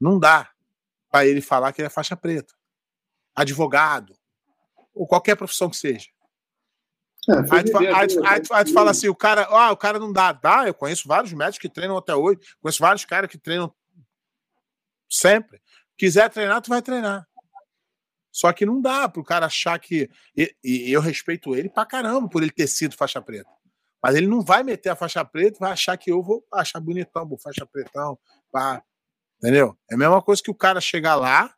Não dá para ele falar que ele é faixa preta. Advogado, ou qualquer profissão que seja. É, aí, tu, aí, aí, aí, tu, fala assim, o cara, ah, o cara não dá. Dá, eu conheço vários médicos que treinam até hoje, conheço vários caras que treinam sempre. Quiser treinar, tu vai treinar. Só que não dá pro cara achar que. E, e, eu respeito ele pra caramba por ele ter sido faixa preta. Mas ele não vai meter a faixa preta e vai achar que eu vou achar bonitão, vou faixa pretão. Pá. Entendeu? É a mesma coisa que o cara chegar lá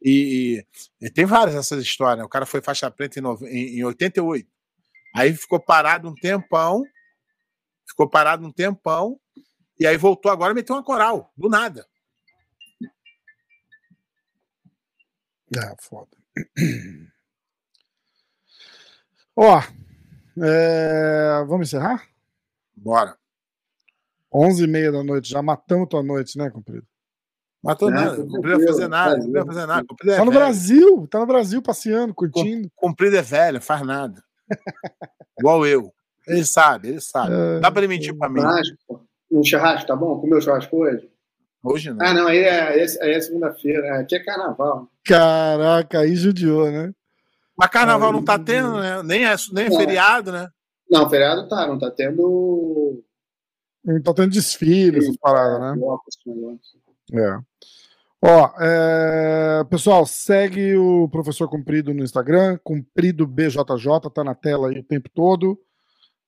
e, e tem várias dessas histórias. Né? O cara foi faixa preta em, em, em 88. Aí ficou parado um tempão, ficou parado um tempão, e aí voltou agora e meteu uma coral, do nada. É, foda. Ó, é... vamos encerrar? Bora. 11 e meia da noite, já matamos tua noite, né, comprido? Matou é, nada, não podia fazer nada, não podia fazer nada. É tá no velho. Brasil, tá no Brasil passeando, curtindo. Comprido é velho, faz nada. Igual eu. Ele sabe, ele sabe. É, Dá pra ele mentir pra mim. Um churrasco, tá bom? Comeu churrasco hoje? Hoje não. Ah, não, aí é, aí é, é segunda-feira. Aqui é carnaval. Caraca, aí judiou, né? Mas carnaval não tá tendo, né? Nem é, nem é feriado, né? Não, feriado tá, não tá tendo. Não tá tendo desfile, essas paradas, né? É. Ó, é... pessoal, segue o Professor Cumprido no Instagram, Cumprido BJJ, tá na tela aí o tempo todo.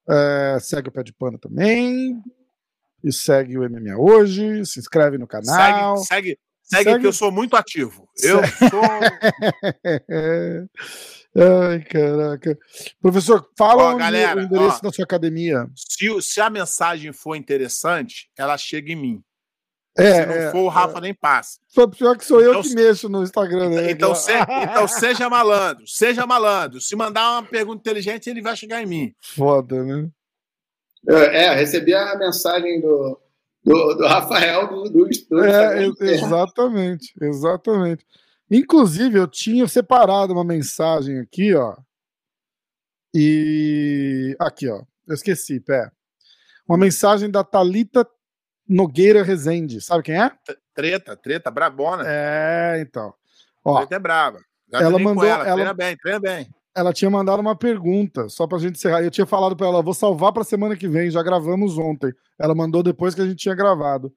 É... Segue o Pé de Pano também. E segue o MMA hoje, se inscreve no canal. Segue, segue, segue, segue... que eu sou muito ativo. Eu sou. Ai, caraca. Professor, fala ó, galera, o endereço ó, da sua academia. Se, se a mensagem for interessante, ela chega em mim. É, Se não é, for, o Rafa é. nem passa. Só pior que sou então, eu que mexo no Instagram. Né? Então, se, então seja malandro, seja malandro. Se mandar uma pergunta inteligente, ele vai chegar em mim. Foda, né? É, é recebi a mensagem do, do, do Rafael do, do, do é, Exatamente, exatamente. Inclusive, eu tinha separado uma mensagem aqui, ó. E aqui, ó. Eu esqueci, pé. Uma mensagem da Talita Nogueira Rezende. Sabe quem é? Treta, treta, brabona. É, então. Ó, treta é braba. Já ela mandou. Ela, ela, treina bem, treina bem. Ela tinha mandado uma pergunta, só pra gente encerrar. Eu tinha falado pra ela, vou salvar pra semana que vem, já gravamos ontem. Ela mandou depois que a gente tinha gravado.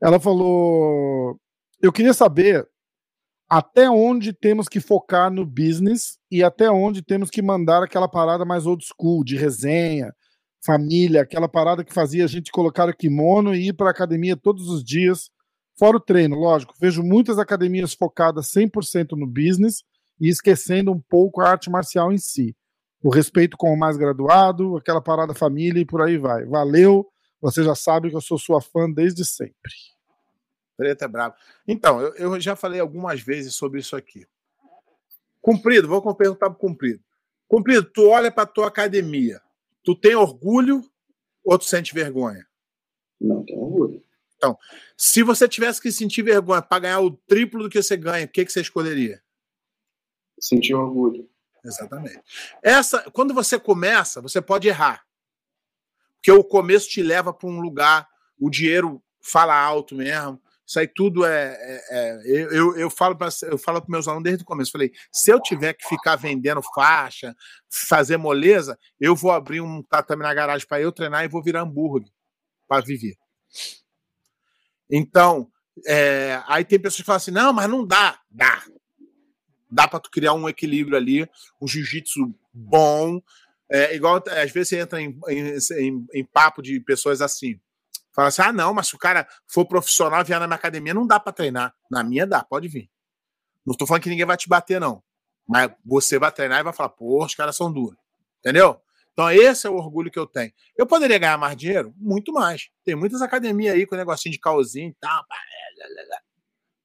Ela falou: Eu queria saber até onde temos que focar no business e até onde temos que mandar aquela parada mais old school, de resenha, família, aquela parada que fazia a gente colocar o kimono e ir para academia todos os dias, fora o treino, lógico. Vejo muitas academias focadas 100% no business e esquecendo um pouco a arte marcial em si. O respeito com o mais graduado, aquela parada família e por aí vai. Valeu, você já sabe que eu sou sua fã desde sempre. Preta é bravo. Então, eu, eu já falei algumas vezes sobre isso aqui. Cumprido, vou perguntar para Cumprido. Cumprido, tu olha para tua academia, Tu tem orgulho ou tu sente vergonha? Não, tenho orgulho. Então, se você tivesse que sentir vergonha para ganhar o triplo do que você ganha, o que, que você escolheria? Sentir orgulho. Exatamente. Essa, quando você começa, você pode errar. Porque o começo te leva para um lugar, o dinheiro fala alto mesmo, isso aí tudo é. é, é eu, eu falo para para meus alunos desde o começo. Falei: se eu tiver que ficar vendendo faixa, fazer moleza, eu vou abrir um tatame na garagem para eu treinar e vou virar hambúrguer para viver. Então, é, aí tem pessoas que falam assim: não, mas não dá. Dá. Dá para tu criar um equilíbrio ali, um jiu-jitsu bom. É, igual às vezes você entra em, em, em, em papo de pessoas assim. Fala assim: ah, não, mas se o cara for profissional vier na minha academia, não dá para treinar. Na minha dá, pode vir. Não estou falando que ninguém vai te bater, não. Mas você vai treinar e vai falar, pô, os caras são duros. Entendeu? Então, esse é o orgulho que eu tenho. Eu poderia ganhar mais dinheiro? Muito mais. Tem muitas academias aí com negocinho de calzinho e tal,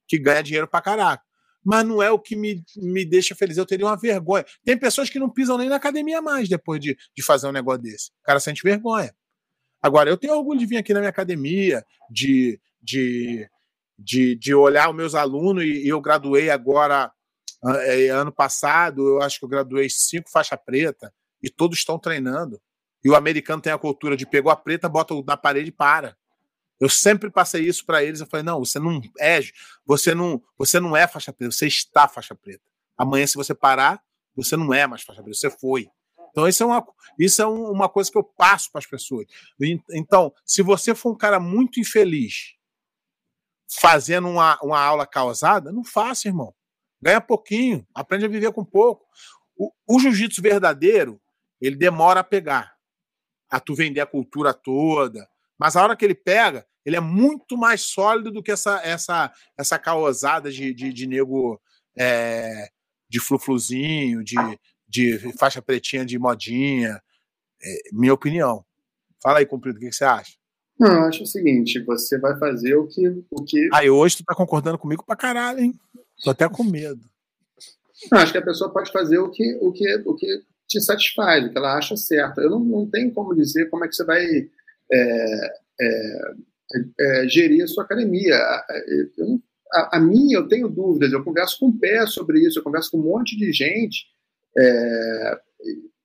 que ganha dinheiro pra caraca. Mas não é o que me, me deixa feliz. Eu teria uma vergonha. Tem pessoas que não pisam nem na academia mais depois de, de fazer um negócio desse. O cara sente vergonha. Agora, eu tenho orgulho de vir aqui na minha academia, de, de, de, de olhar os meus alunos, e, e eu graduei agora, é, ano passado, eu acho que eu graduei cinco faixa preta, e todos estão treinando. E o americano tem a cultura de pegou a preta, bota na parede e para. Eu sempre passei isso para eles. Eu falei: não, você não é, você não, você não é faixa preta, você está faixa preta. Amanhã, se você parar, você não é mais faixa preta, você foi. Então, isso é uma, isso é uma coisa que eu passo para as pessoas. Então, se você for um cara muito infeliz fazendo uma, uma aula causada, não faça, irmão. Ganha pouquinho, aprende a viver com pouco. O, o jiu-jitsu verdadeiro, ele demora a pegar, a tu vender a cultura toda. Mas a hora que ele pega, ele é muito mais sólido do que essa essa essa caosada de, de, de nego é, de flufluzinho, de, de faixa pretinha de modinha. É, minha opinião. Fala aí, Cumprido, o que, que você acha? Não, eu acho o seguinte, você vai fazer o que. O que... Aí hoje tu tá concordando comigo pra caralho, hein? Tô até com medo. Não, acho que a pessoa pode fazer o que, o que, o que te satisfaz, o que ela acha certo. Eu não, não tenho como dizer como é que você vai é, é, é, gerir a sua academia. Eu, a, a, minha, eu tenho dúvidas, eu converso com o pé sobre isso, eu converso com um monte de gente, é,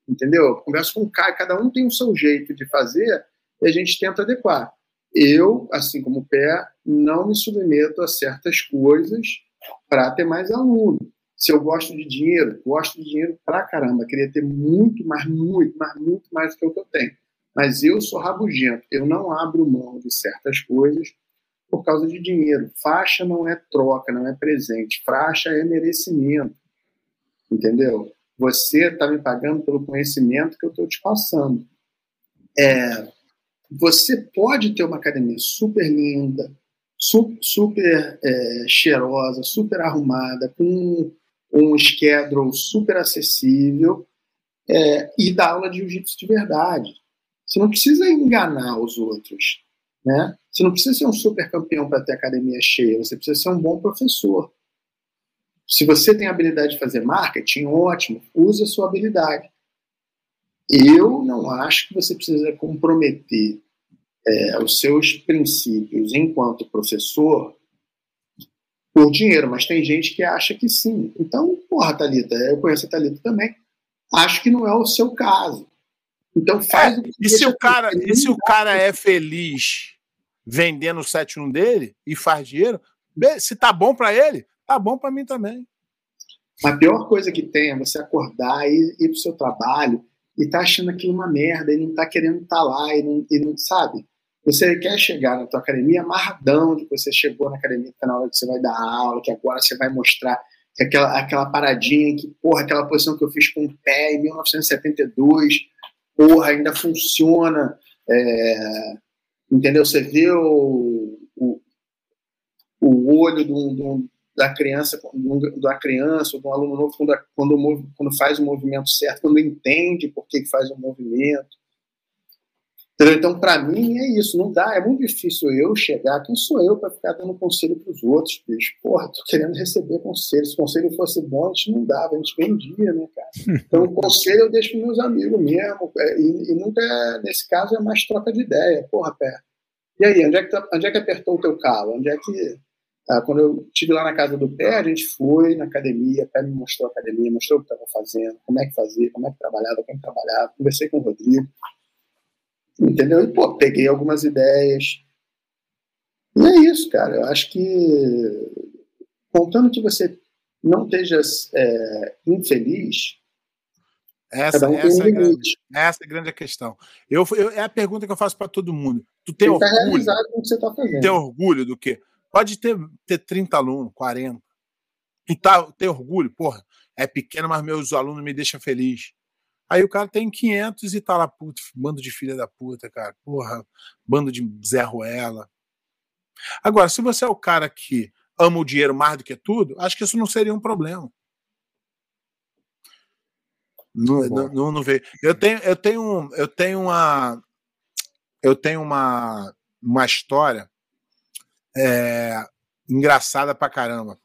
entendeu? Eu converso com o cara, cada um tem o seu jeito de fazer e a gente tenta adequar. Eu, assim como o pé, não me submeto a certas coisas para ter mais aluno. Se eu gosto de dinheiro, gosto de dinheiro pra caramba, queria ter muito mais, muito, mais, muito mais do que o que eu tenho. Mas eu sou rabugento, eu não abro mão de certas coisas por causa de dinheiro. Faixa não é troca, não é presente. Faixa é merecimento. Entendeu? Você está me pagando pelo conhecimento que eu estou te passando. É, você pode ter uma academia super linda, super, super é, cheirosa, super arrumada, com um schedule super acessível é, e dar aula de jiu-jitsu de verdade. Você não precisa enganar os outros. Né? Você não precisa ser um super campeão para ter academia cheia, você precisa ser um bom professor. Se você tem a habilidade de fazer marketing, ótimo, use a sua habilidade. Eu não acho que você precisa comprometer é, os seus princípios enquanto professor por dinheiro, mas tem gente que acha que sim. Então, porra, Thalita, eu conheço a Thalita também. Acho que não é o seu caso. Então faz é, e se o cara E se o cara é feliz vendendo o 71 dele e faz dinheiro, se tá bom para ele, tá bom para mim também. A pior coisa que tem é você acordar e ir pro seu trabalho e tá achando aquilo uma merda e não tá querendo estar tá lá e não, e não sabe. Você quer chegar na tua academia amarradão de que você chegou na academia que tá na hora que você vai dar aula, que agora você vai mostrar aquela, aquela paradinha que, porra, aquela posição que eu fiz com o pé em 1972 porra, ainda funciona. É, entendeu? Você vê o, o, o olho do, do, da criança, da criança, do aluno novo, quando, quando, quando faz o movimento certo, quando entende por que, faz o movimento. Então, para mim, é isso. Não dá. É muito difícil eu chegar. Quem sou eu para ficar dando conselho para os outros, bicho? Porra, tô querendo receber conselho. Se o conselho fosse bom, a gente não dava, a gente vendia, né, cara? Então, o conselho eu deixo para meus amigos mesmo. É, e, e, nunca, nesse caso, é mais troca de ideia. Porra, pé. E aí, onde é que, tá, onde é que apertou o teu calo? Onde é que. Ah, quando eu estive lá na casa do pé, a gente foi na academia, o pé me mostrou a academia, mostrou o que estava fazendo, como é que fazia, como é que trabalhava, como trabalhava. Conversei com o Rodrigo. Entendeu? E, pô, peguei algumas ideias. E é isso, cara. Eu acho que, contando que você não esteja é, infeliz, essa, um essa, é grande, essa é grande a questão. Eu, eu, é a pergunta que eu faço para todo mundo. Tu tem você tá orgulho? Tá que você tá fazendo. Tem orgulho do quê? Pode ter, ter 30 alunos, 40. Tu tá, tem orgulho? Porra, é pequeno, mas meus alunos me deixam feliz. Aí o cara tem 500 e tá lá, puto, bando de filha da puta, cara. Porra, bando de Zé Ruela. Agora, se você é o cara que ama o dinheiro mais do que tudo, acho que isso não seria um problema. Não, não, não, não veio. Eu tenho, eu tenho, eu tenho uma, eu tenho uma, uma história é, engraçada pra caramba.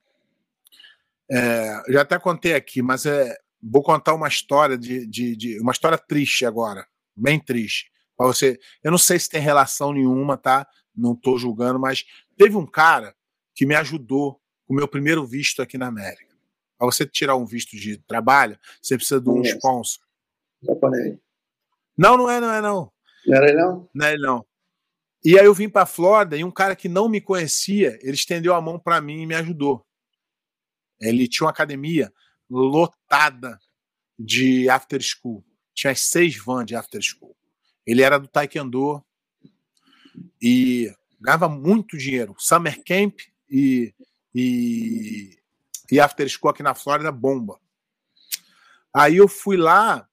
É, já até contei aqui, mas é, Vou contar uma história de, de, de, uma história triste agora, bem triste. Pra você, eu não sei se tem relação nenhuma, tá? Não tô julgando, mas teve um cara que me ajudou com o meu primeiro visto aqui na América. Para você tirar um visto de trabalho, você precisa de um sponsor. Japonês. Não, não é, não é, não. Não era ele, não? Não é ele, não. E aí eu vim para Flórida e um cara que não me conhecia, ele estendeu a mão para mim e me ajudou. Ele tinha uma academia lotada de after school. Tinha as seis vans de after school. Ele era do Taekwondo e ganhava muito dinheiro. Summer Camp e, e, e after school aqui na Flórida bomba. Aí eu fui lá,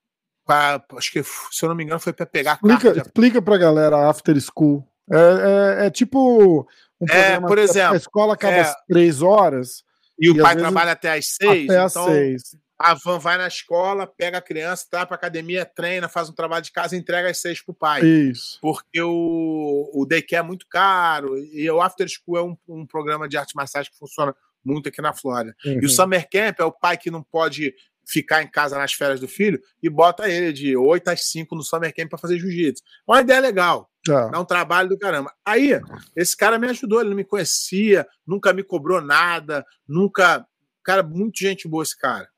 pra, acho que se eu não me engano foi para pegar a Explica, explica pra galera After School. É, é- é tipo um É, por exemplo, a escola acaba é, às três horas E o E às pai trabalha até às seis, até às então seis. a van vai na escola, pega a criança, tá pra academia, treina, faz um trabalho de casa e entrega às seis pro pai. Isso. Porque o, o daycare é muito caro e o After School é um, um programa de arte marciais que funciona muito aqui na Flórida. E Uhum. o Summer Camp é o pai que não pode ficar em casa nas férias do filho e bota ele de 8 às 5 no Summer Camp para fazer jiu-jitsu. Uma ideia legal. Tá. Dá um trabalho do caramba. Aí, esse cara me ajudou, ele não me conhecia, nunca me cobrou nada, nunca. Cara, muito gente boa esse cara.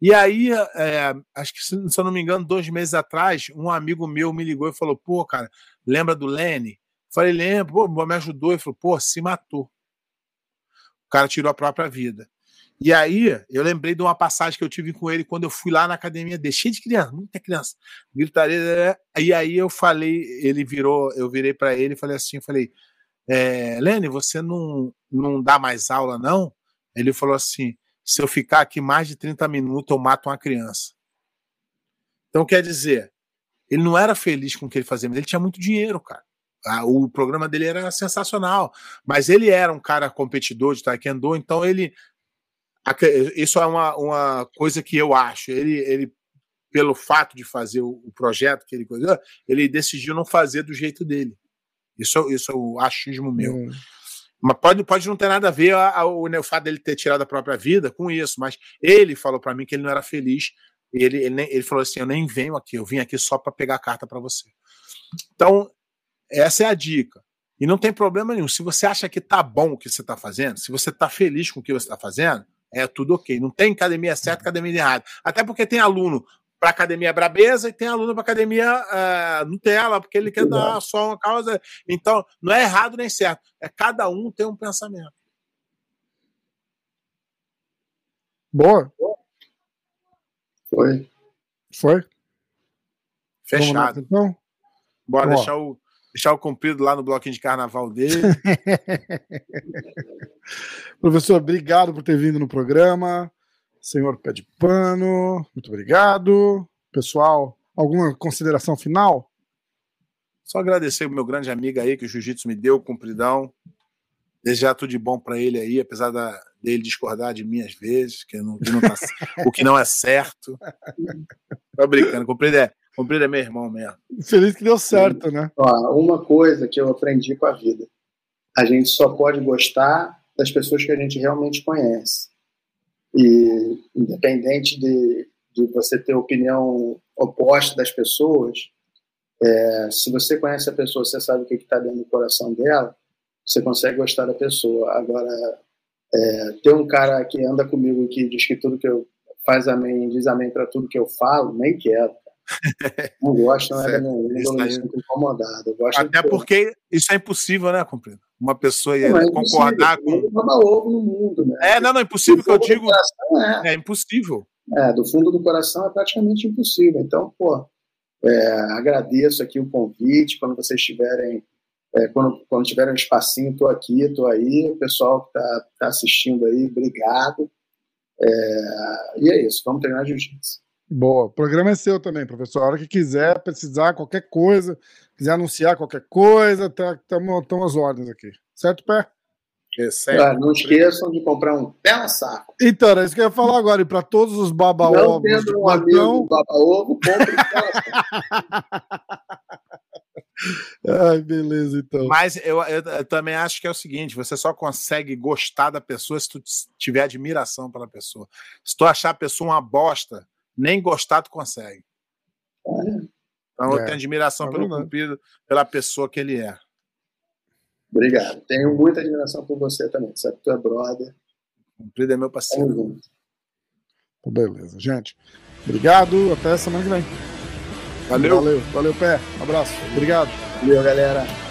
E aí, é, acho que, se se eu não me engano, dois meses atrás, um amigo meu me ligou e falou: pô, cara, lembra do Lenny? Falei, lembro, pô, me ajudou. Ele falou, pô, se matou. O cara tirou a própria vida. E aí, eu lembrei de uma passagem que eu tive com ele quando eu fui lá na academia dele, cheio de criança, muita criança. Gritaria. E aí eu falei, ele virou, eu virei para ele e falei assim, falei, é, Lene, você não, não dá mais aula, não? Ele falou assim: se eu ficar aqui mais de 30 minutos, eu mato uma criança. Então, quer dizer, ele não era feliz com o que ele fazia, mas ele tinha muito dinheiro, cara. O programa dele era sensacional, mas ele era um cara competidor de taekwondo, então ele. Isso é uma, uma coisa que eu acho. Ele, ele, pelo fato de fazer o, o projeto que ele coisou, ele decidiu não fazer do jeito dele. Isso, isso é o achismo meu. Hum. Mas pode, pode não ter nada a ver a- a- o, né, o fato dele ter tirado a própria vida com isso, mas ele falou para mim que ele não era feliz. Ele, ele, ele falou assim: Eu nem venho aqui, eu vim aqui só para pegar a carta para você. Então, essa é a dica. E não tem problema nenhum. Se você acha que tá bom o que você está fazendo, se você está feliz com o que você está fazendo, é tudo ok. Não tem academia certa, academia errada. Até porque tem aluno para academia brabeza e tem aluno para academia ah, Nutella, porque ele quer dar só uma causa. Então, não é errado nem certo. É cada um tem um pensamento. Boa? Foi. Foi? Fechado. nessa, então? Bora Ó. deixar o, deixar o comprido lá no bloquinho de carnaval dele. Professor, obrigado por ter vindo no programa. Senhor Pé de Pano, muito obrigado. Pessoal, alguma consideração final? Só agradecer o meu grande amigo aí que o Jiu-Jitsu me deu, compridão. Desejar tudo de bom para ele aí, apesar da, dele discordar de mim às vezes, que não, que não tá- o que não é certo. Tô brincando, comprido é, comprido é meu irmão mesmo. Feliz que deu certo, né? Ó, uma coisa que eu aprendi com a vida: a gente só pode gostar das pessoas que a gente realmente conhece. E, independente de, de você ter opinião oposta das pessoas, é, se você conhece a pessoa, você sabe o que está dentro do coração dela, você consegue gostar da pessoa. Agora, é, ter um cara que anda comigo e que diz que tudo que eu faz amém, diz amém para tudo que eu falo, nem quero. Não gosto, não é da minha índole, eu sinto incomodado. Até porque isso é impossível, né, comprido? Uma pessoa ia é concordar com. Ovo no mundo, né? É, não, não, impossível que eu digo. coração, é. É impossível. É, do fundo do coração é praticamente impossível. Então, pô, é, agradeço aqui o convite. Quando vocês tiverem, é, quando, quando tiverem um espacinho, estou aqui, estou aí. O pessoal que está tá assistindo aí, obrigado. É, e é isso, vamos treinar jiu-jitsu. Boa. O programa é seu também, professor. A hora que quiser, precisar, qualquer coisa, quiser anunciar qualquer coisa, estamos tá, às ordens aqui. Certo, Pé? É certo. Ah, não esqueçam de comprar um pé na saco. Então, era isso que eu ia falar agora. E para todos os Não baba-ovos de tendo um amigo plantão... baba-ovo, compre um pé. Ai, beleza, então. Mas eu, eu- eu também acho que é o seguinte: você só consegue gostar da pessoa se tu tiver admiração pela pessoa. Se tu achar a pessoa uma bosta, nem gostar tu consegue. Então eu É, tenho admiração é pelo. Cumprido, pela pessoa que ele é. Obrigado. Tenho muita admiração por você também. Sabe que tu é brother. Cumprido é meu parceiro. Tamo. Então, beleza, gente. Obrigado, até semana que vem. Valeu. Valeu, valeu, Pé. Um abraço. Obrigado. Valeu, galera.